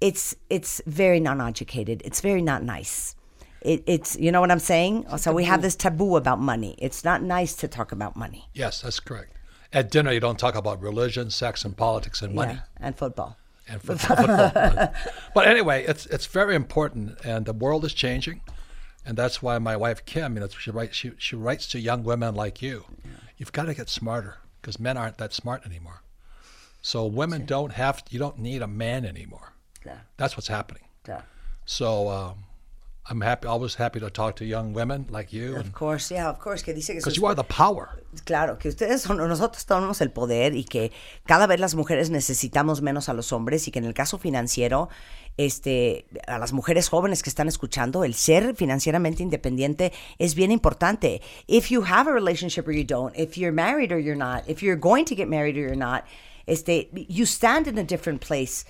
it's it's very non-educated. It's very not nice. It, it's you know what I'm saying. So we have this taboo about money. It's not nice to talk about money. Yes, that's correct. At dinner, you don't talk about religion, sex, and politics and money. Yeah, and football. and football. football. but anyway, it's it's very important, and the world is changing, and that's why my wife Kim, you know, she writes she she writes to young women like you. You've got to get smarter because men aren't that smart anymore. So women don't have you don't need a man anymore. Yeah. That's what's happening. Yeah. So um, I'm happy, always happy to talk to young women like you, Of course, yeah, of course, que dice que you are the power. Claro, que ustedes son, nosotros tenemos el poder y que cada vez las mujeres necesitamos menos a los hombres y que en el caso financiero, este, a las mujeres jóvenes que están escuchando, el ser financieramente independiente es bien importante. If you have a relationship or you don't, if you're married or you're not, if you're going to get married or you're not, este, you stand in a different place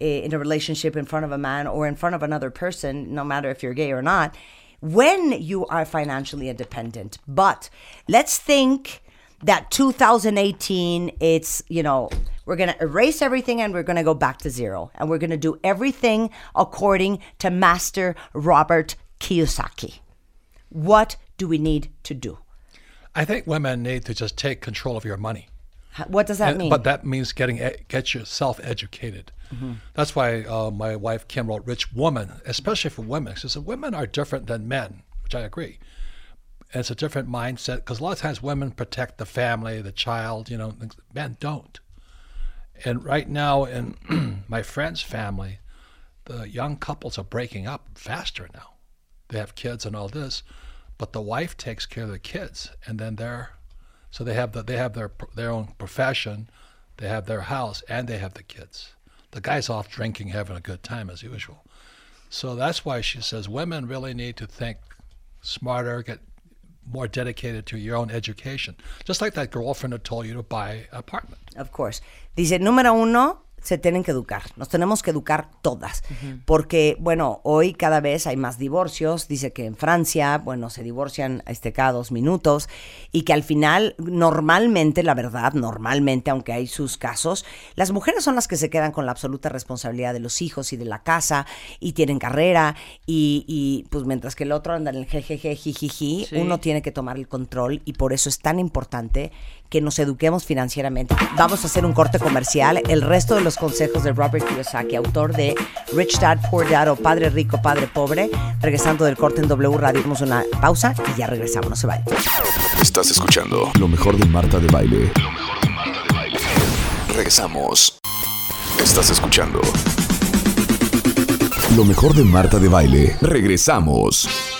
in a relationship in front of a man or in front of another person, no matter if you're gay or not, when you are financially independent. But let's think that 2018, it's, you know, we're going to erase everything and we're going to go back to zero. And we're going to do everything according to Master Robert Kiyosaki. What do we need to do? I think women need to just take control of your money. What does that And- mean? But that means getting get yourself educated. That's why uh, my wife Kim wrote "Rich Woman," especially for women. She said women are different than men, which I agree. And it's a different mindset because a lot of times women protect the family, the child. You know, men don't. And right now, in my friend's family, the young couples are breaking up faster now. They have kids and all this, but the wife takes care of the kids, and then they're so they have the, they have their their own profession, they have their house, and they have the kids. The guy's off drinking, having a good time as usual. So that's why she says women really need to think smarter, get more dedicated to your own education. Just like that girlfriend who told you to buy an apartment. Of course. Dice, número uno, se tienen que educar. Nos tenemos que educar todas. Porque, bueno, hoy cada vez hay más divorcios. Dice que en Francia, bueno, se divorcian este, cada dos minutos. Y que al final, normalmente, la verdad, normalmente, aunque hay sus casos, las mujeres son las que se quedan con la absoluta responsabilidad de los hijos y de la casa. Y tienen carrera. Y, y, pues mientras que el otro anda en el jejeje, jijiji, Sí. uno tiene que tomar el control. Y por eso es tan importante que nos eduquemos financieramente. Vamos a hacer un corte comercial. El resto de los consejos de Robert Kiyosaki, autor de Rich Dad, Poor Dad o Padre Rico, Padre Pobre. Regresando del corte en W Radio, damos una pausa y ya regresamos. No se vayan. Estás escuchando lo mejor de Marta de Baile. Regresamos. Estás escuchando lo mejor de Marta de Baile. Regresamos.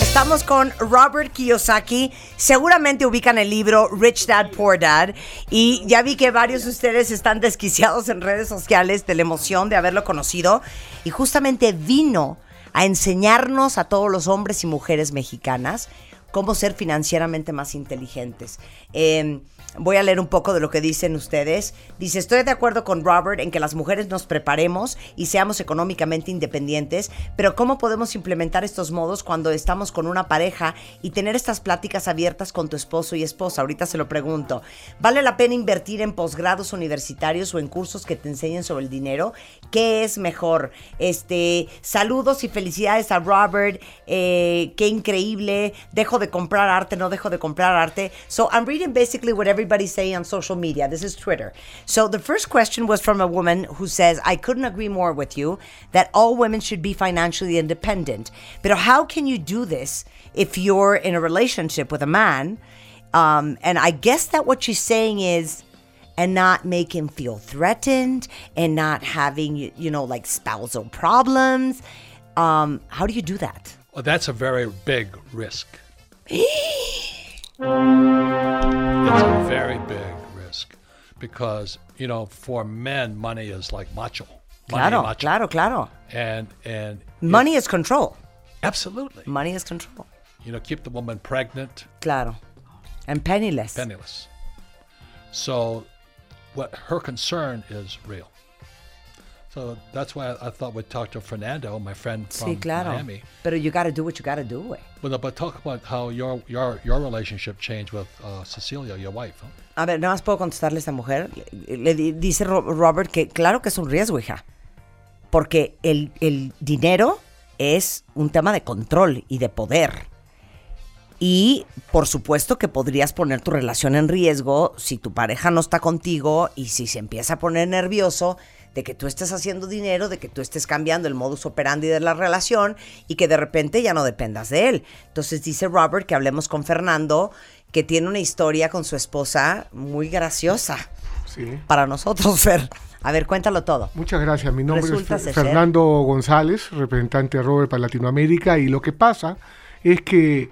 Estamos con Robert Kiyosaki. Seguramente ubican el libro Rich Dad Poor Dad. Y ya vi que varios de ustedes están desquiciados en redes sociales de la emoción de haberlo conocido. Y justamente vino a enseñarnos a todos los hombres y mujeres mexicanas cómo ser financieramente más inteligentes. Eh, voy a leer un poco de lo que dicen ustedes. Dice, estoy de acuerdo con Robert en que las mujeres nos preparemos y seamos económicamente independientes, pero ¿cómo podemos implementar estos modos cuando estamos con una pareja y tener estas pláticas abiertas con tu esposo y esposa? Ahorita se lo pregunto. ¿Vale la pena invertir en posgrados universitarios o en cursos que te enseñen sobre el dinero? ¿Qué es mejor? Este, saludos y felicidades a Robert. Eh, qué increíble. Dejo de comprar arte, no dejo de comprar arte. So I'm reading basically what everybody's saying on social media. This is Twitter. So the first question was from a woman who says, I couldn't agree more with you that all women should be financially independent. But how can you do this if you're in a relationship with a man? Um, and I guess that what she's saying is, and not make him feel threatened and not having, you you know, like spousal problems. Um, how do you do that? Well, that's a very big risk. It's a very big risk because, you know, for men, money is like macho. Money, Claro, macho. claro, claro. And, and Money is control. absolutely. Money is control. You know, keep the woman pregnant. Claro. And penniless. penniless. So, what her concern is real. So that's why I, I thought we'd talk to Fernando, my friend from Sí, claro. Miami. Pero you gotta do what you gotta do, güey. Well, but talk about how your your your relationship changed with uh, Cecilia, your wife. Huh? A ver, nada más puedo contestarle a esta mujer. Le, le di- dice Ro- Robert que claro que es un riesgo, hija. Porque el, el dinero es un tema de control y de poder. Y por supuesto que podrías poner tu relación en riesgo si tu pareja no está contigo y si se empieza a poner nervioso de que tú estés haciendo dinero, de que tú estés cambiando el modus operandi de la relación y que de repente ya no dependas de él. Entonces dice Robert que hablemos con Fernando, que tiene una historia con su esposa muy graciosa Sí. para nosotros, Fer. A ver, cuéntalo todo. Muchas gracias. Mi nombre Resulta es ser- Fernando González, representante de Robert para Latinoamérica. Y lo que pasa es que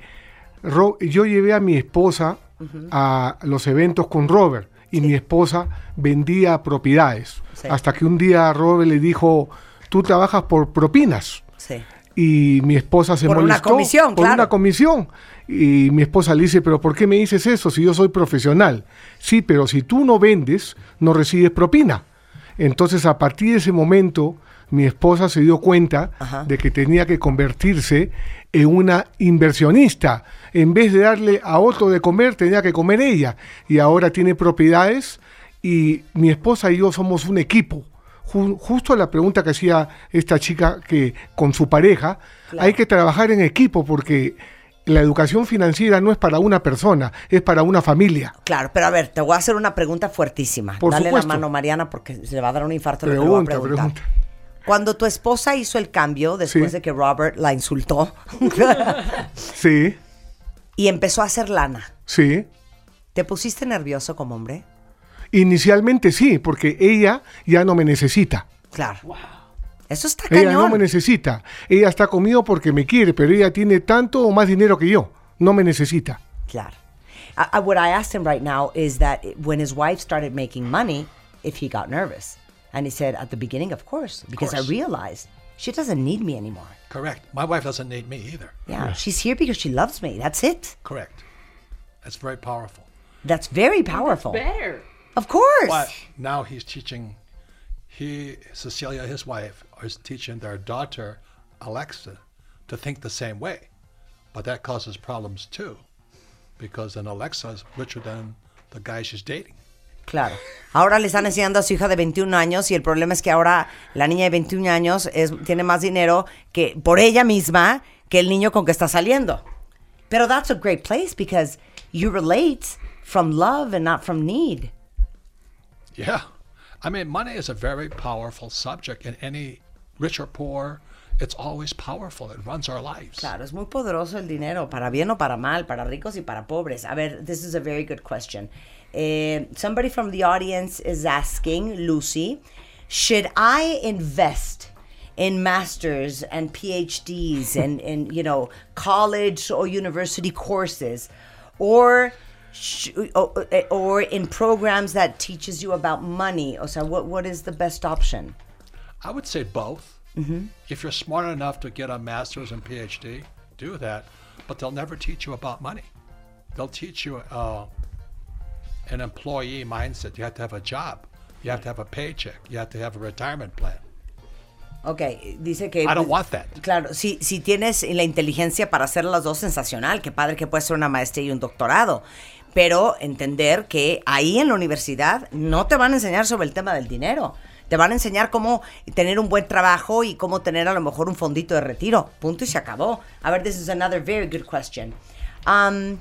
yo llevé a mi esposa a los eventos con Robert y mi esposa vendía propiedades. Sí. Hasta que un día Robert le dijo, tú trabajas por propinas. Sí. Y mi esposa se Por una molestó. comisión, Por claro. una comisión. Y mi esposa le dice, pero ¿por qué me dices eso si yo soy profesional? Sí, pero si tú no vendes, no recibes propina. Entonces, a partir de ese momento, mi esposa se dio cuenta Ajá. de que tenía que convertirse en una inversionista. En vez de darle a otro de comer, tenía que comer ella. Y ahora tiene propiedades y mi esposa y yo somos un equipo. Ju- justo la pregunta que hacía esta chica que con su pareja, hay que trabajar en equipo porque la educación financiera no es para una persona, es para una familia. Claro, pero a ver, te voy a hacer una pregunta fuertísima. Por Dale supuesto. la mano, Mariana, porque se le va a dar un infarto. lo que Pregunta, preguntar. pregunta. Cuando tu esposa hizo el cambio después Sí. de que Robert la insultó Sí, y empezó a hacer lana, sí. ¿te pusiste nervioso como hombre? Inicialmente sí, porque ella ya no me necesita. Claro. Eso está Ella cañón. no me necesita. Ella está conmigo porque me quiere, pero ella tiene tanto o más dinero que yo. No me necesita. Claro. I, I- what I asked him right now is that when his wife started making money, if he got nervous. And he said at the beginning, of course, because I course. realized she doesn't need me anymore. Correct. My wife doesn't need me either. Yeah, she's here because she loves me. That's it. Correct. That's very powerful. That's very powerful. Better. Of course. But now he's teaching, he, Cecilia, his wife, is teaching their daughter, Alexa, to think the same way. But that causes problems too, because then Alexa is richer than the guy she's dating. Claro. Ahora le están enseñando a su hija de 21 años y el problema es que ahora la niña de 21 años es, tiene más dinero que por ella misma que el niño con que está saliendo. Pero that's a great place because you relate from love and not from need. Yeah. I mean, money is a very powerful subject in any rich or poor. It's always powerful. It runs our lives. Claro, es muy poderoso el dinero, para bien o para mal, para ricos y para pobres. A ver, this is a very good question. Eh, somebody from the audience is asking, Lucy, should I invest in masters and PhDs and, in you know, college or university courses or sh- or, or in programs that teaches you about money? O sea, what, what is the best option? I would say both. If you're smart enough to get a master's and PhD, do that. But they'll never teach you about money. They'll teach you uh, an employee mindset. You have to have a job. You have to have a paycheck. You have to have a retirement plan. Ok, dice que... I don't want that. Claro, si, si tienes la inteligencia para hacer las dos, sensacional. Qué padre que puedes ser una maestría y un doctorado. Pero entender que ahí en la universidad no te van a enseñar sobre el tema del dinero. Te van a enseñar cómo tener un buen trabajo y cómo tener a lo mejor un fondito de retiro. Punto y se acabó. A ver, this is another very good question. Um,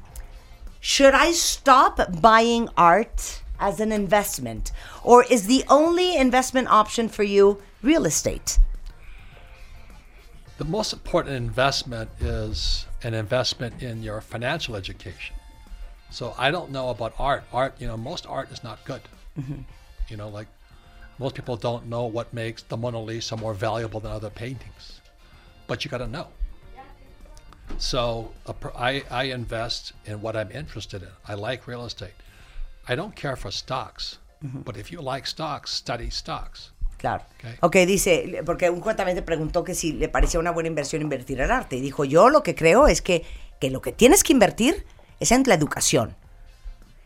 should I stop buying art as an investment? Or is the only investment option for you real estate? The most important investment is an investment in your financial education. So I don't know about art. Art, you know, most art is not good. Mm-hmm. You know, like most people don't know what makes the Mona Lisa more valuable than other paintings, but you got to know. So I, I invest in what I'm interested in. I like real estate. I don't care for stocks, but if you like stocks, study stocks. Claro. Okay. ok, dice, porque un cuentamente preguntó que si le parecía una buena inversión invertir en arte. Y dijo, yo lo que creo es que, que lo que tienes que invertir es en la educación.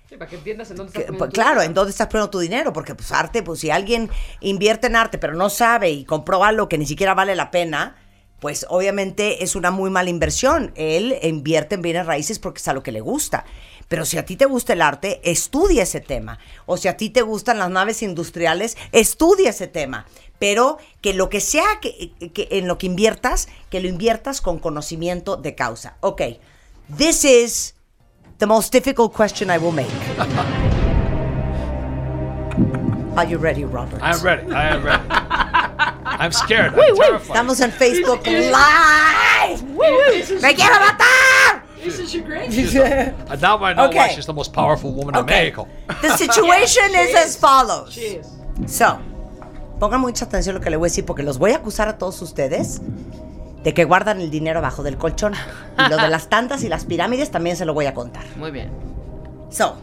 Sí, para que entiendas en dónde que, estás poniendo pues, tu claro, dinero. en dónde estás poniendo tu dinero, porque pues arte, pues si alguien invierte en arte pero no sabe y compró algo que ni siquiera vale la pena, pues obviamente es una muy mala inversión. Él invierte en bienes raíces porque es a lo que le gusta. Pero si a ti te gusta el arte, estudia ese tema. O si a ti te gustan las naves industriales, estudia ese tema. Pero que lo que sea que, que en lo que inviertas, que lo inviertas con conocimiento de causa. Ok, this is the most difficult question I will make. Are you ready, Robert? I'm ready. I am ready. I'm scared. I'm terrified. Estamos en Facebook Live. ¡Me quiero matar! This is your great. And now I know why Okay. she's the most powerful woman in Okay. Mexico. The situation Yes, is she as follows. She is. So, pongan mucha atención a lo que le voy a decir porque los voy a acusar a todos ustedes de que guardan el dinero abajo del colchón. Y lo de las tantas y las pirámides también se lo voy a contar. Muy bien. So,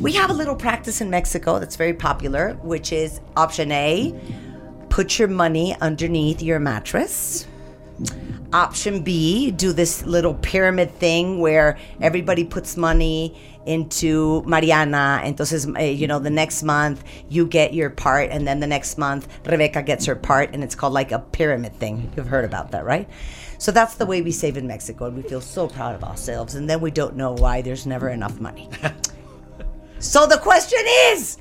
we have a little practice in Mexico that's very popular, which is option A put your money underneath your mattress. Option B, do this little pyramid thing where everybody puts money into Mariana. Entonces, eh, you know, the next month you get your part, and then the next month Rebecca gets her part, and it's called like a pyramid thing. You've heard about that, right? So that's the way we save in Mexico, and we feel so proud of ourselves, and then we don't know why there's never enough money. so the question is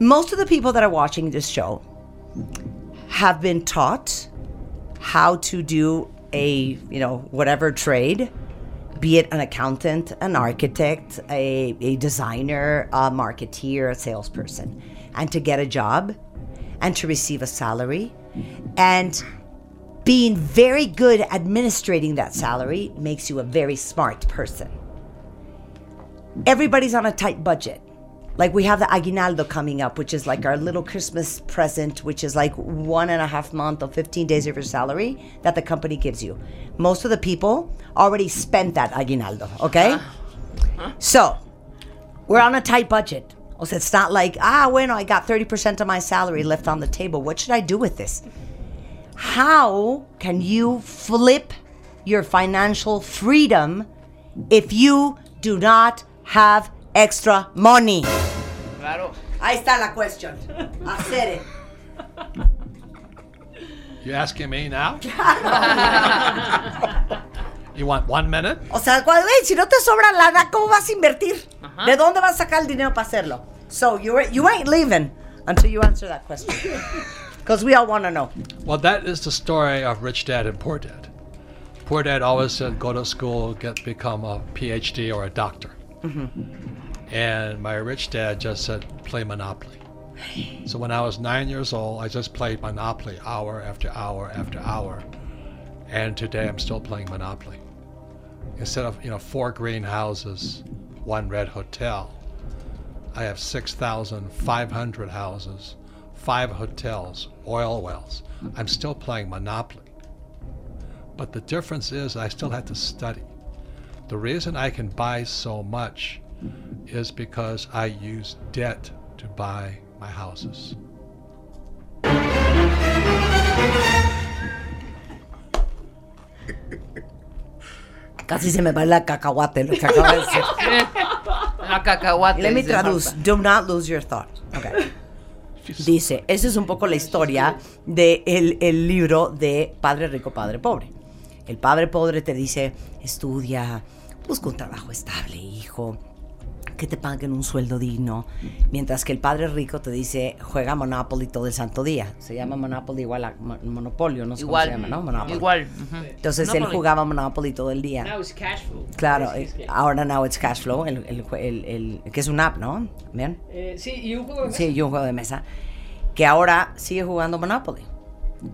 most of the people that are watching this show have been taught how to do a you know whatever trade be it an accountant an architect a, a designer a marketeer a salesperson and to get a job and to receive a salary and being very good at administrating that salary makes you a very smart person everybody's on a tight budget. Like we have the aguinaldo coming up, which is like our little Christmas present, which is like one and a half month or 15 days of your salary that the company gives you. Most of the people already spent that aguinaldo, okay? So we're on a tight budget. O sea, it's not like, ah, bueno, I got 30% of my salary left on the table. What should I do with this? How can you flip your financial freedom if you do not have extra money? Claro. Ahí está la question. Hacer it. You asking me now? you want one minute? O sea, cuando, "Ey, si no te sobra lana, ¿cómo vas a invertir? ¿De dónde vas a sacar el dinero para hacerlo? So you you ain't leaving until you answer that question. Because we all want to know. Well, that is the story of rich dad and poor dad. Poor dad always said, go to school, get become a PhD or a doctor. Mm-hmm. And my rich dad just said, play Monopoly. So when I was nine years old, I just played Monopoly hour after hour after hour. And today I'm still playing Monopoly. Instead of, you know, four greenhouses, one red hotel, I have 6,500 houses, five hotels, oil wells. I'm still playing Monopoly. But the difference is I still have to study. The reason I can buy so much is because I use debt to buy my houses. Casi se me va la cacahuate lo que acaba de decir. La cacahuate. Let me dice traduce. Do not lose your thought. Okay. Dice, esa es un poco la historia del de el libro de Padre Rico, Padre Pobre. El Padre Pobre te dice, estudia, busca un trabajo estable, hijo, que te paguen un sueldo digno. Mientras que el Padre Rico te dice, juega Monopoly todo el santo día. Se llama Monopoly igual a Mo- Monopolio, no sé Igual. cómo se llama, ¿no? Monopoly. Igual. ujú. Entonces él Monopoly. jugaba Monopoly todo el día. Now it's cash flow. Claro, eh, ahora now it's cash flow, el, el, el- el- que es un app, ¿no? ¿Bien? Eh, sí, y un juego de Sí, y un juego de mesa. Que ahora sigue jugando Monopoly.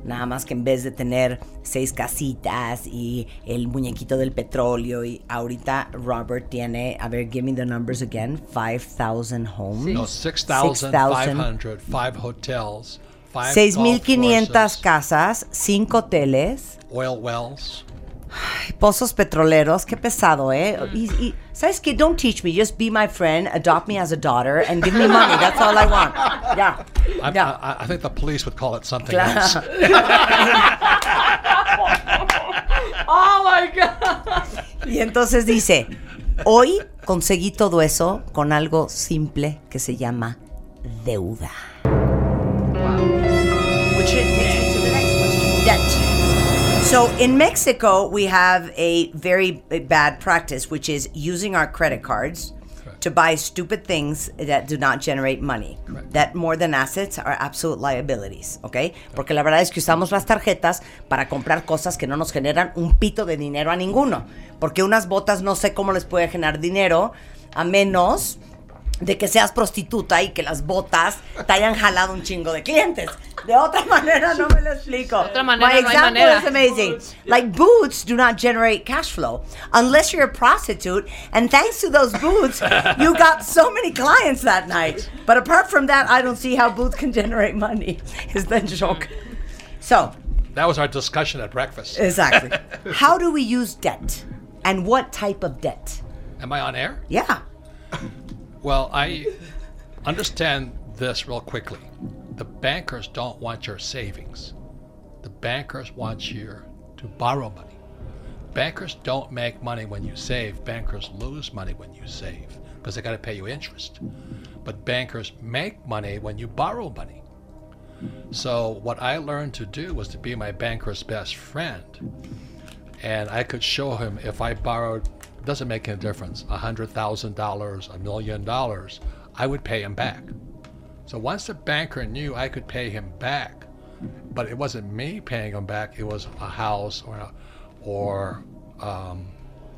Nada más que en vez de tener seis casitas y el muñequito del petróleo, y ahorita Robert tiene, a ver, give me the numbers again, 5,000 homes. No, 6,500, five hotels, five golf 6,500 courses, casas, 5 hoteles, oil wells. Pozos petroleros. Qué pesado, ¿eh? Y, y, ¿Sabes qué? Don't teach me. Just be my friend, adopt me as a daughter, and give me money. That's all I want. Ya. I, ya. I, I think the police would call it something Claro. else. Oh my god. Y entonces dice, Hoy conseguí todo eso con algo simple que se llama deuda. Which So in Mexico, we have a very bad practice, which is using our credit cards to buy stupid things that do not generate money. That more than assets are absolute liabilities, ¿ok? Porque la verdad es que usamos las tarjetas para comprar cosas que no nos generan un pito de dinero a ninguno. Porque unas botas no sé cómo les puede generar dinero a menos de que seas prostituta y que las botas te hayan jalado un chingo de clientes. De otra manera no me lo explico. De otra manera My no hay example manera. is amazing. Like boots do not generate cash flow unless you're a prostitute. And thanks to those boots, you got so many clients that night. But apart from that, I don't see how boots can generate money. Is the joke. So, That was our discussion at breakfast. exactly. How do we use debt? And what type of debt? Am I on air? Yeah. Well, I understand this real quickly. The bankers don't want your savings. The bankers want you to borrow money. Bankers don't make money when you save. Bankers lose money when you save because they got to pay you interest. But bankers make money when you borrow money. So what I learned to do was to be my banker's best friend. And I could show him if I borrowed, doesn't make any difference, a hundred thousand dollars, a million dollars, I would pay him back. So once the banker knew I could pay him back, but it wasn't me paying him back, it was a house or a, or um,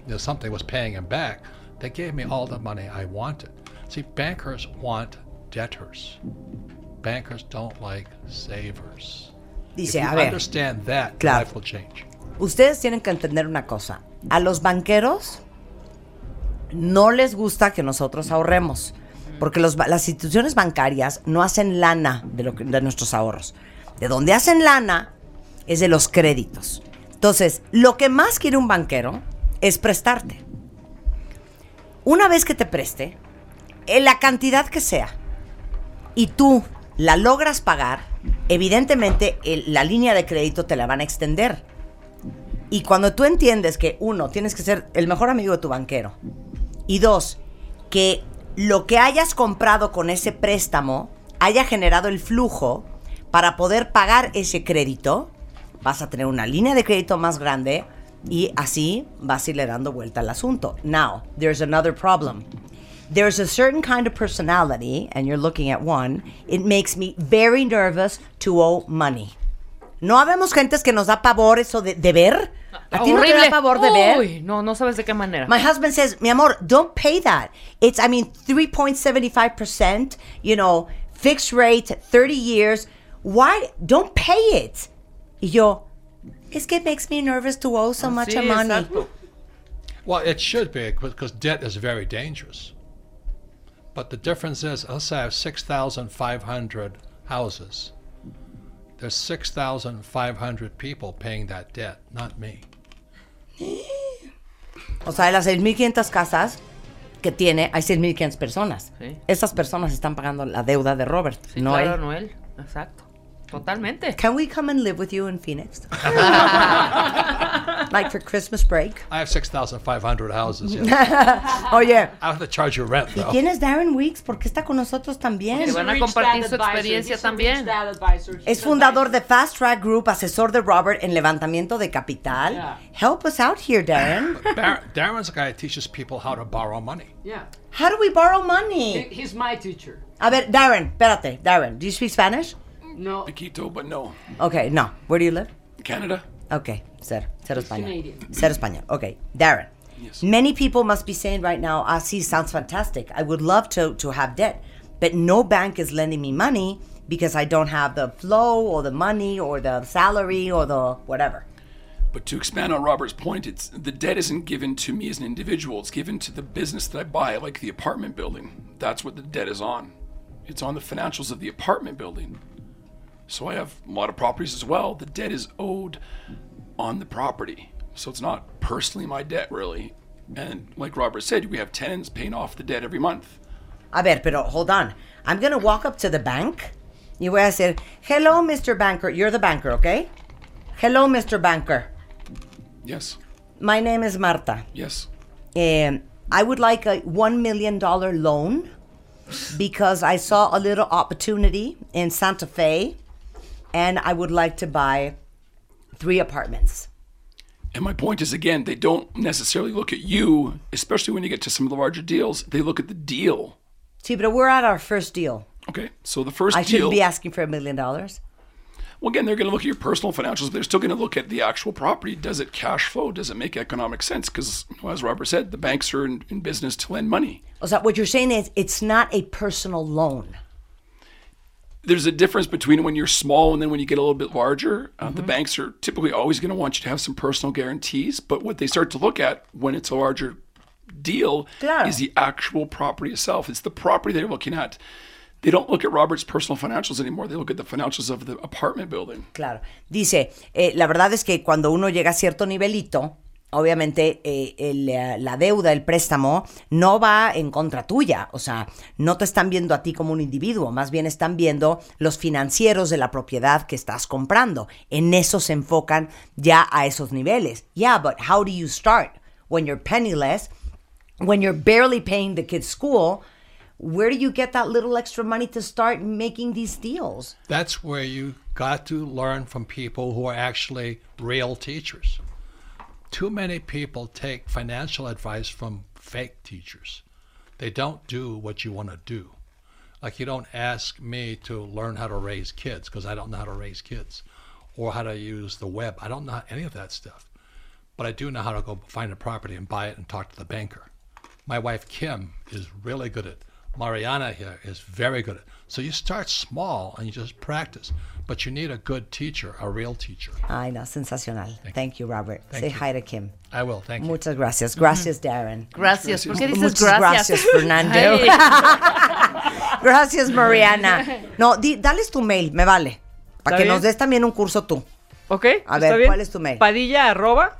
you know, something was paying him back. They gave me all the money I wanted. See, bankers want debtors. Bankers don't like savers. Dice, if you a ver. understand that, Claro. life will change. Ustedes tienen que entender una cosa. A los banqueros no les gusta que nosotros ahorremos. Porque las instituciones bancarias no hacen lana de, lo nuestros ahorros. De donde hacen lana es de los créditos. Entonces, lo que más quiere un banquero es prestarte. Una vez que te preste, la cantidad que sea, y tú la logras pagar, evidentemente la línea de crédito te la van a extender. Y cuando tú entiendes que, uno, tienes que ser el mejor amigo de tu banquero, y dos, que lo que hayas comprado con ese préstamo haya generado el flujo para poder pagar ese crédito, vas a tener una línea de crédito más grande y así vas a irle dando vuelta al asunto. Now, there's another problem. There's a certain kind of personality, and you're looking at one, it makes me very nervous to owe money. No habemos gentes que nos da pavor eso de, de ver. ¿A ti no te da pavor de ver? Uy, no, no sabes de qué manera. My husband says, mi amor, don't pay that. It's, I mean, 3.75%, you know, fixed rate, 30 years. Why? Don't pay it. Y yo, es que makes me nervous to owe so much Sí, money. exacto. Well, it should be because debt is very dangerous. But the difference is, let's say I have 6,500 houses. There's 6,500 people paying that debt, not me. O sea, de las 6.500 casas que tiene, hay 6.500 personas. Sí. Esas personas están pagando la deuda de Robert, Sí, no claro, él. no él. Exacto. Totalmente. Can we come and live with you in Phoenix? like for Christmas break? I have 6,500 houses. Yes. Oh yeah. Oye, I have to charge you rent, ¿y though. quién es Darren Weeks? ¿Por qué está con nosotros también? Que van a compartir su experiencia también. Es fundador de Fast Track Group, asesor de Robert en levantamiento de capital. Yeah. Help us out here, Darren. Bar- Darren's the guy that teaches people how to borrow money. Yeah. How do we borrow money? He's my teacher. A ver, Darren, espérate. Darren, do you speak Spanish? No. Poquito, but no. Okay, no. Where do you live? Canada. Okay, cero, cero He's español. Canadian. Cero español. Okay, Darren. Yes. Many people must be saying right now, ah, sí, sounds fantastic. I would love to, to have debt, but no bank is lending me money because I don't have the flow or the money or the salary or the whatever. But to expand on Robert's point, it's the debt isn't given to me as an individual. It's given to the business that I buy, like the apartment building. That's what the debt is on. It's on the financials of the apartment building. So I have a lot of properties as well. The debt is owed on the property. So it's not personally my debt, really. And like Robert said, we have tenants paying off the debt every month. A ver, pero hold on. I'm going to walk up to the bank You voy a decir, hello, Mr. Banker. You're the banker, okay? Hello, Mr. Banker. Yes. My name is Marta. Yes. Eh, I would like a $1 million loan because I saw a little opportunity in Santa Fe and I would like to buy three apartments. And my point is again, they don't necessarily look at you, especially when you get to some of the larger deals. They look at the deal. See, but we're at our first deal. Okay, so the first I deal. shouldn't be asking for a million dollars. Well, again, they're going to look at your personal financials, but they're still going to look at the actual property. Does it cash flow? Does it make economic sense? Because, you know, as Robert said, the banks are in, in business to lend money. O sea, what you're saying is it's not a personal loan. There's a difference between when you're small and then when you get a little bit larger. Uh, The banks are typically always going to want you to have some personal guarantees, but what they start to look at when it's a larger deal Claro. is the actual property itself. It's the property they're looking at. They don't look at Robert's personal financials anymore. They look at the financials of the apartment building. Claro. Dice, eh, la verdad es que cuando uno llega a cierto nivelito, obviamente eh, el, eh, la deuda, el préstamo, no va en contra tuya. O sea, no te están viendo a ti como un individuo, más bien están viendo los financieros de la propiedad que estás comprando. En eso se enfocan ya a esos niveles. Yeah, but how do you start? When you're penniless, when you're barely paying the kids' school, where do you get that little extra money to start making these deals? That's where you got to learn from people who are actually real teachers. Too many people take financial advice from fake teachers. They don't do what you want to do. Like, you don't ask me to learn how to raise kids because I don't know how to raise kids or how to use the web. I don't know any of that stuff. But I do know how to go find a property and buy it and talk to the banker. My wife Kim is really good at. Mariana here is very good at. So you start small and you just practice, but you need a good teacher, a real teacher. Ay, no, sensacional. Thank, you, Robert. Thank Say you. hi to Kim. I will. Thank you. Muchas gracias. Gracias, Darren. Gracias. ¿Por qué dices Muchas gracias? gracias, Fernando. Gracias, Mariana. No, di, dales tu mail, me vale. Para ¿Está que bien? nos des también un curso tú. ¿Ok? A ¿está ver, bien? ¿cuál es tu mail? Padilla arroba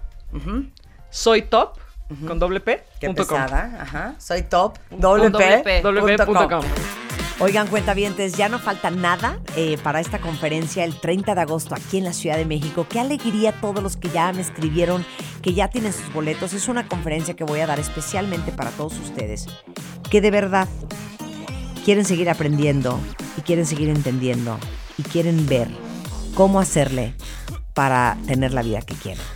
soy top con doble P Qué punto com. pesada. Ajá. Soy top. Doble doble P. P. Doble P punto punto com. Oigan, cuentavientes, ya no falta nada eh, para esta conferencia el 30 de agosto aquí en la Ciudad de México. Qué alegría todos los que ya me escribieron, que ya tienen sus boletos. Es una conferencia que voy a dar especialmente para todos ustedes, que de verdad quieren seguir aprendiendo y quieren seguir entendiendo y quieren ver cómo hacerle para tener la vida que quieren.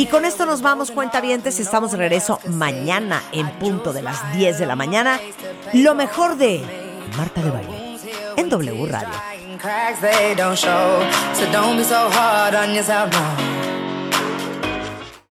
Y con esto nos vamos, cuentavientes. Estamos de regreso mañana en punto de las 10 de la mañana. Lo mejor de Marta de Baile en W Radio.